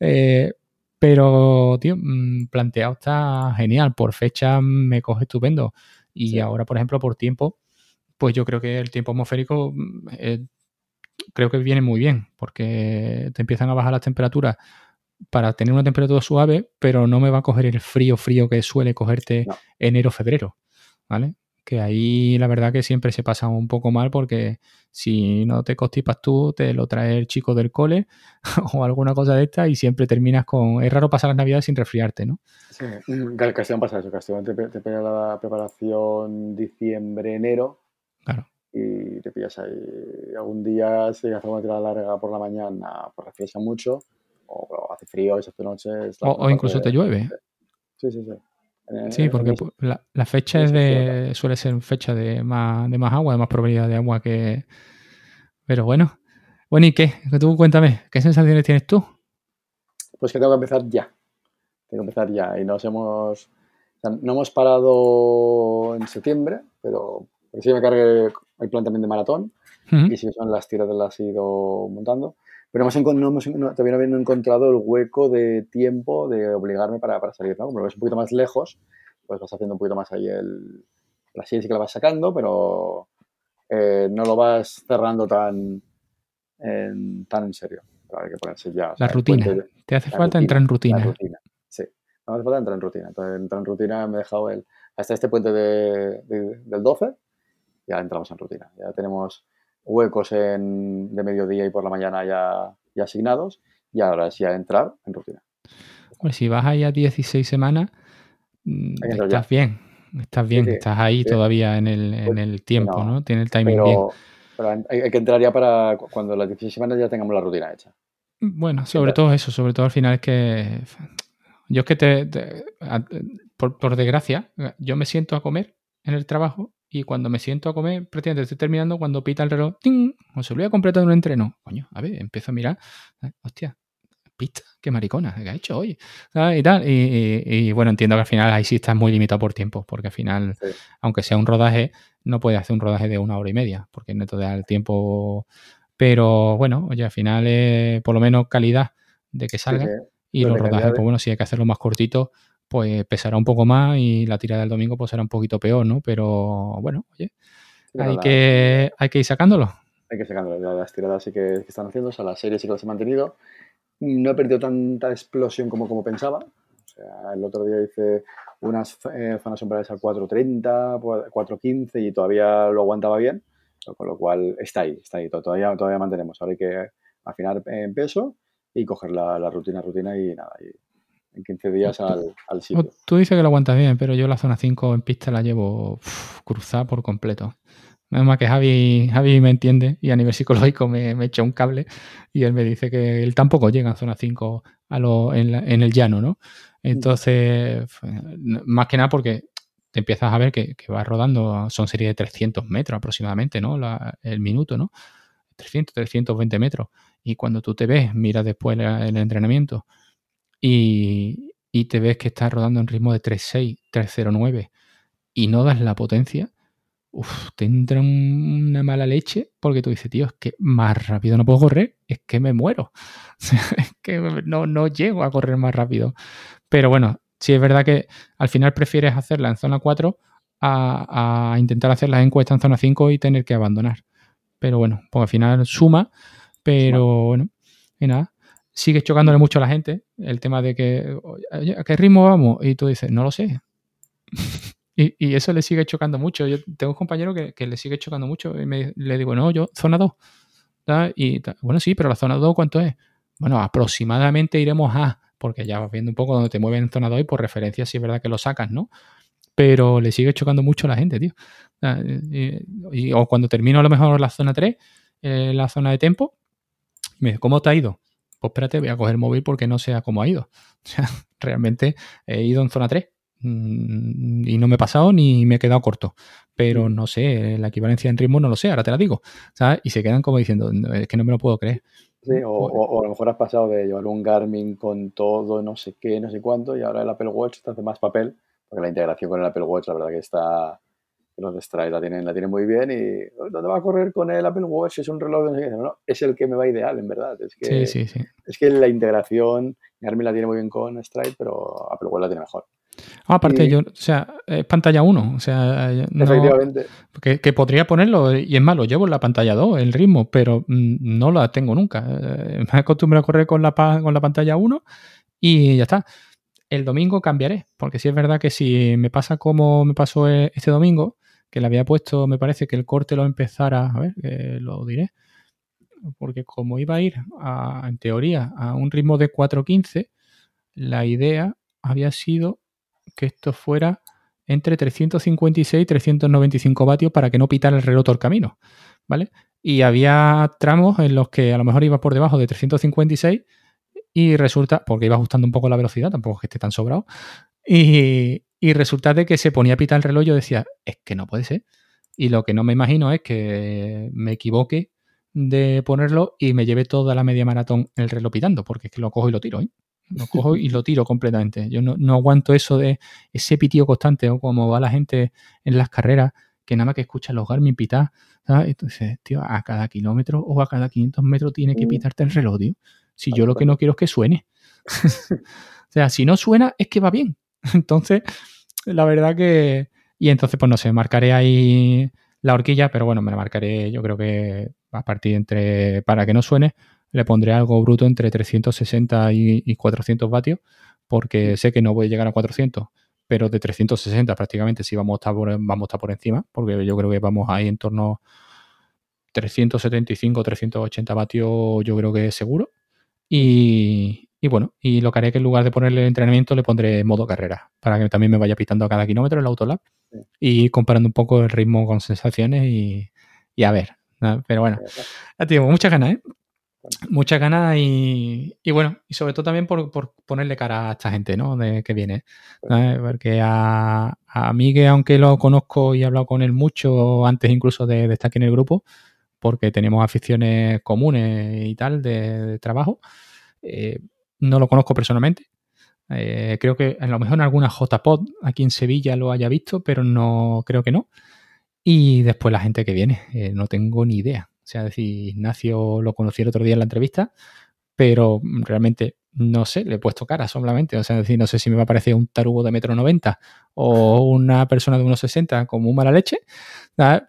Eh, pero, tío, mm, planteado está genial. Por fecha me coge estupendo. Y ahora, por ejemplo, por tiempo, pues yo creo que el tiempo atmosférico mm, eh, creo que viene muy bien, porque te empiezan a bajar las temperaturas para tener una temperatura suave, pero no me va a coger el frío, frío que suele cogerte enero, febrero, ¿vale? Que ahí la verdad que siempre se pasa un poco mal porque si no te constipas tú, te lo trae el chico del cole (laughs) o alguna cosa de esta y siempre terminas con... Es raro pasar las navidades sin resfriarte, ¿no? Sí, Castellón pasa eso, Castellón te, te pega la preparación diciembre, enero. Claro. Y te pillas ahí. Algún día, si hace una tirada larga por la mañana, pues refresca mucho. O, hace frío, hace noche. O, o incluso te llueve. Sí, sí, sí. Sí, porque la, la, fecha es de, suele ser fecha de más, de más agua, de más probabilidad de agua que... Pero bueno. Bueno, ¿y qué? Tú cuéntame, ¿qué sensaciones tienes tú? Pues que tengo que empezar ya. Tengo que empezar ya. Y nos hemos... no hemos parado en septiembre, pero, pero sí me cargué el plan también de maratón. Y sí son las tiradas las he ido montando. Pero hemos, no hemos, todavía no he encontrado el hueco de tiempo de obligarme para, para salir, ¿no? Como lo ves un poquito más lejos, pues vas haciendo un poquito más ahí el... La serie sí que la vas sacando, pero eh, no lo vas cerrando tan en, tan en serio. hay que ponerse ya. La rutina. ¿Te hace falta entrar en rutina? La rutina, sí. No hace falta entrar en rutina. Entonces, entrar en rutina me he dejado el, hasta este puente de, del 12, ya entramos en rutina. Ya tenemos huecos en, de mediodía y por la mañana ya, ya asignados y ahora sí a entrar en rutina. Pues si vas ahí a 16 semanas, mm, estás bien, estás bien, estás ahí todavía en el, en pues, el tiempo, ¿no? Tiene el timing bien. Pero hay, que entrar ya para cuando las 16 semanas ya tengamos la rutina hecha. Bueno, sobre todo eso, sobre todo al final es que yo es que te, por, por, desgracia, yo me siento a comer en el trabajo y cuando me siento a comer, prácticamente estoy terminando cuando pita el reloj, ¡ting! O se lo voy a completar un entreno. Coño, a ver, empiezo a mirar, eh, hostia, pizza, qué maricona, ¿qué ha hecho hoy? Y tal. Y, bueno, entiendo que al final ahí sí estás muy limitado por tiempo, porque al final, aunque sea un rodaje, no puedes hacer un rodaje de una hora y media, porque no te da el tiempo. Pero bueno, oye, al final es por lo menos calidad de que salga. Y los rodajes, pues bueno, si hay que hacerlo más cortito, pues pesará un poco más y la tirada del domingo pues será un poquito peor, ¿no? Pero bueno, oye, hay, que, hay que ir sacándolo. Hay que sacándolo. Las tiradas sí que, están haciendo, o sea, las series sí que las he mantenido. No he perdido tanta explosión como, como pensaba. O sea, el otro día hice unas eh, zonas sombrales al 4.30, 4.15 y todavía lo aguantaba bien. Con lo cual está ahí, está ahí. Todavía, todavía mantenemos. Ahora hay que afinar en peso y coger la, la rutina, rutina y nada. Y en 15 días al, al sitio. Tú dices que lo aguantas bien, pero yo la zona 5 en pista la llevo cruzada por completo. Nada más que Javi, Javi me entiende y a nivel psicológico me, me echa un cable y él me dice que él tampoco llega a zona 5 a lo, en, en, el llano, ¿no? Entonces, más que nada porque te empiezas a ver que, que va rodando, son serie de 300 metros aproximadamente, ¿no? La, el minuto, ¿no? 300, 320 metros. Y cuando tú te ves, miras después el, entrenamiento y, y, te ves que estás rodando en ritmo de 3.6, 3.09 y no das la potencia, uf, te entra una mala leche porque tú dices, tío, es que más rápido no puedo correr, es que me muero. (laughs) es que no, no llego a correr más rápido. Pero bueno, sí es verdad que al final prefieres hacerla en zona 4 a, a intentar hacer las encuestas en zona 5 y tener que abandonar. Pero bueno, pues al final suma, pero bueno, y nada. Sigue chocándole mucho a la gente el tema de que, ¿a qué ritmo vamos? Y tú dices, no lo sé. (laughs) Y, y, eso le sigue chocando mucho. Yo tengo un compañero que, que le sigue chocando mucho y me, le digo, no, yo, zona 2. Y bueno, sí, pero la zona 2, ¿cuánto es? Bueno, aproximadamente iremos a, porque ya vas viendo un poco donde te mueven en zona 2 y por referencia si es verdad que lo sacas, ¿no? Pero le sigue chocando mucho a la gente, tío. Y, y, o cuando termino a lo mejor la zona 3, eh, la zona de tempo, me dice, ¿cómo te ha ido? Pues espérate, voy a coger el móvil porque no sé cómo ha ido. (laughs) O sea, realmente he ido en zona 3 Mm, y no me he pasado ni me he quedado corto. Pero mm. no sé, la equivalencia en ritmo no lo sé, ahora te la digo. ¿sabes? Y se quedan como diciendo, es que no me lo puedo creer. Sí, o, pues o, a lo mejor has pasado de llevar un Garmin con todo, no sé qué, no sé cuánto, y ahora el Apple Watch te hace más papel, porque la integración con el Apple Watch, la verdad que está, los de la tienen, la tienen muy bien y ¿dónde va a correr con el Apple Watch? Es un reloj de no, no, es el que me va ideal, en verdad. Es que, sí, sí, sí. Es que la integración, Garmin la tiene muy bien con Stride, pero Apple Watch la tiene mejor. Ah, aparte, yo, o sea, es pantalla 1, o sea, no, Efectivamente. Que, que, podría ponerlo, y es malo, llevo en la pantalla 2 el ritmo, pero mm, no la tengo nunca. Eh, me acostumbrado a correr con la, con la pantalla 1 y ya está. El domingo cambiaré, porque si es verdad que si me pasa como me pasó e, este domingo, que le había puesto, me parece que el corte lo empezara, a ver, eh, lo diré, porque como iba a ir, en teoría, a un ritmo de 4.15, la idea había sido que esto fuera entre 356 y 395 vatios para que no pitara el reloj todo el camino, ¿vale? Y había tramos en los que a lo mejor iba por debajo de 356 y resulta, porque iba ajustando un poco la velocidad, tampoco es que esté tan sobrado, y, y resulta de que se ponía a pitar el reloj, yo decía, es que no puede ser. Y lo que no me imagino es que me equivoque de ponerlo y me lleve toda la media maratón el reloj pitando, porque es que lo cojo y lo tiro, ¿eh? Lo cojo y lo tiro completamente. Yo no, no aguanto eso de ese pitío constante o como va la gente en las carreras que nada más que escucha los Garmin pitar. ¿sabes? Entonces, tío, a cada kilómetro o a cada 500 metros tiene que mm. pitarte el reloj, tío. Si yo lo que no quiero es que suene. (laughs) o sea, si no suena es que va bien. (laughs) Entonces, la verdad que... Y entonces, pues no sé, marcaré ahí la horquilla, pero bueno, me la marcaré yo creo que a partir entre... Para que no suene, le pondré algo bruto entre 360 y, 400 vatios, porque sé que no voy a llegar a 400, pero de 360 prácticamente sí vamos a estar por, vamos a estar por encima, porque yo creo que vamos ahí en torno 375, 380 vatios, yo creo que es seguro. Y, y, bueno, y lo que haré es que en lugar de ponerle el entrenamiento le pondré modo carrera, para que también me vaya pitando a cada kilómetro el Autolab y comparando un poco el ritmo con sensaciones y, y a ver. Pero bueno, ya tengo muchas ganas, ¿eh? muchas ganas y, y, bueno, y sobre todo también por, por, ponerle cara a esta gente, ¿no? De que viene. Porque a, a, mí, que aunque lo conozco y he hablado con él mucho antes incluso de, de estar aquí en el grupo, porque tenemos aficiones comunes y tal de, de trabajo, eh, no lo conozco personalmente. Eh, creo que a lo mejor en alguna JPod aquí en Sevilla lo haya visto, pero no creo que no. Y después la gente que viene, eh, no tengo ni idea. O sea, decir, Ignacio lo conocí el otro día en la entrevista, pero realmente no sé, le he puesto cara solamente. O sea, decir, no sé si me va a parecer un tarugo de metro noventa o una persona de unos 60 como un mala leche,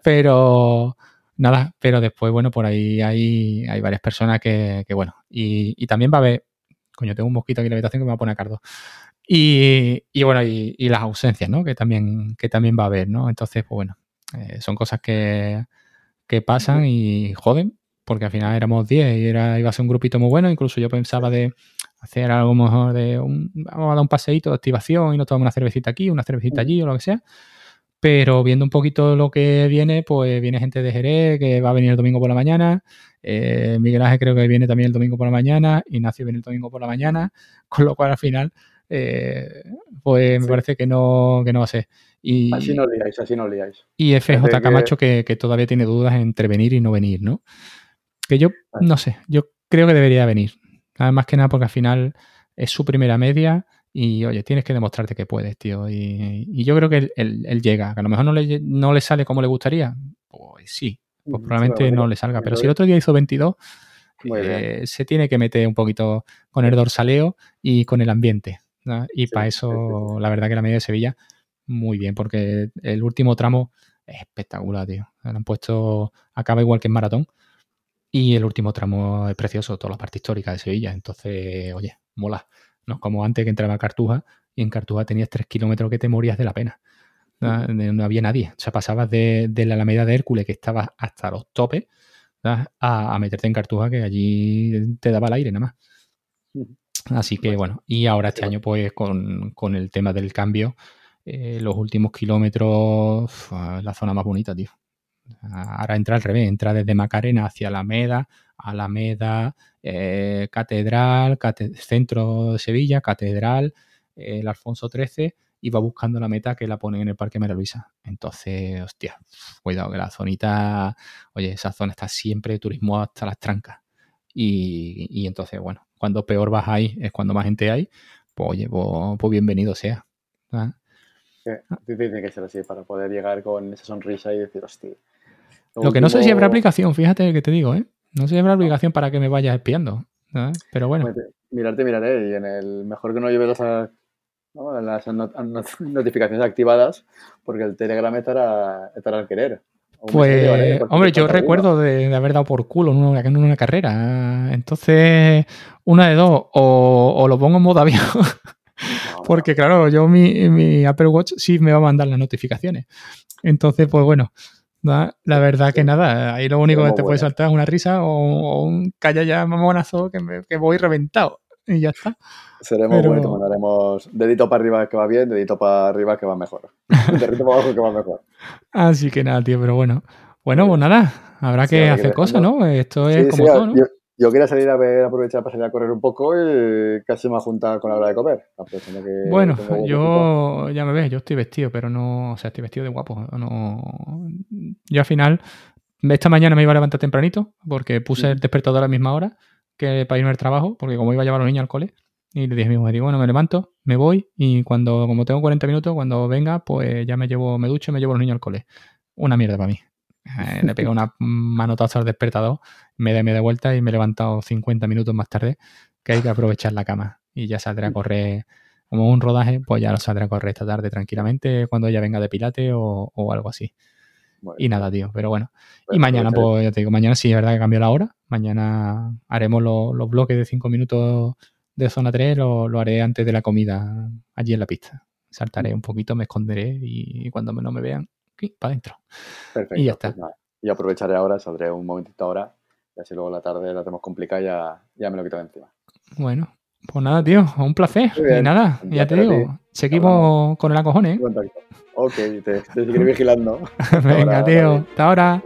pero nada, pero después, bueno, por ahí hay, hay varias personas que, bueno, y, y, también va a haber, coño, tengo un mosquito aquí en la habitación que me va a poner a cardo. Y, y bueno, y, y, las ausencias, ¿no? Que también, que también va a haber, ¿no? Entonces, pues bueno, eh, son cosas que, que pasan y joden, porque al final éramos 10 y era, iba a ser un grupito muy bueno. Incluso yo pensaba de hacer algo mejor de un, vamos a dar un paseíto de activación y nos tomamos una cervecita aquí, una cervecita allí o lo que sea. Pero viendo un poquito lo que viene, pues viene gente de Jerez que va a venir el domingo por la mañana. Eh, Miguel Ángel creo que viene también el domingo por la mañana. Ignacio viene el domingo por la mañana. (laughs) Con lo cual al final, eh, pues me parece que no, que no va a ser. Y, así no liáis, así no liáis. Y FJ Camacho que... que, todavía tiene dudas entre venir y no venir, ¿no? Que yo, no sé, yo creo que debería venir. Más que nada porque al final es su primera media y oye, tienes que demostrarte que puedes, tío. Y, yo creo que él, llega. Que a lo mejor no le, no le sale como le gustaría. Pues sí, pues probablemente no le salga. Pero si el otro día hizo 22, eh, se tiene que meter un poquito con el dorsaleo y con el ambiente. Y para eso, la verdad que la media de Sevilla, muy bien, porque el último tramo es espectacular, tío. Le han puesto, acaba igual que en maratón. Y el último tramo es precioso, toda la parte histórica de Sevilla. Entonces, oye, mola. No como antes que entraba a Cartuja y en Cartuja tenías tres kilómetros que te morías de la pena. No, había nadie. O sea, pasabas de, la Alameda de Hércules, que estaba hasta los topes, a, meterte en Cartuja, que allí te daba el aire nada más. Así que bueno, y ahora este año, pues con, el tema del cambio, eh, los últimos kilómetros, la zona más bonita, tío. Ahora entra al revés, entra desde Macarena hacia Alameda, Alameda, eh, Catedral, Centro de Sevilla, Catedral, eh, el Alfonso XIII, y va buscando la meta que la ponen en el Parque María Luisa. Entonces, hostia, cuidado que la zonita, oye, esa zona está siempre de turismo hasta las trancas. Y, entonces, bueno, cuando peor vas ahí es cuando más gente hay, pues oye, pues, pues bienvenido sea. tiene que ser así para poder llegar con esa sonrisa y decir, hostia. Lo, que no sé si habrá aplicación, fíjate que te digo, ¿eh? No sé si habrá obligación para que me vayas espiando. Pero bueno. Mirarte, miraré. Y en el mejor que no lleves las, las (laughs) notificaciones activadas, porque el Telegram estará, estará al querer. Pues, hombre, yo recuerdo de, haber dado por culo en una, en una, carrera. Entonces, una de dos, o, lo pongo en modo avión. (laughs) porque, claro, yo mi, mi Apple Watch sí me va a mandar las notificaciones. Entonces, pues bueno, la verdad que nada, ahí lo único que te puede saltar es una risa o, un calla ya mamonazo que, que voy reventado y ya está. Seremos buenos, mandaremos dedito para arriba que va bien, dedito para arriba que va mejor. (laughs) dedito para abajo que va mejor. Así que nada, tío, pero bueno. Bueno, pues nada, habrá que hacer cosas, ¿no? Esto es como todo, ¿no? Yo quería salir a ver, aprovechar para salir a correr un poco y casi me ha juntado con la hora de comer. bueno, yo ya me ves, yo estoy vestido, pero no, o sea, estoy vestido de guapo. No, yo al final, esta mañana me iba a levantar tempranito porque puse el despertador a la misma hora que para irme al trabajo, porque como iba a llevar a los niños al cole, y le dije a mi mujer, digo, bueno, me levanto, me voy y cuando, como tengo 40 minutos, cuando venga, pues ya me llevo, me ducho y me llevo a los niños al cole. Una mierda para mí. Eh, le pegué una manotazo al despertador, me de, de vuelta y me he levantado 50 minutos más tarde, que hay que aprovechar la cama. Y ya saldré a correr, como un rodaje, pues ya lo saldré a correr esta tarde tranquilamente cuando ella venga de pilate o, algo así. y nada, tío, pero bueno. y mañana, pues ya te digo, mañana sí es verdad que cambió la hora. Mañana haremos los bloques de 5 minutos de zona 3, lo, lo, haré antes de la comida allí en la pista. Saltaré un poquito, me esconderé y cuando no me vean, para adentro. Perfecto. Y ya está. Pues y aprovecharé ahora, saldré un momentito ahora, y así luego la tarde la tenemos complicada y ya, ya me lo quito de encima. Bueno, pues nada, tío, un placer. Y nada, ya te digo, seguimos con el acojón, ¿eh? Ok, te, te seguiré (laughs) vigilando. Venga, tío, hasta ahora.